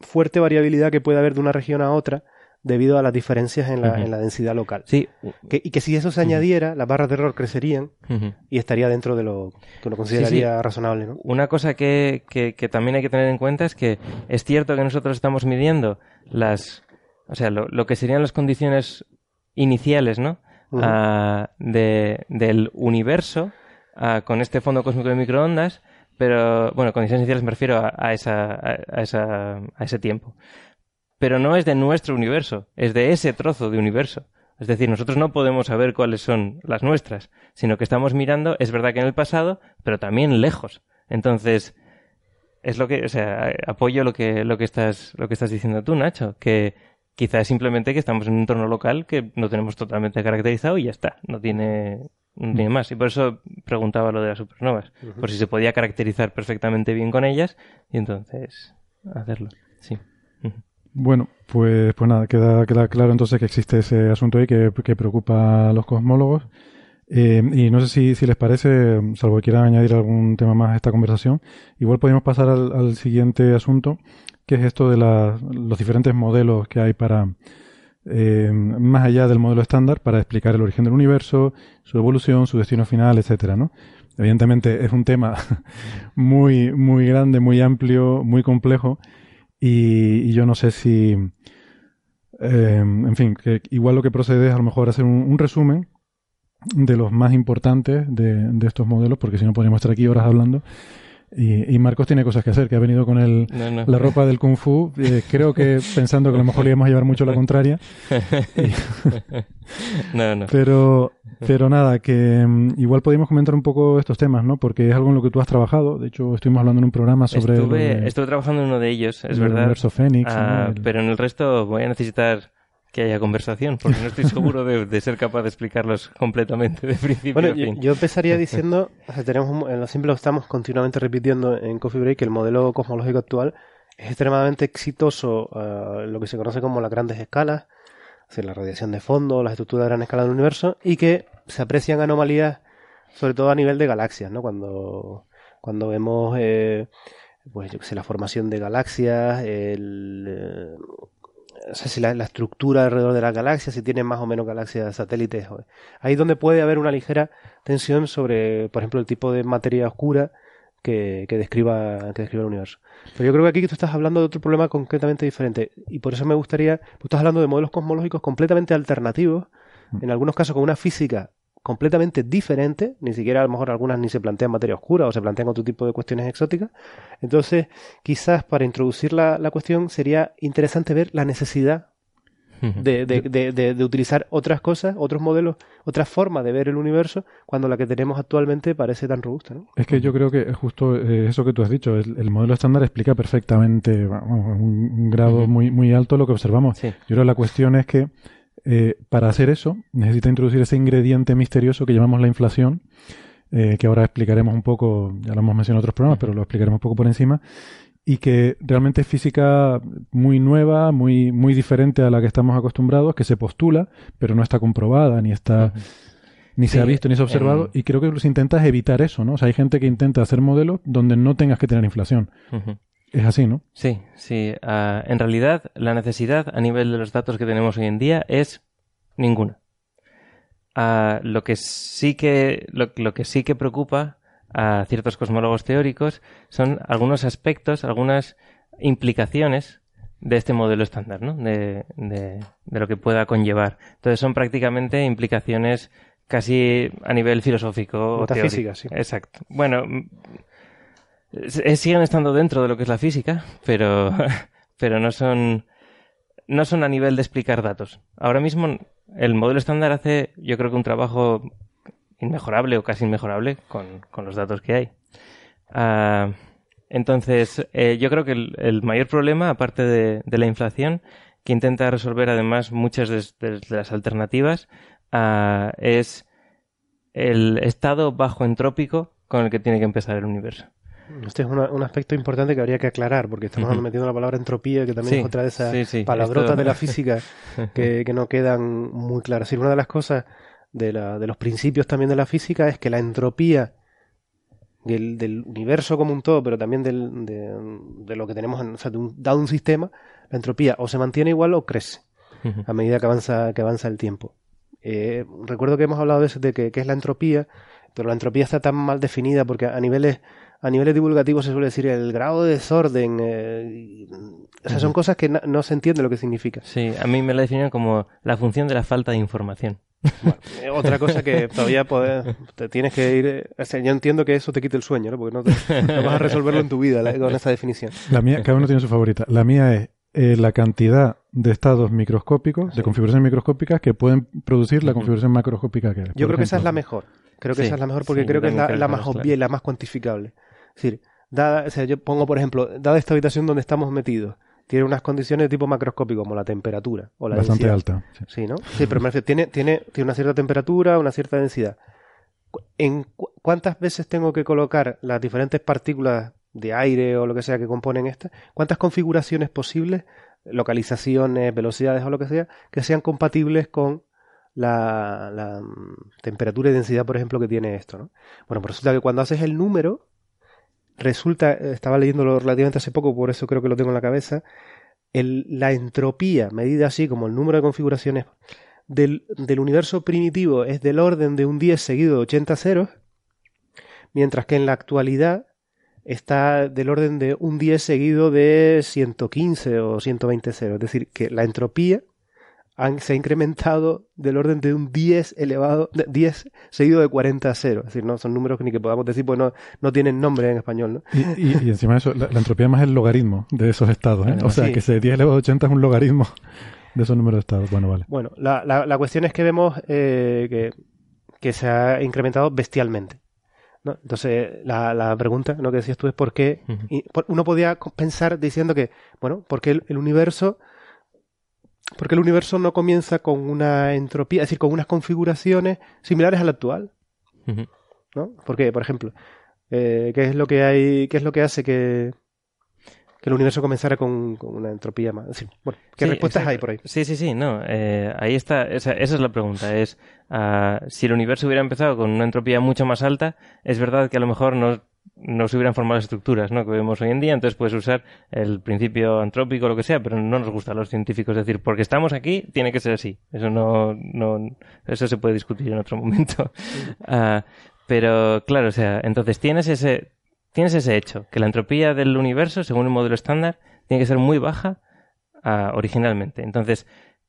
fuerte variabilidad que puede haber de una región a otra debido a las diferencias en la, en la densidad local. Sí. Que- y que si eso se añadiera, las barras de error crecerían y estaría dentro de lo que uno consideraría razonable, ¿no? Una cosa que, que- que también hay que tener en cuenta es que es cierto que nosotros estamos midiendo las, o sea, lo, lo que serían las condiciones iniciales, ¿no? Ah, de, del universo ah, con este fondo cósmico de microondas, pero, bueno, condiciones iniciales me refiero a, a esa, a, a esa, a ese tiempo. Pero no es de nuestro universo, es de ese trozo de universo. Es decir, nosotros no podemos saber cuáles son las nuestras, sino que estamos mirando, es verdad que en el pasado, pero también lejos. Entonces, es lo que, o sea, apoyo lo que, lo que estás, lo que estás diciendo tú, Nacho, que quizás simplemente que estamos en un entorno local que no tenemos totalmente caracterizado y ya está, no tiene, no tiene más. Y por eso preguntaba lo de las supernovas, por si se podía caracterizar perfectamente bien con ellas y entonces hacerlo. Sí. Bueno, pues, pues nada, queda, queda claro entonces que existe ese asunto ahí que, que preocupa a los cosmólogos. Eh, y no sé si, si les parece, salvo que quieran añadir algún tema más a esta conversación, igual podemos pasar al, al siguiente asunto, que es esto de la, los diferentes modelos que hay para, eh, más allá del modelo estándar, para explicar el origen del universo, su evolución, su destino final, etcétera, ¿no? Evidentemente es un tema muy, muy grande, muy amplio, muy complejo, y, yo no sé si, eh, en fin, que igual lo que procede es a lo mejor hacer un, un resumen de los más importantes de, de, estos modelos, porque si no podríamos estar aquí horas hablando. Y, y, Marcos tiene cosas que hacer, que ha venido con el, No, no. la ropa del Kung Fu, eh, creo que pensando que a lo mejor le íbamos a llevar mucho la contraria. Y- no, no. Pero, pero nada, que mm, igual podríamos comentar un poco estos temas, ¿no? Porque es algo en lo que tú has trabajado. De hecho, estuvimos hablando en un programa sobre Estuve, de- estuve trabajando en uno de ellos, es el verdad. Fénix, Ah, ¿no? El- Pero en el resto voy a necesitar que haya conversación, porque no estoy seguro de, de ser capaz de explicarlos completamente de principio Bueno, a fin. yo empezaría diciendo, o sea, tenemos un- en lo siempre lo estamos continuamente repitiendo en Coffee Break, que el modelo cosmológico actual es extremadamente exitoso en lo que se conoce como las grandes escalas, es decir, la radiación de fondo, las estructuras de gran escala del universo, y que se aprecian anomalías, sobre todo a nivel de galaxias, ¿no? Cuando, cuando vemos, eh, pues yo qué sé, la formación de galaxias, el, eh, o sea, si la, la estructura alrededor de las galaxias, si tienen más o menos galaxias satélites. o- Ahí es donde puede haber una ligera tensión sobre, por ejemplo, el tipo de materia oscura que, que describa, que describa el universo. Pero yo creo que aquí tú estás hablando de otro problema concretamente diferente. Y por eso me gustaría, tú estás hablando de modelos cosmológicos completamente alternativos, en algunos casos con una física completamente diferente, ni siquiera a lo mejor algunas ni se plantean materia oscura o se plantean otro tipo de cuestiones exóticas. Entonces, quizás para introducir la, la cuestión sería interesante ver la necesidad de, de, de, utilizar otras cosas, otros modelos, otras formas de ver el universo, cuando la que tenemos actualmente parece tan robusta. ¿no? Es que yo creo que justo eh, eso que tú has dicho, el, el modelo estándar explica perfectamente, vamos, un, un grado muy, muy alto lo que observamos. Sí. Yo creo que la cuestión es que eh, para hacer eso necesita introducir ese ingrediente misterioso que llamamos la inflación, eh, que ahora explicaremos un poco, ya lo hemos mencionado en otros programas, pero lo explicaremos un poco por encima, y que realmente es física muy nueva, muy, muy diferente a la que estamos acostumbrados, que se postula, pero no está comprobada, ni está... Ni se Sí, ha visto ni se ha observado, y creo que lo que se intenta es evitar eso, ¿no? O sea, hay gente que intenta hacer modelos donde no tengas que tener inflación. Es así, ¿no? Sí, sí. Ah, en realidad, la necesidad a nivel de los datos que tenemos hoy en día es ninguna. Ah, lo que sí que lo, lo que sí que preocupa a ciertos cosmólogos teóricos son algunos aspectos, algunas implicaciones de este modelo estándar, ¿no? De, de, de lo que pueda conllevar. Entonces son prácticamente implicaciones casi a nivel filosófico o teórico. Sí. Exacto. Bueno, eh, siguen estando dentro de lo que es la física, pero, pero no son no son a nivel de explicar datos. Ahora mismo el modelo estándar hace, yo creo que un trabajo inmejorable o casi inmejorable con, con los datos que hay. Ah, entonces, eh, yo creo que el, mayor problema, aparte de, de la inflación, que intenta resolver además muchas de las alternativas, ah, es el estado bajo entrópico con el que tiene que empezar el universo. Este es una- un aspecto importante que habría que aclarar, porque estamos metiendo la palabra entropía, que también Sí, es otra de esas sí, sí, palabrotas esto- de la física que, que no quedan muy claras. Una de las cosas de, la- de los principios también de la física es que la entropía del, del universo como un todo, pero también del- de, de lo que tenemos, en, o sea, de un- dado un sistema, la entropía o se mantiene igual o crece a medida que avanza, que avanza el tiempo. Eh, recuerdo que hemos hablado de, eso, de que, que es la entropía, pero la entropía está tan mal definida porque a niveles a niveles divulgativos se suele decir el grado de desorden. eh, o sea, son cosas que no, no se entiende lo que significa. Sí, a mí me la definen como la función de la falta de información. Eh, Otra cosa que todavía poder- te tienes que ir. eh, o sea, yo entiendo que eso te quite el sueño, ¿no? Porque no, te- no vas a resolverlo en tu vida la- con esa definición. La mía, cada uno tiene su favorita. La mía es eh, la cantidad de estados microscópicos, de configuraciones microscópicas que pueden producir la configuración macroscópica que es. Yo creo que esa es la mejor. Creo que Sí, esa es la mejor porque sí, creo que es la, la más obvia y la más cuantificable. Es decir, dada, o sea, yo pongo, por ejemplo, dada esta habitación donde estamos metidos, tiene unas condiciones de tipo macroscópico, como la temperatura o la Bastante densidad. alta. sí. Sí, ¿no? Sí, pero me refiero, tiene, tiene, tiene una cierta temperatura, una cierta densidad. ¿En cu- cuántas veces tengo que colocar las diferentes partículas de aire o lo que sea que componen esta? ¿Cuántas configuraciones posibles, localizaciones, velocidades o lo que sea, que sean compatibles con la, la, mm, temperatura y densidad, por ejemplo, que tiene esto, ¿no? Bueno, pues resulta que cuando haces el número, resulta, estaba leyéndolo relativamente hace poco, por eso creo que lo tengo en la cabeza, el- la entropía, medida así como el número de configuraciones del, del universo primitivo, es del orden de un 10 seguido de 80 ceros, mientras que en la actualidad está del orden de un 10 seguido de 115 o 120 ceros. Es decir, que la entropía han- se ha incrementado del orden de un 10 elevado, de 10 seguido de 40 ceros. Es decir, no son números que ni que podamos decir, pues no, no tienen nombre en español, ¿no? Y, y- y encima de eso, la, la entropía más es el logaritmo de esos estados. ¿eh? Bueno, o sea, sí. que ese 10 elevado a 80 es un logaritmo de esos números de estados. Bueno, vale. Bueno, la, la, la cuestión es que vemos eh, que, que se ha incrementado bestialmente. ¿no? Entonces, la, la pregunta ¿no? que decías tú es por qué. Ujú. y por- uno podía pensar diciendo que, bueno, porque el, el universo. Porque el universo no comienza con una entropía, es decir, con unas configuraciones similares a la actual. Ujú. ¿no? Porque, por ejemplo, eh, ¿qué es lo que hay, qué es lo que hace que, que el universo comenzara con, con una entropía más? Es decir, bueno, ¿qué Sí, respuestas exacto. hay por ahí? Sí, sí, sí, no. eh, ahí está, esa, esa es la pregunta. Es ah, si el universo hubiera empezado con una entropía mucho más alta, es verdad que a lo mejor no, no se hubieran formado las estructuras ¿no? que vemos hoy en día, entonces puedes usar el principio antrópico o lo que sea, pero no nos gusta a los científicos decir, porque estamos aquí, tiene que ser así. Eso no, no eso se puede discutir en otro momento. Ah, pero claro, o sea, entonces tienes ese, tienes ese hecho, que la entropía del universo, según el modelo estándar, tiene que ser muy baja ah, originalmente. Entonces,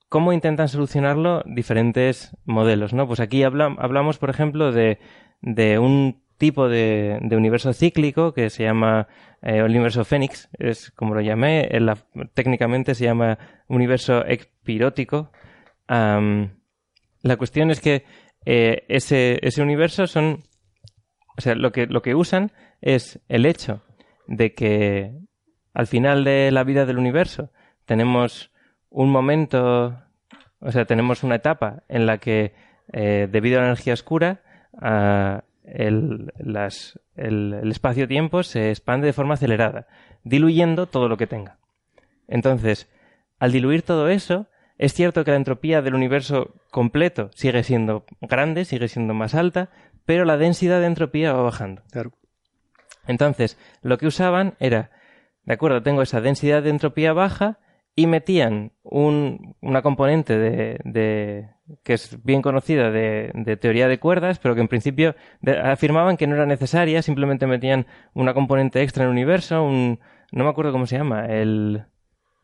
¿cómo intentan solucionarlo diferentes modelos? ¿no? Pues aquí habla- hablamos, por ejemplo, de, de un tipo de, universo cíclico que se llama eh, universo Fénix, es como lo llamé, en la- técnicamente se llama universo expirótico. La cuestión es que eh, ese, ese universo son, o sea, lo que, lo que usan es el hecho de que al final de la vida del universo tenemos un momento, o sea, tenemos una etapa en la que, eh, debido a la energía oscura, ah, el, las- el- el espacio-tiempo se expande de forma acelerada, diluyendo todo lo que tenga. Entonces, al diluir todo eso, es cierto que la entropía del universo completo sigue siendo grande, sigue siendo más alta, pero la densidad de entropía va bajando. Claro. Entonces, lo que usaban era, de acuerdo, tengo esa densidad de entropía baja y metían un- una componente de, de- que es bien conocida de, de teoría de cuerdas, pero que en principio de- afirmaban que no era necesaria, simplemente metían una componente extra en el universo, un, no me acuerdo cómo se llama, el,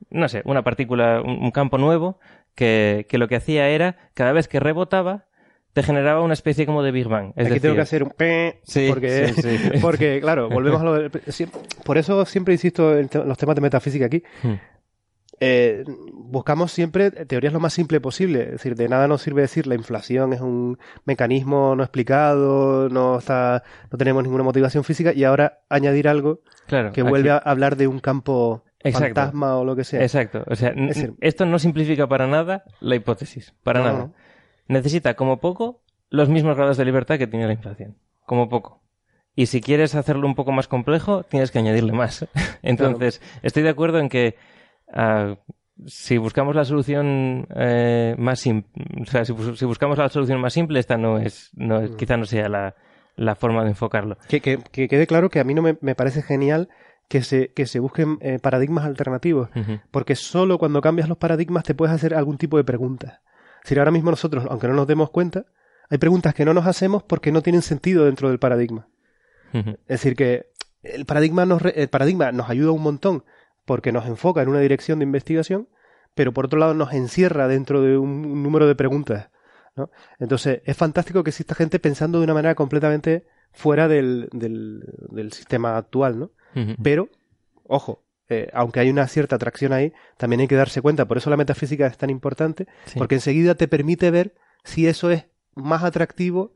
no sé, una partícula, un, un campo nuevo, que, que lo que hacía era, cada vez que rebotaba, te generaba una especie como de Big Bang. Es Aquí decir, tengo que hacer un pe Sí, porque, sí, sí. porque claro, volvemos a lo siem- por eso siempre insisto en los temas de metafísica aquí. Hmm. Eh, buscamos siempre teorías lo más simple posible. Es decir, de nada nos sirve decir la inflación es un mecanismo no explicado, no está, no tenemos ninguna motivación física y ahora añadir algo Claro, que aquí- vuelve a hablar de un campo Exacto. fantasma o lo que sea. Exacto. O sea, n- Es decir- esto no simplifica para nada la hipótesis. Para No, nada. no. Necesita, como poco, los mismos grados de libertad que tiene la inflación. Como poco. Y si quieres hacerlo un poco más complejo, tienes que añadirle más. Entonces, estoy de acuerdo en que ah, si buscamos la solución eh, más simple, o sea, si, bus- si buscamos la solución más simple, esta no es, no es- quizá no sea la, la forma de enfocarlo. Que, que- que quede claro que a mí no me, me parece genial que se, que se busquen eh, paradigmas alternativos, porque solo cuando cambias los paradigmas te puedes hacer algún tipo de preguntas. Decir, ahora mismo nosotros, aunque no nos demos cuenta, hay preguntas que no nos hacemos porque no tienen sentido dentro del paradigma. Es decir, que el paradigma nos, re- el paradigma nos ayuda un montón porque nos enfoca en una dirección de investigación, pero por otro lado nos encierra dentro de un, un número de preguntas. ¿no? Entonces, es fantástico que exista gente pensando de una manera completamente fuera del, del, del sistema actual, ¿no? Pero, ojo, eh, aunque hay una cierta atracción ahí, también hay que darse cuenta, por eso la metafísica es tan importante, Sí. porque enseguida te permite ver si eso es más atractivo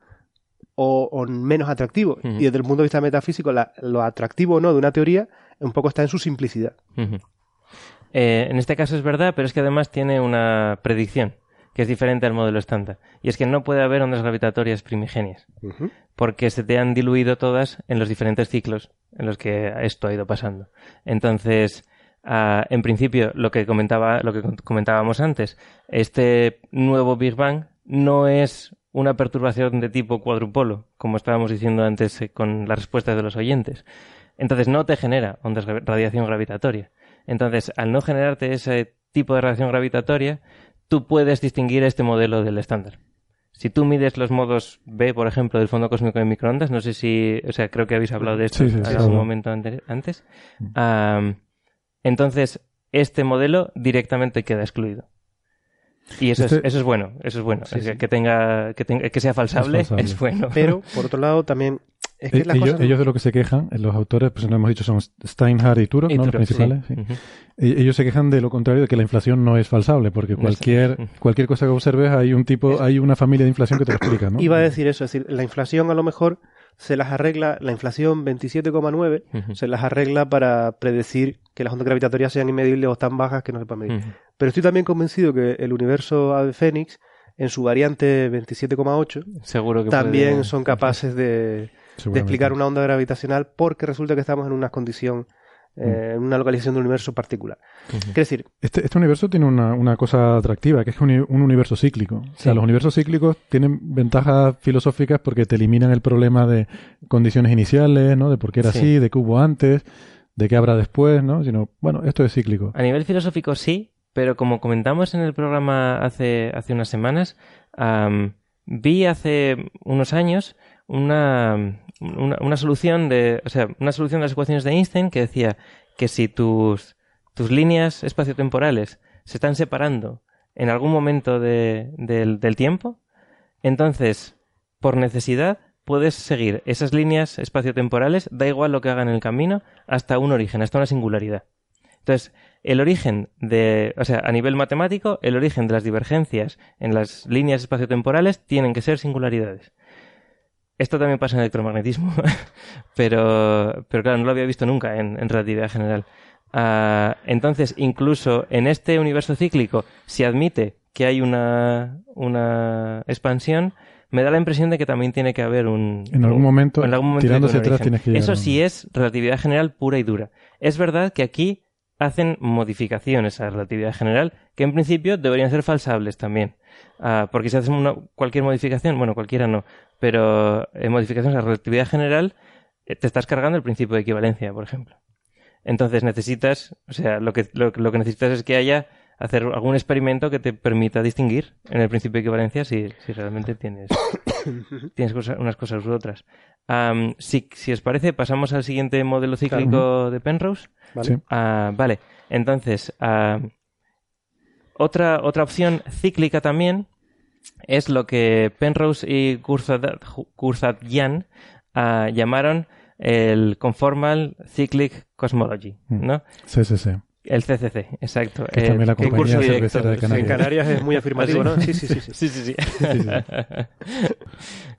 o, o menos atractivo. Y desde el punto de vista metafísico, la- lo atractivo o no de una teoría un poco está en su simplicidad. Eh, en este caso es verdad, pero es que además tiene una predicción que es diferente al modelo estándar. Y es que no puede haber ondas gravitatorias primigenias, porque se te han diluido todas en los diferentes ciclos en los que esto ha ido pasando. Entonces, ah, en principio, lo que comentaba, lo que com- comentábamos antes, este nuevo Big Bang no es una perturbación de tipo cuadrupolo, como estábamos diciendo antes eh, con las respuestas de los oyentes. Entonces no te genera ondas de radiación gravitatoria. Entonces, al no generarte ese tipo de radiación gravitatoria, tú puedes distinguir este modelo del estándar. Si tú mides los modos B, por ejemplo, del fondo cósmico de microondas, no sé si, o sea, creo que habéis hablado de esto Sí, sí, en sí, algún momento ante- antes. Am, entonces, este modelo directamente queda excluido. Y eso, es, Este- eso es bueno, eso es bueno. Sí, sí. que tenga, que tenga, que sea falsable, falsable. es bueno. Pero, por otro lado, también es que Eh, las ellos, cosas... ellos de lo que se quejan, eh, los autores, pues no hemos dicho, son Steinhardt y Turok, Y ¿no? los principales. sí. Ellos se quejan de lo contrario, de que la inflación no es falsable, porque cualquier, cualquier cosa que observes hay un tipo, hay una familia de inflación que te lo explica, ¿no? Iba a decir eso, es decir, la inflación a lo mejor se las arregla, la inflación 27,9 Ujú. se las arregla para predecir que las ondas gravitatorias sean inmedibles o tan bajas que no se puedan medir. Pero estoy también convencido que el universo Ave Fénix, en su variante 27,8, Seguro que también puede- son capaces de, explicar una onda gravitacional porque resulta que estamos en una condición, eh, en una localización de un universo particular. Quiero decir, Este, este universo tiene una, una cosa atractiva, que es un, uni- un universo cíclico. O sea, los universos cíclicos tienen ventajas filosóficas porque te eliminan el problema de condiciones iniciales, ¿no? De por qué era Sí. así, de qué hubo antes, de qué habrá después, ¿no? Sino, bueno, esto es cíclico. A nivel filosófico sí, pero como comentamos en el programa hace, hace unas semanas, vi hace unos años una, una, una solución de, o sea, una solución de las ecuaciones de Einstein que decía que si tus, tus líneas espaciotemporales se están separando en algún momento de- del, del tiempo, entonces, por necesidad, puedes seguir esas líneas espaciotemporales, da igual lo que hagan en el camino, hasta un origen, hasta una singularidad. Entonces, el origen de, o sea, a nivel matemático, el origen de las divergencias en las líneas espaciotemporales tienen que ser singularidades. Esto también pasa en electromagnetismo, pero, pero claro, no lo había visto nunca en, en relatividad general. Ah, entonces, incluso en este universo cíclico, si admite que hay una, una expansión, me da la impresión de que también tiene que haber un... En algún un- momento, en algún momento tirando hacia un atrás, tienes que llegar Eso un- sí es relatividad general pura y dura. Es verdad que aquí hacen modificaciones a la relatividad general que en principio deberían ser falsables también. Ah, porque si haces una- cualquier modificación, bueno, cualquiera no, pero en modificaciones a la relatividad general eh, te estás cargando el principio de equivalencia, por ejemplo. Entonces necesitas, o sea, lo que, lo, lo que necesitas es que haya hacer algún experimento que te permita distinguir en el principio de equivalencia si, si realmente tienes, tienes cosa- unas cosas u otras. Si, si os parece, pasamos al siguiente modelo cíclico Claro. de Penrose. Vale. Sí. Ah, vale, entonces, otra, otra opción cíclica también es lo que Penrose y Kurzad- Kurzadyan ah, llamaron el Conformal Cyclic Cosmology, Mm. ¿no? CCC. El CCC, exacto. Que es también la el compañía curso directo. cervecera de Canarias. En Canarias es muy afirmativo, ¿Ah, ¿no? Sí, sí, sí, sí. sí, sí, sí. Sí, sí.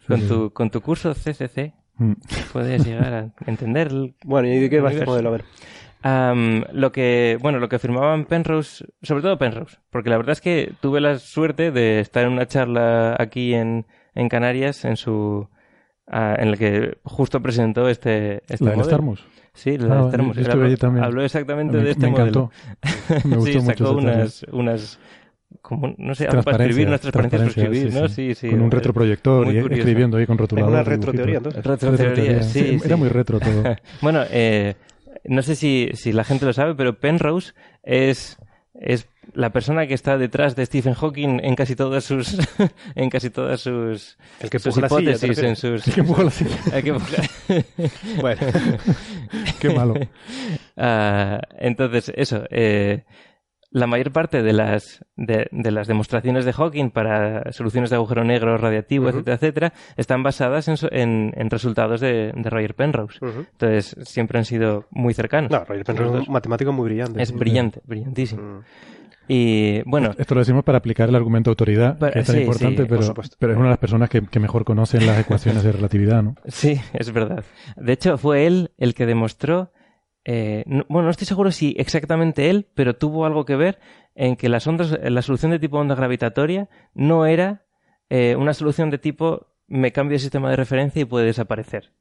con, tu, con tu curso CCC Mm. puedes llegar a entender el Bueno, ¿y de qué va este modelo? A ver. Am, lo que, bueno, lo que afirmaban Penrose, sobre todo Penrose, porque la verdad es que tuve la suerte de estar en una charla aquí en, en Canarias en su, ah, en la que justo presentó este, este ¿La del modelo. Starmus? Sí, la Ah, de Starmus. yo estuve allí también. habló exactamente Me- de este me modelo. encantó. Me gustó sí, mucho sacó unas, unas, como, no sé, algo para escribir, unas transparencias para transparencia, escribir, ¿no? sí, Sí, sí. sí. Con un retroproyector y curioso. escribiendo ahí con rotulador. Una retroteoría, entonces. Retroteoría, sí, Era sí. muy retro todo. bueno, eh, no sé si, si la gente lo sabe, pero Penrose es, es la persona que está detrás de Stephen Hawking en casi todas sus en casi todas sus, El que sus empuja la silla, ¿te hipótesis, en sus El que la silla. El que empuja- Bueno. Qué malo. Ah, entonces, eso, eh, la mayor parte de las, de, de las demostraciones de Hawking para soluciones de agujero negro radiactivo, etcétera, etcétera, están basadas en, en, en resultados de, de Roger Penrose. Entonces, siempre han sido muy cercanos. No, Roger Penrose es un matemático muy brillante. Es brillante, brillantísimo. Mm. Y bueno. Esto lo decimos para aplicar el argumento de autoridad, que es tan sí, importante, sí, pero, pero es una de las personas que, que mejor conocen las ecuaciones de relatividad, ¿no? Sí, es verdad. De hecho, fue él el que demostró. eh, no- bueno, no estoy seguro si exactamente él, pero tuvo algo que ver en que las ondas, la solución de tipo onda gravitatoria no era eh, una solución de tipo me cambio de sistema de referencia y puede desaparecer.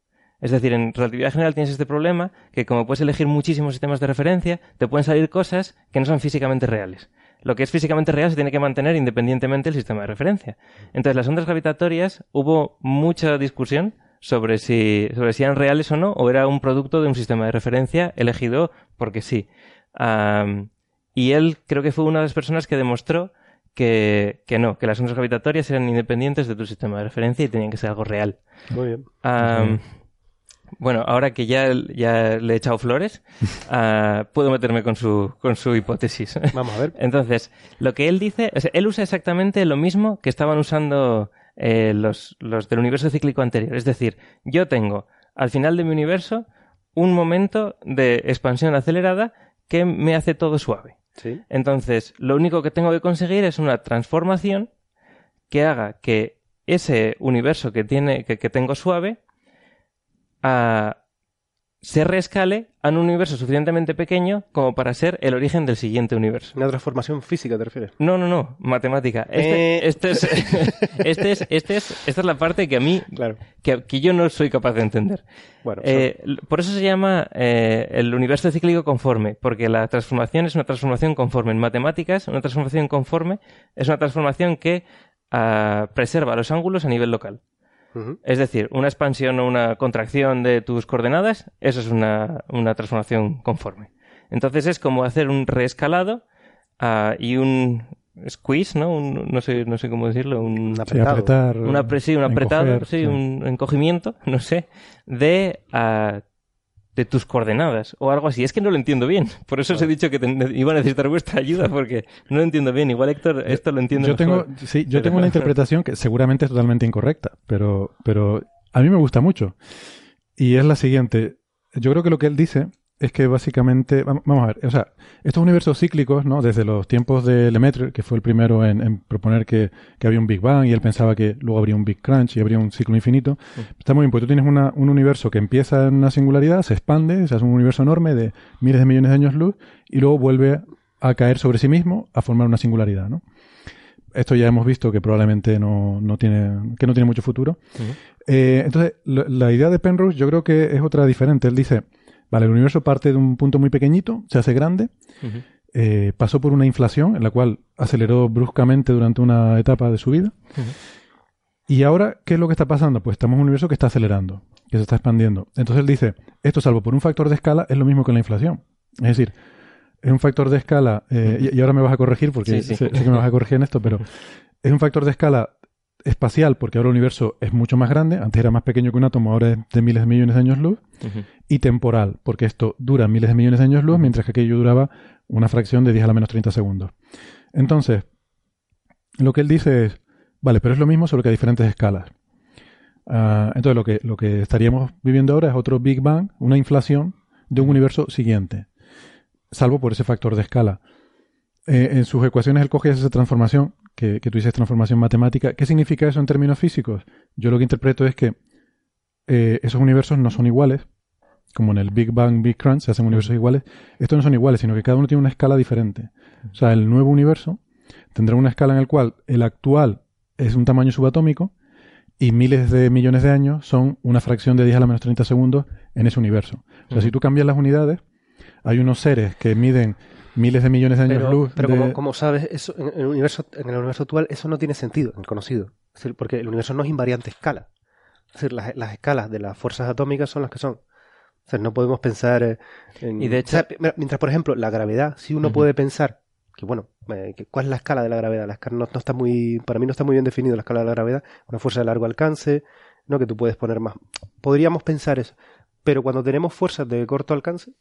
Es decir, en relatividad general tienes este problema que como puedes elegir muchísimos sistemas de referencia, te pueden salir cosas que no son físicamente reales. Lo que es físicamente real se tiene que mantener independientemente del sistema de referencia. Entonces, las ondas gravitatorias hubo mucha discusión sobre si, sobre si eran reales o no, o era un producto de un sistema de referencia elegido porque sí. Y él creo que fue una de las personas que demostró que, que no, que las ondas gravitatorias eran independientes de tu sistema de referencia y tenían que ser algo real. Muy bien. Bueno, ahora que ya, ya le he echado flores, ah, puedo meterme con su, con su hipótesis. Vamos a ver. Entonces, lo que él dice, o sea, él usa exactamente lo mismo que estaban usando eh, los, los del universo cíclico anterior. Es decir, yo tengo al final de mi universo un momento de expansión acelerada que me hace todo suave. Sí. Entonces, lo único que tengo que conseguir es una transformación que haga que ese universo que tiene, que, que tengo suave, ah, se reescale a un universo suficientemente pequeño como para ser el origen del siguiente universo. Una transformación física, ¿te refieres? No, no, no, matemática. Este, Eh. este es, este es, este es, esta es la parte que a mí, que, que yo no soy capaz de entender. Bueno, Eh, por eso se llama eh, el universo cíclico conforme, porque la transformación es una transformación conforme. En matemáticas, una transformación conforme es una transformación que ah, preserva los ángulos a nivel local. Es decir, una expansión o una contracción de tus coordenadas, eso es una, una transformación conforme. Entonces es como hacer un reescalado ah, y un squeeze, ¿no? Un- no, sé, no sé cómo decirlo. Un Sí, apretado. apretar, Un apre- sí, un apretado, encoger, sí, sí. un encogimiento, no sé, de, ah, de tus coordenadas o algo así. Es que no lo entiendo bien. Por eso os he dicho que te- iba a necesitar vuestra ayuda porque no lo entiendo bien. Igual Héctor esto lo entiende Yo tengo, sí, yo Pero- tengo una interpretación que seguramente es totalmente incorrecta, pero, pero a mí me gusta mucho. Y es la siguiente. Yo creo que lo que él dice es que básicamente, vam- vamos a ver, o sea, estos universos cíclicos, ¿no? Desde los tiempos de Lemaitre, que fue el primero en, en proponer que, que había un Big Bang y él pensaba que luego habría un Big Crunch y habría un ciclo infinito. Está muy bien, porque tú tienes una- un universo que empieza en una singularidad, se expande, se hace un universo enorme de miles de millones de años luz y luego vuelve a caer sobre sí mismo a formar una singularidad, ¿no? Esto ya hemos visto que probablemente no, no tiene, que no tiene mucho futuro. Eh, entonces, lo- la idea de Penrose yo creo que es otra diferente. Él dice, vale, el universo parte de un punto muy pequeñito, se hace grande, eh, pasó por una inflación en la cual aceleró bruscamente durante una etapa de su vida. Y ahora, ¿qué es lo que está pasando? Pues estamos en un universo que está acelerando, que se está expandiendo. Entonces él dice, esto salvo por un factor de escala es lo mismo que la inflación. Es decir, es un factor de escala, eh, y, y ahora me vas a corregir porque Sí, sí. Sé, sé que me vas a corregir en esto, pero es un factor de escala espacial porque ahora el universo es mucho más grande, antes era más pequeño que un átomo, ahora es de miles de millones de años luz, y temporal, porque esto dura miles de millones de años luz, mientras que aquello duraba una fracción de 10 a la menos 30 segundos. Entonces, lo que él dice es, vale, pero es lo mismo solo que a diferentes escalas. Ah, entonces, lo que, lo que estaríamos viviendo ahora es otro Big Bang, una inflación de un universo siguiente, salvo por ese factor de escala. Eh, en sus ecuaciones él coge esa transformación, que, que tú dices transformación matemática. ¿Qué significa eso en términos físicos? Yo lo que interpreto es que eh, esos universos no son iguales, como en el Big Bang, Big Crunch, se hacen universos iguales. Estos no son iguales, sino que cada uno tiene una escala diferente. O sea, el nuevo universo tendrá una escala en la cual el actual es un tamaño subatómico y miles de millones de años son una fracción de 10 a la menos 30 segundos en ese universo. O sea, si tú cambias las unidades, hay unos seres que miden miles de millones de años Pero, luz. pero de- como, como sabes, eso, en, el universo, en el universo actual eso no tiene sentido, en el conocido. Es decir, porque el universo no es invariante escala. Es decir, las, las escalas de las fuerzas atómicas son las que son. O sea, no podemos pensar eh, en... Y de o sea, mira, mientras, por ejemplo, la gravedad, si uno puede pensar que, bueno, eh, que ¿cuál es la escala de la gravedad? La escala no, no está muy... Para mí no está muy bien definido la escala de la gravedad. Una fuerza de largo alcance, ¿no? Que tú puedes poner más... Podríamos pensar eso. Pero cuando tenemos fuerzas de corto alcance,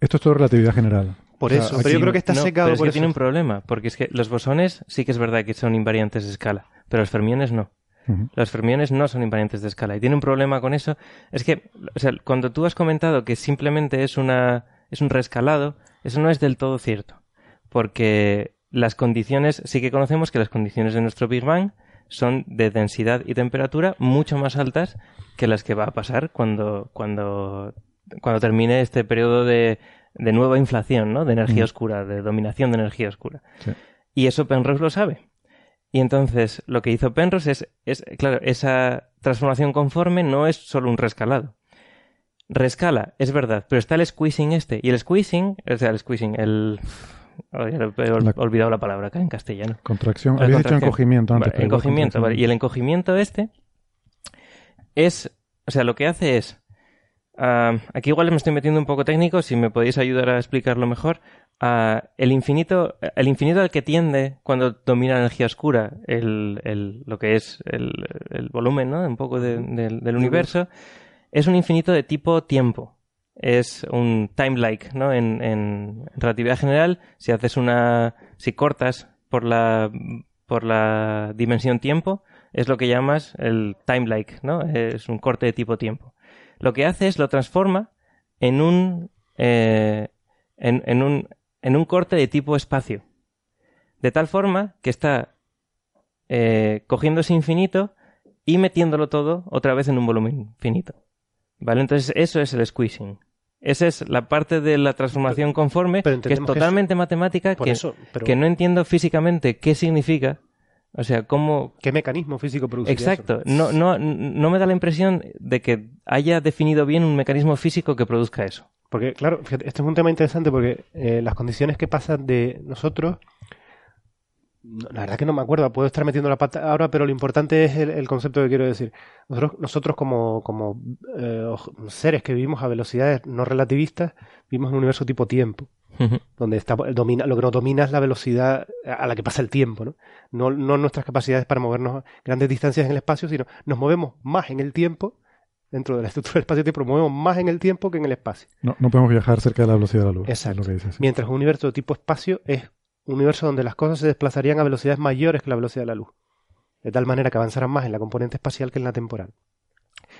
Esto es todo relatividad general. Por eso. Pero yo creo que está No, secado pero es por que eso. tiene un problema, porque es que los bosones sí que es verdad que son invariantes de escala, pero los fermiones no. Los fermiones no son invariantes de escala y tiene un problema con eso. Es que, o sea, cuando tú has comentado que simplemente es una es un reescalado, eso no es del todo cierto, porque las condiciones, sí que conocemos que las condiciones de nuestro Big Bang son de densidad y temperatura mucho más altas que las que va a pasar cuando, cuando, cuando termine este periodo de, de nueva inflación, ¿no? De energía Mm. oscura, de dominación de energía oscura. Sí. Y eso Penrose lo sabe. Y entonces lo que hizo Penrose es, es, claro, esa transformación conforme no es solo un rescalado. Rescala, es verdad, pero está el squeezing este. Y el squeezing, o sea, el squeezing, el... oh, ya he olvidado la palabra acá en castellano. Contracción. La Habías dicho encogimiento antes. Vale, encogimiento, vale. Y el encogimiento este es, o sea, lo que hace es, ah, aquí igual me estoy metiendo un poco técnico, si me podéis ayudar a explicarlo mejor. Ah, el infinito, el infinito al que tiende cuando domina la energía oscura, el, el- lo que es el, el volumen, ¿no? Un poco de- del- del universo, es un infinito de tipo tiempo. Es un time-like, ¿no? En, en relatividad general, si haces una, si cortas por la, por la dimensión tiempo, es lo que llamas el time-like, ¿no? Es un corte de tipo tiempo. Lo que hace es lo transforma en un, eh, en, en un, en un corte de tipo espacio. De tal forma que está eh, cogiendo ese infinito y metiéndolo todo otra vez en un volumen finito. ¿Vale? Entonces eso es el squeezing. Esa es la parte de la transformación conforme pero que es entendemos que es- totalmente matemática, que, eso, pero- que no entiendo físicamente qué significa. O sea, cómo... ¿Qué mecanismo físico produce Exacto. No, no, no me da la impresión de que haya definido bien un mecanismo físico que produzca eso. Porque, claro, fíjate, este es un tema interesante porque eh, las condiciones que pasan de nosotros, no, la verdad que no me acuerdo, puedo estar metiendo la pata ahora, pero lo importante es el, el concepto que quiero decir. Nosotros, nosotros como, como eh, seres que vivimos a velocidades no relativistas, vivimos en un universo tipo tiempo, donde está, domina, lo que nos domina es la velocidad a la que pasa el tiempo, ¿no? No, no nuestras capacidades para movernos grandes distancias en el espacio, sino nos movemos más en el tiempo, dentro de la estructura del espacio-tiempo, nos movemos más en el tiempo que en el espacio. No, no podemos viajar cerca de la velocidad de la luz. Exacto. Lo que. Mientras un universo de tipo espacio es un universo donde las cosas se desplazarían a velocidades mayores que la velocidad de la luz. De tal manera que avanzarán más en la componente espacial que en la temporal.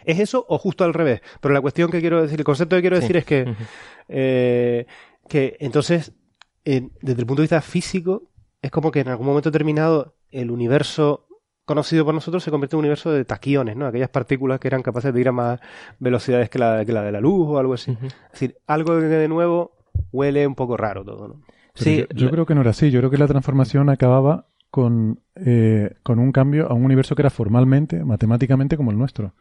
¿Es eso o justo al revés? Pero la cuestión que quiero decir, el concepto que quiero Sí. decir es que, eh, que entonces, en- desde el punto de vista físico, es como que en algún momento determinado el universo conocido por nosotros se convierte en un universo de taquiones, ¿no? Aquellas partículas que eran capaces de ir a más velocidades que la, que la de la luz o algo así. Es decir, algo que de nuevo huele un poco raro todo, ¿no? Pero Sí, yo, yo creo que no era así. Yo creo que la transformación acababa con, eh, con un cambio a un universo que era formalmente, matemáticamente como el nuestro.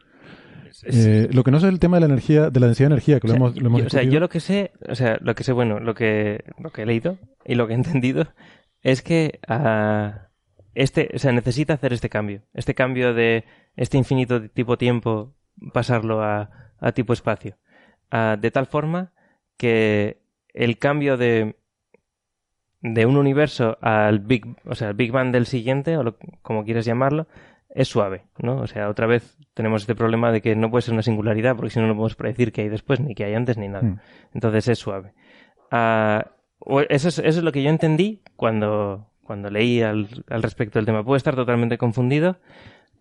Eh, lo que no sé es el tema de la energía, de la densidad de energía, que lo O sea, hemos, lo hemos yo, o sea, yo lo que sé, o sea, lo que sé, bueno, lo que, lo que he leído y lo que he entendido es que ah, este, o sea, necesita hacer este cambio. Este cambio de este infinito de tipo tiempo, pasarlo a, a tipo espacio. Ah, de tal forma que el cambio de, de un universo al Big, o sea, al Big Bang del siguiente, o lo- como quieras llamarlo, es suave, ¿no? O sea, otra vez tenemos este problema de que no puede ser una singularidad, porque si no, no podemos predecir qué hay después, ni qué hay antes, ni nada. Mm. Entonces es suave. Ah, eso, es, eso es lo que yo entendí cuando, cuando leí al, al respecto del tema. Puede estar totalmente confundido.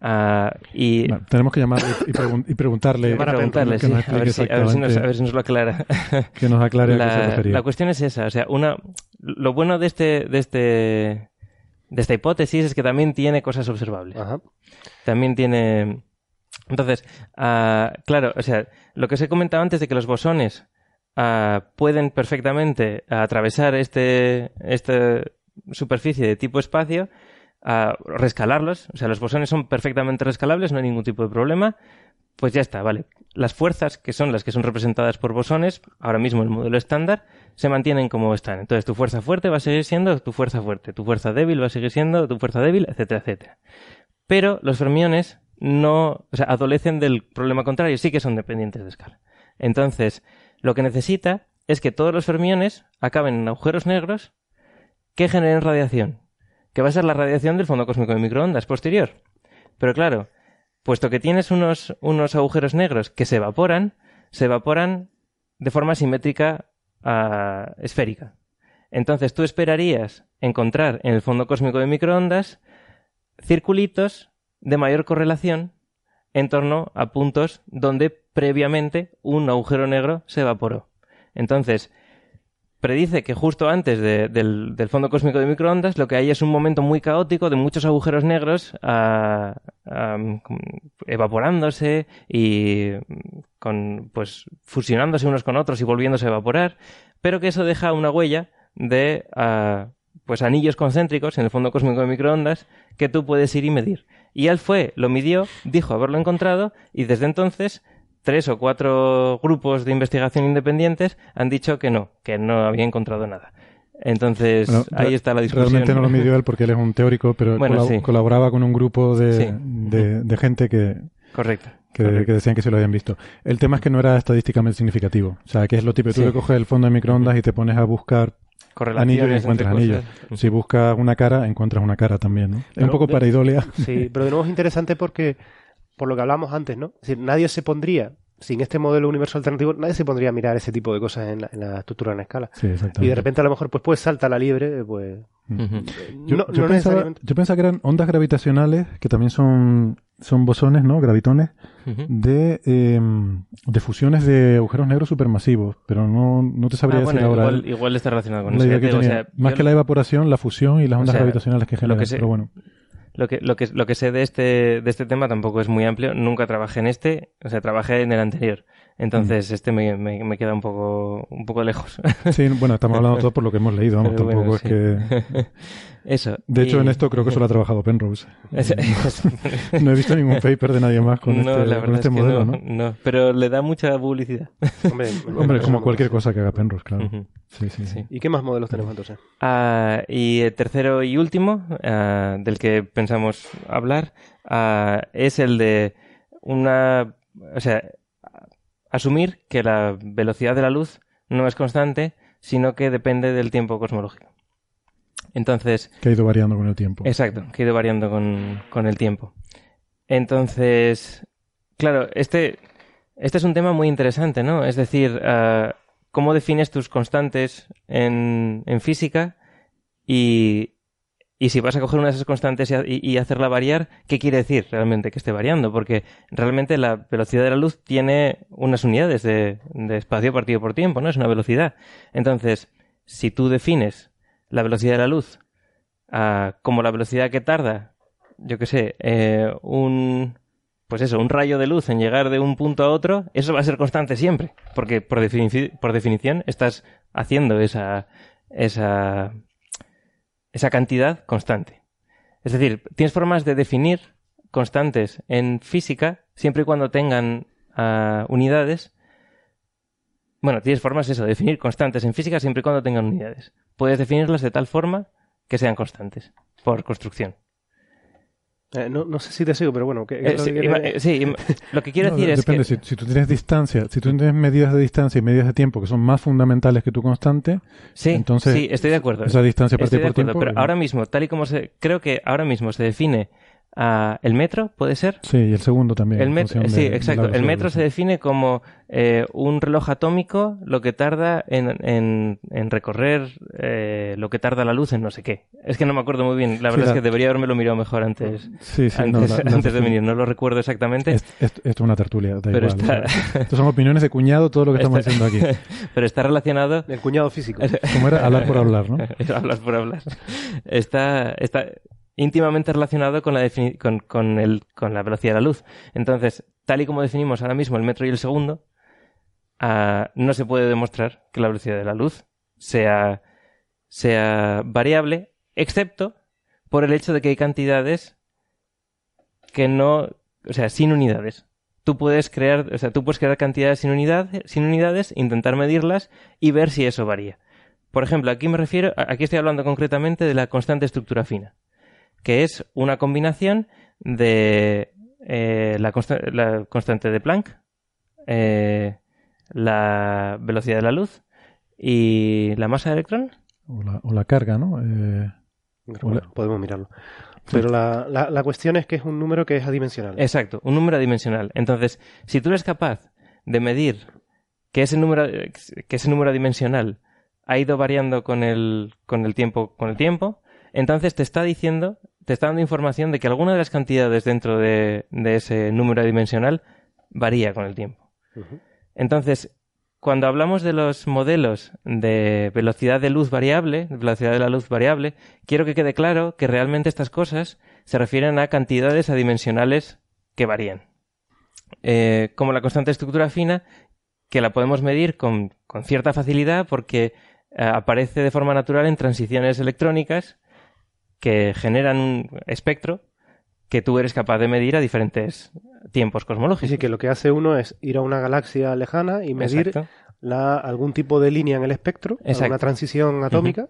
ah, y Bueno, tenemos que llamar y, y pregun- y preguntarle, para preguntarle, que sí, a ver, si, a, ver si nos, exactamente- a ver si nos lo aclara. que nos aclare a qué se la, refería. la cuestión es esa, o sea, una, lo bueno de este, de este, de esta hipótesis es que también tiene cosas observables. Ajá. También tiene, entonces, ah, claro, o sea, lo que os he comentado antes de que los bosones ah, pueden perfectamente atravesar este, esta superficie de tipo espacio, ah, rescalarlos, o sea, los bosones son perfectamente rescalables, no hay ningún tipo de problema, pues ya está, vale. Las fuerzas, que son las que son representadas por bosones, ahora mismo el modelo estándar, se mantienen como están. Entonces tu fuerza fuerte va a seguir siendo tu fuerza fuerte, tu fuerza débil va a seguir siendo tu fuerza débil, etcétera, etcétera. Pero los fermiones no, o sea, adolecen del problema contrario, sí que son dependientes de escala. Entonces, lo que necesita es que todos los fermiones acaben en agujeros negros que generen radiación, que va a ser la radiación del fondo cósmico de microondas posterior. Pero claro, puesto que tienes unos, unos agujeros negros que se evaporan, se evaporan de forma simétrica ah, esférica. Entonces tú esperarías encontrar en el fondo cósmico de microondas circulitos de mayor correlación en torno a puntos donde previamente un agujero negro se evaporó. Entonces, predice que justo antes de- del, fondo cósmico de microondas lo que hay es un momento muy caótico de muchos agujeros negros ah, evaporándose y con pues fusionándose unos con otros y volviéndose a evaporar, pero que eso deja una huella de ah, pues anillos concéntricos en el fondo cósmico de microondas que tú puedes ir y medir. Y él fue, lo midió, dijo haberlo encontrado y desde entonces tres o cuatro grupos de investigación independientes han dicho que no, que no había encontrado nada. Entonces, Bueno, ahí está la discusión. Realmente no lo midió él porque él es un teórico, pero Bueno, colab- sí. colaboraba con un grupo de, Sí. de, de gente que, Correcto. que, correcto. que decían que se lo habían visto. El tema es que no era estadísticamente significativo. O sea, que es lo típico. Tú Sí. le coges el fondo de microondas y te pones a buscar anillos y encuentras anillos. Si buscas una cara, encuentras una cara también, ¿no? es un poco de- pareidolia. Sí, pero de nuevo es interesante porque, por lo que hablábamos antes, ¿no? Es decir, nadie se pondría, sin este modelo universo alternativo, nadie se pondría a mirar ese tipo de cosas en la, en la estructura en escala. Sí, exactamente. Y de repente a lo mejor, pues, pues salta la liebre, pues... Ujú. Yo, no, yo no pensaba, necesariamente... yo pensaba que eran ondas gravitacionales, que también son, son bosones, ¿no? Gravitones, de, eh, de fusiones de agujeros negros supermasivos, pero no, no te sabría Ah, decir bueno, ahora. igual, igual está relacionado con la eso. que o sea, Más yo que la evaporación, la fusión y las O ondas sea, gravitacionales que lo generan. que Pero bueno, Lo que, lo que, lo que sé de este, de este tema tampoco es muy amplio. Nunca trabajé en este, o sea, trabajé en el anterior. Entonces, Mm. este me, me, me queda un poco, un poco lejos. sí, bueno, estamos hablando todo por lo que hemos leído, vamos, Pero tampoco bueno, es sí. que... Eso. De hecho, y- en esto creo que solo ha trabajado Penrose. No he visto ningún paper de nadie más con no, este, la con verdad este es que modelo, no, ¿no? no, pero le da mucha publicidad. Hombre, Hombre, como cualquier cosa que haga Penrose, claro. Sí, sí. Sí. ¿Y qué más modelos tenemos entonces? Ah, y el tercero y último, ah, del que pensamos hablar, ah, es el de una. O sea, asumir que la velocidad de la luz no es constante, sino que depende del tiempo cosmológico. Entonces, Que ha ido variando con el tiempo. Exacto, que ha ido variando con, con el tiempo. Entonces, claro, este, este es un tema muy interesante, ¿no? Es decir, ah, cómo defines tus constantes en, en física y, y si vas a coger una de esas constantes y, hacerla variar, ¿qué quiere decir realmente que esté variando? Porque realmente la velocidad de la luz tiene unas unidades de, espacio partido por tiempo, ¿no? Es una velocidad. Entonces, si tú defines la velocidad de la luz como la velocidad que tarda, yo qué sé, eh, un pues eso, un rayo de luz en llegar de un punto a otro, eso va a ser constante siempre, porque por, por definición estás haciendo esa esa esa cantidad constante. Es decir, tienes formas de definir constantes en física siempre y cuando tengan ah, unidades. Bueno, tienes formas eso, de definir constantes en física siempre y cuando tengan unidades. Puedes definirlas de tal forma que sean constantes, por construcción. Eh, no, no sé si te sigo, pero bueno. ¿qué- qué Eh, lo sí, que eh, sí, lo que quiero No, decir es depende, que... si, si tú tienes distancia, si tú tienes medidas de distancia y medidas de tiempo que son más fundamentales que tu constante, Sí, entonces sí, estoy de acuerdo. esa distancia Estoy de por acuerdo, tiempo... pero ahora mismo, tal y como se... Creo que ahora mismo se define ah, el metro, ¿puede ser? Sí, y el segundo también. El metro, sí, de- exacto. El metro se define como eh, un reloj atómico lo que tarda en, en, en recorrer eh, lo que tarda la luz en no sé qué. Es que no me acuerdo muy bien. La Sí, verdad la- es que debería haberme lo mirado mejor antes, Sí, sí, no, antes, la- la- antes de venir. No lo recuerdo exactamente. Es- es- esto es una tertulia, da Pero igual. está- o sea, Esto son opiniones de cuñado, todo lo que estamos Está- diciendo aquí. Pero está relacionado El cuñado físico. Como era hablar por hablar, ¿no? hablar por hablar. Está, está íntimamente relacionado con la, con, la velocidad de la luz. Entonces, tal y como definimos ahora mismo el metro y el segundo, ah, no se puede demostrar que la velocidad de la luz sea, sea variable, excepto por el hecho de que hay cantidades que no, o sea, sin unidades. Tú puedes crear, o sea, tú puedes crear cantidades sin unidades, sin unidades, intentar medirlas y ver si eso varía. Por ejemplo, aquí me refiero, aquí estoy hablando concretamente de la constante estructura fina, que es una combinación de eh, la, consta- la constante de Planck, eh, la velocidad de la luz y la masa de electrón. O la, o la carga, ¿no? Eh, bueno, podemos mirarlo. Pero la, la, la cuestión es que es un número que es adimensional. Exacto, un número adimensional. Entonces, si tú eres capaz de medir que ese número, que ese número adimensional ha ido variando con el, con el tiempo, con el tiempo, entonces te está diciendo, te está dando información de que alguna de las cantidades dentro de, de ese número adimensional varía con el tiempo. Entonces, cuando hablamos de los modelos de velocidad de luz variable, velocidad de la luz variable, quiero que quede claro que realmente estas cosas se refieren a cantidades adimensionales que varían. Eh, como la constante de estructura fina, que la podemos medir con, con cierta facilidad porque eh, aparece de forma natural en transiciones electrónicas que generan un espectro que tú eres capaz de medir a diferentes tiempos cosmológicos. Sí, que lo que hace uno es ir a una galaxia lejana y medir la, algún tipo de línea en el espectro, una transición atómica,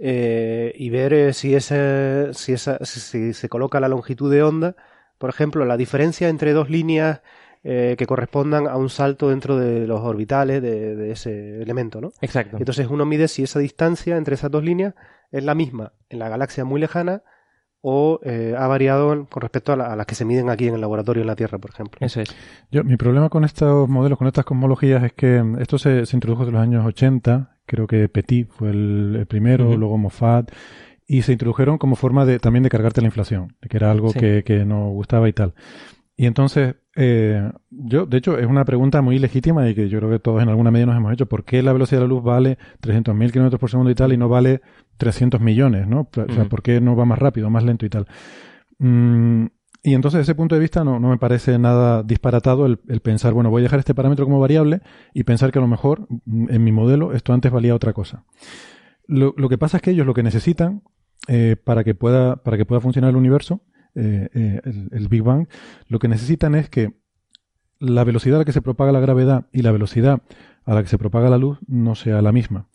eh, y ver eh, si, ese, si, esa, si se coloca la longitud de onda, por ejemplo, la diferencia entre dos líneas eh, que correspondan a un salto dentro de los orbitales de, de, ese elemento, ¿no? Exacto. Entonces uno mide si esa distancia entre esas dos líneas es la misma en la galaxia muy lejana o eh, ha variado con respecto a, las que se miden aquí en el laboratorio en la Tierra, por ejemplo. Eso es. Yo, mi problema con estos modelos, con estas cosmologías, es que esto se, se introdujo en los años 80, creo que Petit fue el, primero, luego Moffat, y se introdujeron como forma de también de cargarte la inflación, que era algo que, que no gustaba y tal. Y entonces, eh, yo, de hecho, es una pregunta muy legítima y que yo creo que todos en alguna medida nos hemos hecho. ¿Por qué la velocidad de la luz vale 300.000 kilómetros por segundo y tal y no vale 300 millones, ¿no? O sea, ¿por qué no va más rápido, más lento y tal? Mm, y entonces, desde ese punto de vista, no, no me parece nada disparatado el, pensar, bueno, voy a dejar este parámetro como variable y pensar que a lo mejor mm, en mi modelo esto antes valía otra cosa. Lo, lo que pasa es que ellos lo que necesitan eh, para, que pueda, para que pueda funcionar el universo eh, eh, el, Big Bang, lo que necesitan es que la velocidad a la que se propaga la gravedad y la velocidad a la que se propaga la luz no sea la misma.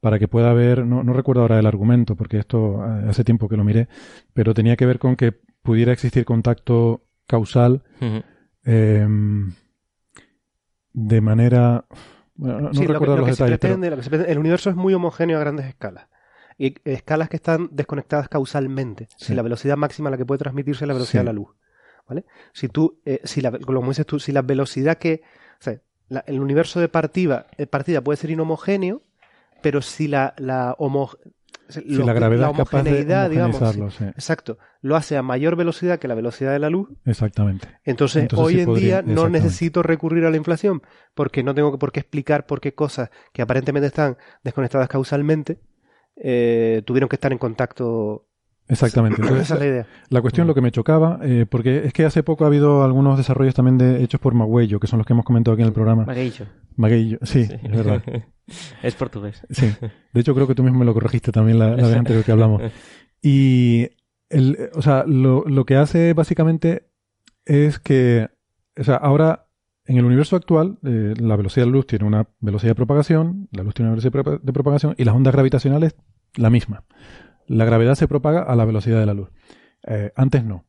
Para que pueda haber, no, recuerdo ahora el argumento, porque esto eh, hace tiempo que lo miré, pero tenía que ver con que pudiera existir contacto causal em, de manera. no recuerdo los detalles. el universo es muy homogéneo a grandes escalas y escalas que están desconectadas causalmente. Si la velocidad máxima a la que puede transmitirse es la velocidad de la luz. ¿Vale? Si tú, eh, si la, como dices tú, si la velocidad que. O sea, el universo de partida, eh, partida puede ser inhomogéneo, pero si la, la si la gravedad homogeneidad, digamos, exacto, lo hace a mayor velocidad que la velocidad de la luz. Exactamente. Entonces, hoy en día no necesito recurrir a la inflación porque no tengo por qué explicar por qué cosas que aparentemente están desconectadas causalmente eh, tuvieron que estar en contacto. Exactamente. Entonces, esa es la idea. La cuestión, lo que me chocaba, eh, porque es que hace poco ha habido algunos desarrollos también de, hechos por Maguello, que son los que hemos comentado aquí en el programa. Maguello. Maguello, sí, es verdad. es portugués. Sí. De hecho, creo que tú mismo me lo corregiste también la, vez anterior que hablamos. Y, el, o sea, lo, lo que hace básicamente es que, o sea, ahora en el universo actual, eh, la velocidad de la luz tiene una velocidad de propagación, la luz tiene una velocidad de propagación y las ondas gravitacionales la misma. La gravedad se propaga a la velocidad de la luz. Eh, antes no.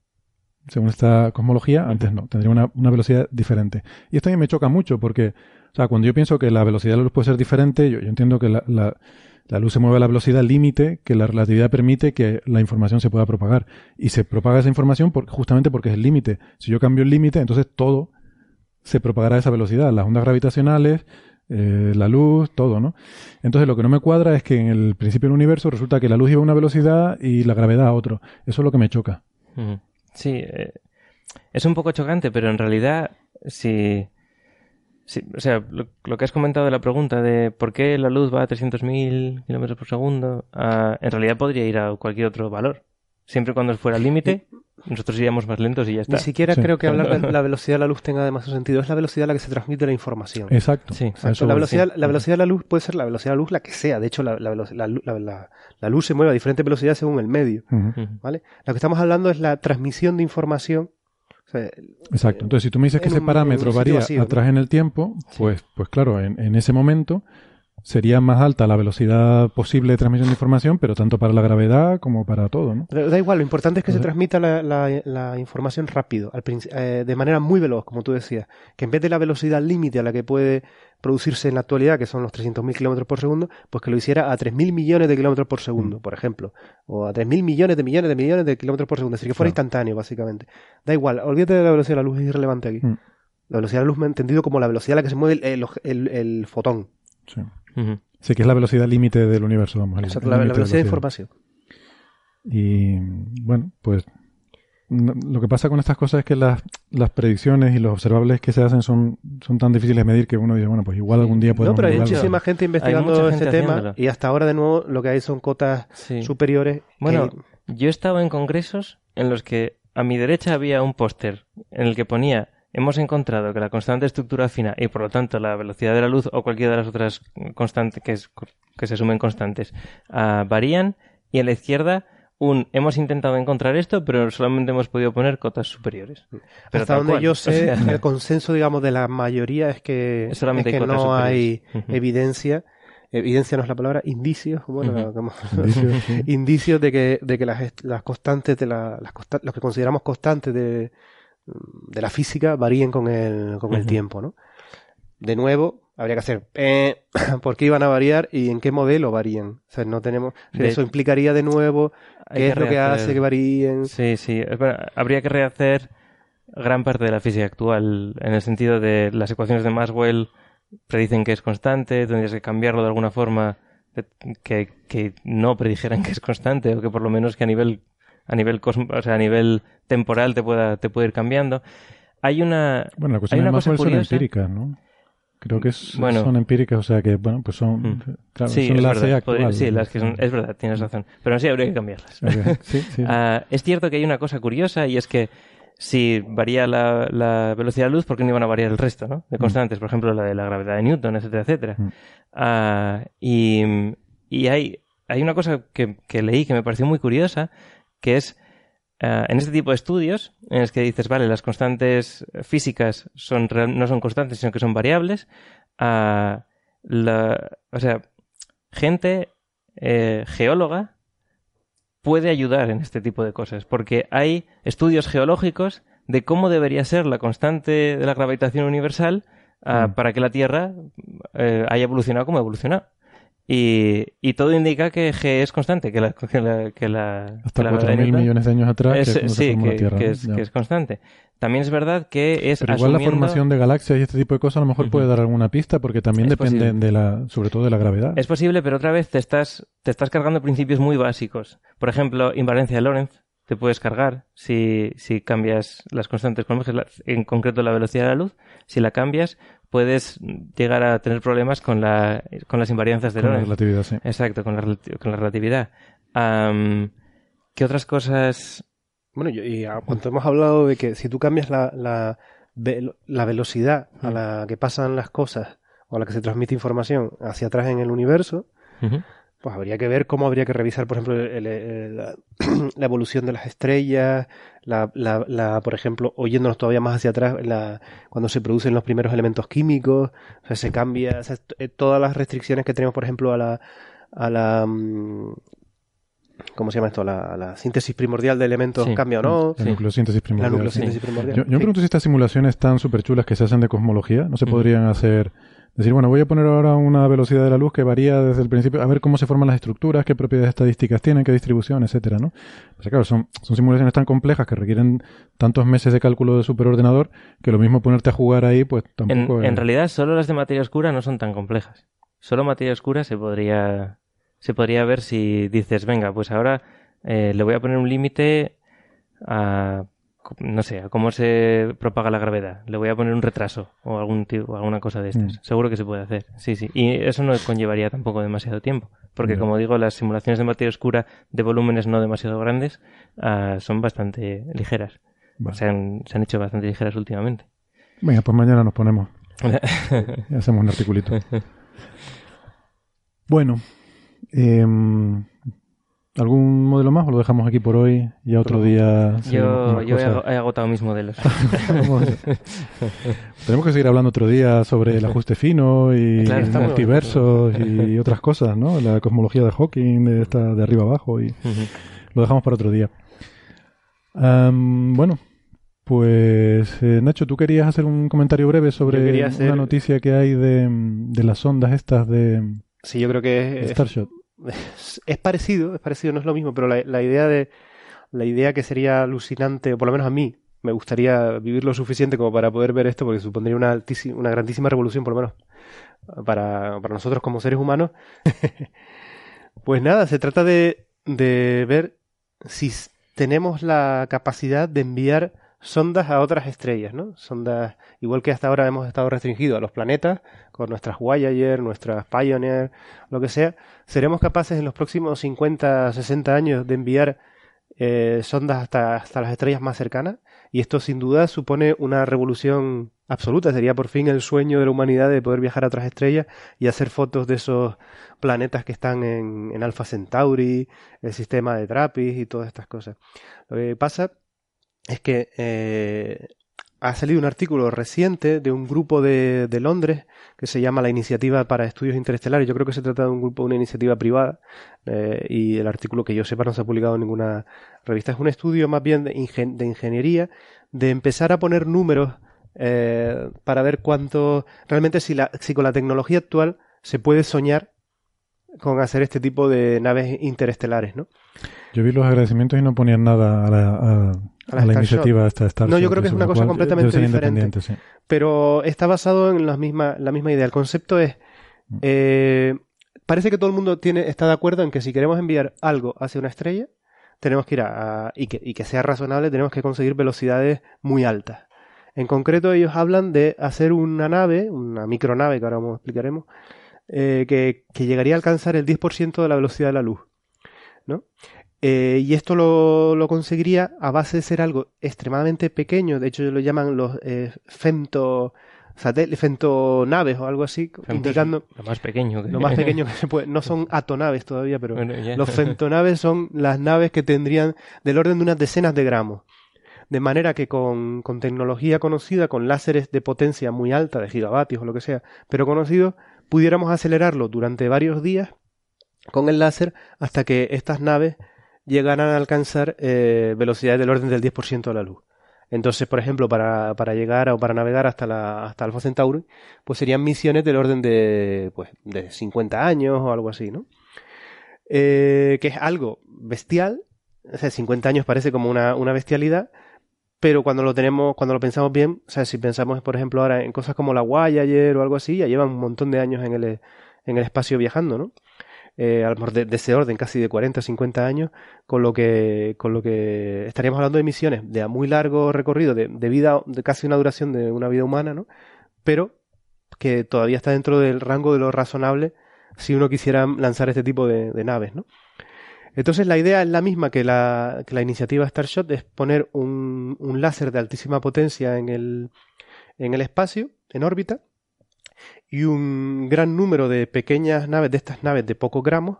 Según esta cosmología, antes no. Tendría una, velocidad diferente. Y esto a mí me choca mucho porque, o sea, cuando yo pienso que la velocidad de la luz puede ser diferente, yo, entiendo que la, la, luz se mueve a la velocidad límite que la relatividad permite que la información se pueda propagar. Y se propaga esa información justamente porque es el límite. Si yo cambio el límite, entonces todo se propagará a esa velocidad, las ondas gravitacionales, eh, la luz, todo, ¿no? Entonces lo que no me cuadra es que en el principio del universo resulta que la luz iba a una velocidad y la gravedad a otro. Eso es lo que me choca. Sí, eh, es un poco chocante, pero en realidad, si... o sea, lo, que has comentado de la pregunta de por qué la luz va a 300.000 kilómetros por segundo, ah, en realidad podría ir a cualquier otro valor. Siempre cuando fuera el límite, nosotros iríamos más lentos y ya está. Ni siquiera creo que hablar de la velocidad de la luz tenga demasiado sentido. Es la velocidad a la que se transmite la información. Exacto. Sí, La, velocidad, la velocidad de la luz puede ser la velocidad de la luz la que sea. De hecho, la, la luz se mueve a diferentes velocidades según el medio. ¿vale? Lo que estamos hablando es la transmisión de información. Exacto. Entonces, si tú me dices que ese parámetro varía atrás en el tiempo, pues, pues claro, en, en ese momento sería más alta la velocidad posible de transmisión de información, pero tanto para la gravedad como para todo, ¿no? Da igual, lo importante es que se transmita la, la, información rápido, al, eh, de manera muy veloz, como tú decías, que en vez de la velocidad límite a la que puede producirse en la actualidad, que son los 300.000 kilómetros por segundo, pues que lo hiciera a 3.000 millones de kilómetros por segundo, mm. por ejemplo, o a 3.000 millones de millones de millones de kilómetros por segundo, es decir, que fuera instantáneo, básicamente. Da igual, olvídate de la velocidad de la luz, es irrelevante aquí. Mm. La velocidad de la luz me he entendido como la velocidad a la que se mueve el, el, el fotón. Sí. Sí, que es la velocidad límite del universo, vamos. la, velocidad de información. Y bueno, pues lo que pasa con estas cosas es que las, las predicciones y los observables que se hacen son, son tan difíciles de medir que uno dice, bueno, pues igual algún día podemos No, pero hay muchísima gente investigando gente ese tema haciéndolo. y hasta ahora de nuevo lo que hay son cotas Sí. superiores. Bueno, que- yo he estado en congresos en los que a mi derecha había un póster en el que ponía hemos encontrado que la constante de estructura fina y por lo tanto la velocidad de la luz o cualquiera de las otras constantes que, es- que se sumen constantes ah, varían y a la izquierda un hemos intentado encontrar esto pero solamente hemos podido poner cotas superiores. Pero hasta tal donde cual. yo O sé, sea, el consenso, digamos, de la mayoría es que, Es solamente es que no hay evidencia. Evidencia no es la palabra, indicios, bueno, Ujú. como- Indicios, de que, de que las, constantes de la, las consta- lo que consideramos constantes de, de la física varíen con el, con el tiempo, ¿no? De nuevo, habría que hacer eh, por qué iban a variar y en qué modelo varían. O sea, no tenemos. De- eso implicaría de nuevo qué que es lo que hace que varíen. Sí, sí. Habría que rehacer gran parte de la física actual en el sentido de las ecuaciones de Maxwell predicen que es constante, tendrías que cambiarlo de alguna forma que, que no predijeran que es constante o que por lo menos que a nivel a nivel cosmo- o sea, a nivel temporal te pueda te puede ir cambiando. Hay una Bueno, la hay cuestión una de cosa curiosa. empíricas, ¿no? Creo que es- Bueno. son empíricas, o sea que, bueno, pues son, Mm. claro, sí, son las verdad. Actual. Podría- sí, las que son, es verdad, tienes razón. Pero sí habría que cambiarlas. Ok, sí, sí. Ah, es cierto que hay una cosa curiosa y es que si varía la, la velocidad de la luz, ¿por qué no iban a variar el resto ¿no? de Mm. constantes? Por ejemplo, la de la gravedad de Newton, etcétera, etcétera. Mm. Ah, y y hay, hay una cosa que, que leí que me pareció muy curiosa, que es ah, en este tipo de estudios, en los que dices, vale, las constantes físicas son real- no son constantes, sino que son variables, la, o sea, gente eh, geóloga puede ayudar en este tipo de cosas, porque hay estudios geológicos de cómo debería ser la constante de la gravitación universal Mm. para que la Tierra eh, haya evolucionado como ha evolucionado. Y, y todo indica que G es constante, que la, que la, que la, Hasta que la gravedad de 4.000 Newton millones de años atrás, que es- es se sí, formó la que, Tierra, que es, que es constante. También es verdad que es Pero igual la formación de galaxias y este tipo de cosas a lo mejor puede dar alguna pista porque también Es depende posible. de la, sobre todo de la gravedad. Es posible, pero otra vez te estás, te estás cargando principios muy básicos. Por ejemplo, invariancia de Lorentz te puedes cargar si, si cambias las constantes en concreto la velocidad de la luz. Si la cambias, puedes llegar a tener problemas con, la, con las invarianzas de Con la relatividad, sí. Exacto, con la, con la relatividad. Am, ¿Qué otras cosas? Bueno, yo- y a cuanto hemos hablado de que si tú cambias la, la, velo- la velocidad a la que pasan las cosas o a la que se transmite información hacia atrás en el universo. Pues habría que ver cómo habría que revisar, por ejemplo, el- el- la, la evolución de las estrellas, la, la, la, por ejemplo, oyéndonos todavía más hacia atrás, la, cuando se producen los primeros elementos químicos, o sea, se cambia, o sea, eh, todas las restricciones que tenemos, por ejemplo, a la, a la, mm, ¿cómo se llama esto? La, a la síntesis primordial de elementos Sí. cambia o no. La nucleosíntesis primordial. La nucleosíntesis primordial. Yo, yo me Sí. pregunto si estas simulaciones tan súper chulas que se hacen de cosmología no se Mm. podrían hacer. Decir, bueno, voy a poner ahora una velocidad de la luz que varía desde el principio, a ver cómo se forman las estructuras, qué propiedades estadísticas tienen, qué distribución, etcétera, ¿no? Pues claro, son, son simulaciones tan complejas que requieren tantos meses de cálculo de superordenador que lo mismo ponerte a jugar ahí, pues En, tampoco es- en realidad, solo las de materia oscura no son tan complejas. Solo materia oscura se podría, se podría ver si dices, venga, pues ahora eh, le voy a poner un límite a, no sé, a cómo se propaga la gravedad. Le voy a poner un retraso o algún ti- o alguna cosa de estas. Mm. Seguro que se puede hacer. Sí, sí. Y eso no conllevaría tampoco demasiado tiempo. Porque, como digo, las simulaciones de materia oscura de volúmenes no demasiado grandes ah, son bastante ligeras. Vale. Se, han, se han hecho bastante ligeras últimamente. Venga, pues mañana nos ponemos. y hacemos un articulito. Bueno, em, ¿algún modelo más o lo dejamos aquí por hoy? Y a otro día. Yo, he, agotado mis modelos. Tenemos que seguir hablando otro día sobre el ajuste fino y Claro, multiversos y otras cosas, ¿no? La cosmología de Hawking, de, esta, de arriba abajo, y lo dejamos para otro día. Bueno, pues eh, Nacho, tú querías hacer un comentario breve sobre hacer- una noticia que hay de, de las ondas estas de, Sí, yo creo que es, Starshot. es, parecido, es parecido, no es lo mismo, pero la, la idea de la idea que sería alucinante, o por lo menos a mí, me gustaría vivir lo suficiente como para poder ver esto, porque supondría una una grandísima revolución, por lo menos para, para nosotros como seres humanos. pues nada, se trata de, de ver si tenemos la capacidad de enviar sondas a otras estrellas, ¿no? Sondas, igual que hasta ahora hemos estado restringidos a los planetas, con nuestras Voyager, nuestras Pioneer, lo que sea, seremos capaces en los próximos 50, 60 años de enviar eh, sondas hasta, hasta las estrellas más cercanas. Y esto sin duda supone una revolución absoluta. Sería por fin el sueño de la humanidad de poder viajar a otras estrellas y hacer fotos de esos planetas que están en, en Alpha Centauri, el sistema de Trappist y todas estas cosas. Lo que pasa es que eh, ha salido un artículo reciente de un grupo de, de, Londres que se llama la Iniciativa para Estudios Interestelares. Yo creo que se trata de un grupo, una iniciativa privada, eh, y el artículo que yo sepa no se ha publicado en ninguna revista. Es un estudio más bien de, de ingeniería, de empezar a poner números eh, para ver cuánto realmente si, la, si con la tecnología actual se puede soñar con hacer este tipo de naves interestelares, ¿no? Yo vi los agradecimientos y no ponían nada a la, a, a la, la iniciativa esta Starship. No, yo creo que es una cosa completamente diferente. Sí. Pero está basado en la misma, la misma idea. El concepto es, eh, parece que todo el mundo tiene, está de acuerdo en que si queremos enviar algo hacia una estrella, tenemos que ir a, y, que, y que sea razonable, tenemos que conseguir velocidades muy altas. En concreto, ellos hablan de hacer una nave, una micronave que ahora explicaremos, eh, que, que, llegaría a alcanzar el 10% de la velocidad de la luz. ¿no? Eh, y esto lo, lo, conseguiría a base de ser algo extremadamente pequeño, de hecho lo llaman los eh, femto, femtonaves o algo así, Femto indicando lo más pequeño que... lo más pequeño que se puede. No son atonaves todavía, pero Bueno, los femtonaves son las naves que tendrían del orden de unas decenas de gramos. De manera que con, con tecnología conocida, con láseres de potencia muy alta, de gigavatios o lo que sea, pero conocidos, pudiéramos acelerarlo durante varios días con el láser hasta que estas naves llegaran a alcanzar eh, velocidades del orden del 10% de la luz. Entonces, por ejemplo, para, para llegar o para navegar hasta la hasta Alpha Centauri, pues serían misiones del orden de pues de 50 años o algo así, ¿no? Eh, que es algo bestial, o sea, 50 años parece como una, una bestialidad, pero cuando lo tenemos, cuando lo pensamos bien, o sea, si pensamos, por ejemplo, ahora en cosas como la Voyager o algo así, ya llevan un montón de años en el, en el espacio viajando, ¿no? Eh, a lo mejor de, de, ese orden, casi de 40 o 50 años, con lo que, con lo que estaríamos hablando de misiones de a muy largo recorrido, de, de vida, de casi una duración de una vida humana, ¿no? Pero que todavía está dentro del rango de lo razonable si uno quisiera lanzar este tipo de, de naves, ¿no? Entonces la idea es la misma que la, que la iniciativa Starshot, es poner un, un láser de altísima potencia en el, en el espacio, en órbita, y un gran número de pequeñas naves, de estas naves de pocos gramos,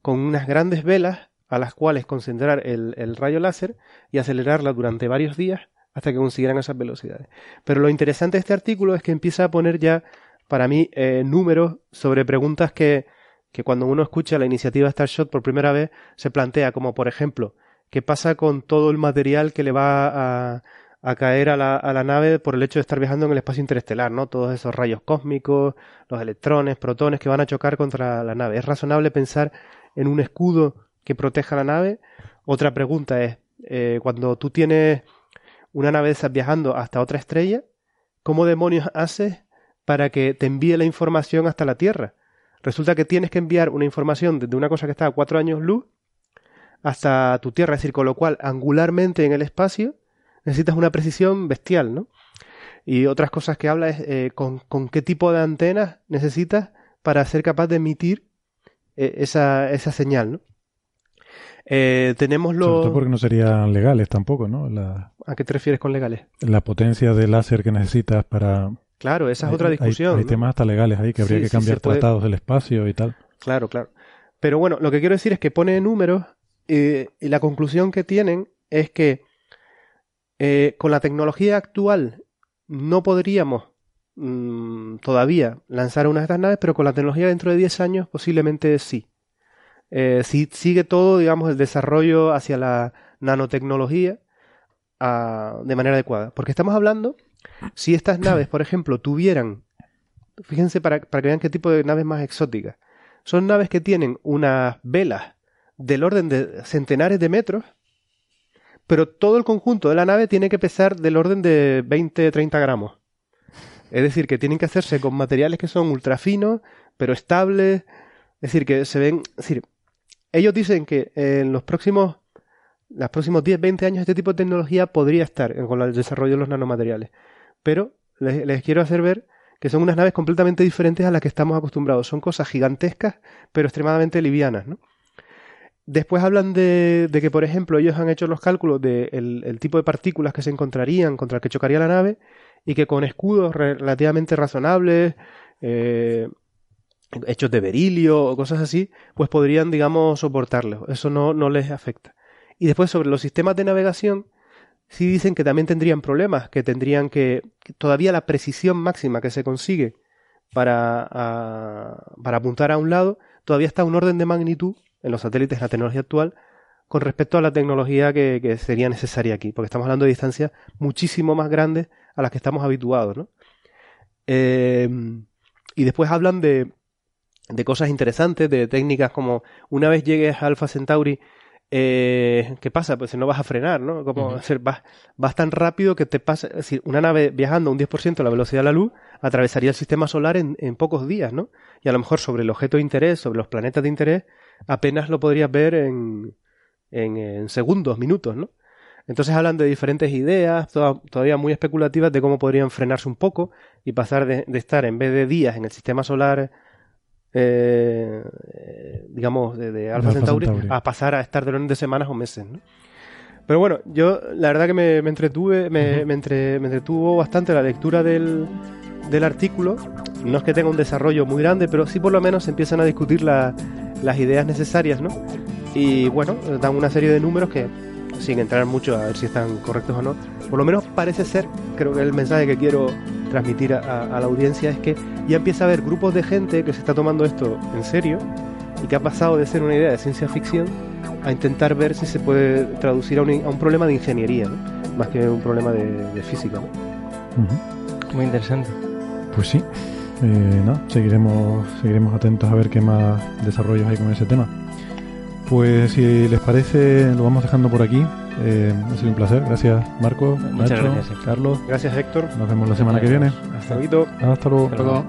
con unas grandes velas a las cuales concentrar el, el rayo láser y acelerarla durante varios días hasta que consiguieran esas velocidades. Pero lo interesante de este artículo es que empieza a poner ya, para mí, eh, números sobre preguntas que, que cuando uno escucha la iniciativa Starshot por primera vez se plantea, como por ejemplo, ¿qué pasa con todo el material que le va a, a caer a la, a la, nave por el hecho de estar viajando en el espacio interestelar, ¿no? Todos esos rayos cósmicos, los electrones, protones que van a chocar contra la nave. ¿Es razonable pensar en un escudo que proteja la nave? Otra pregunta es, eh, cuando tú tienes una nave viajando hasta otra estrella, ¿cómo demonios haces para que te envíe la información hasta la Tierra? Resulta que tienes que enviar una información desde una cosa que está a cuatro años luz hasta tu Tierra, es decir, con lo cual angularmente en el espacio necesitas una precisión bestial, ¿no? Y otras cosas que habla es eh, con, con, qué tipo de antenas necesitas para ser capaz de emitir eh, esa, esa señal, ¿no? Eh, tenemos los... Sobre todo porque no serían legales tampoco, ¿no? La... ¿A qué te refieres con legales? La potencia de láser que necesitas para... Claro, esa es otra discusión. Hay, hay ¿no? temas hasta legales ahí que habría sí, que cambiar sí, tratados puede... del espacio y tal. Claro, claro. Pero bueno, lo que quiero decir es que pone números y la conclusión que tienen es que eh, con la tecnología actual no podríamos mmm, todavía lanzar una de estas naves, pero con la tecnología dentro de 10 años posiblemente sí. Eh, si sigue todo, digamos, el desarrollo hacia la nanotecnología a, de manera adecuada. Porque estamos hablando, si estas naves, por ejemplo, tuvieran, fíjense para, que vean qué tipo de naves más exóticas, son naves que tienen unas velas del orden de centenares de metros, pero todo el conjunto de la nave tiene que pesar del orden de 20-30 gramos. Es decir, que tienen que hacerse con materiales que son ultra finos, pero estables. Es decir, que se ven. Es decir, ellos dicen que en los próximos los próximos 10, 20 años este tipo de tecnología podría estar con el desarrollo de los nanomateriales. Pero les, quiero hacer ver que son unas naves completamente diferentes a las que estamos acostumbrados. Son cosas gigantescas, pero extremadamente livianas, ¿no? Después hablan de, que, por ejemplo, ellos han hecho los cálculos del de el tipo de partículas que se encontrarían contra el que chocaría la nave y que con escudos relativamente razonables, eh, hechos de berilio o cosas así, pues podrían, digamos, soportarlo. Eso no les afecta. Y después sobre los sistemas de navegación, sí dicen que también tendrían problemas, que tendrían que, todavía la precisión máxima que se consigue para, para apuntar a un lado, todavía está un orden de magnitud en los satélites, la tecnología actual, con respecto a la tecnología que, que, sería necesaria aquí, porque estamos hablando de distancias muchísimo más grandes a las que estamos habituados, ¿no? Eh, y después hablan de, de cosas interesantes, de técnicas como una vez llegues a Alpha Centauri, eh, ¿qué pasa? Pues no vas a frenar, ¿no? Como uh -huh. vas, vas tan rápido que te pasa, es decir, una nave viajando a un 10% de la velocidad de la luz atravesaría el sistema solar en, en, pocos días, ¿no? Y a lo mejor sobre el objeto de interés, sobre los planetas de interés, apenas lo podrías ver en, en, en segundos, minutos, ¿no? Entonces hablan de diferentes ideas, toda, todavía muy especulativas, de cómo podrían frenarse un poco y pasar de, de estar en vez de días en el sistema solar eh, digamos, de, de Alpha, Centauri, Centauri, a pasar a estar de de semanas o meses, ¿no? Pero bueno, yo la verdad que me, me entretuve, me, uh -huh. me, entre, me, entretuvo bastante la lectura del, del, artículo. No es que tenga un desarrollo muy grande, pero sí por lo menos empiezan a discutir la, las ideas necesarias, ¿no? Y bueno, dan una serie de números que, sin entrar mucho a ver si están correctos o no, por lo menos parece ser, creo que el mensaje que quiero transmitir a, a, la audiencia es que ya empieza a haber grupos de gente que se está tomando esto en serio y que ha pasado de ser una idea de ciencia ficción a intentar ver si se puede traducir a un, a un problema de ingeniería, ¿no? más que un problema de, de física. ¿no? Uh -huh. Muy interesante. Pues sí, eh, no, seguiremos, seguiremos atentos a ver qué más desarrollos hay con ese tema. Pues si les parece, lo vamos dejando por aquí. Eh, ha sido un placer. Gracias, Marco, Muchas Nacho, gracias, Carlos. Gracias, Héctor. Nos vemos la semana que viene. Hasta luego. Hasta luego. Hasta luego.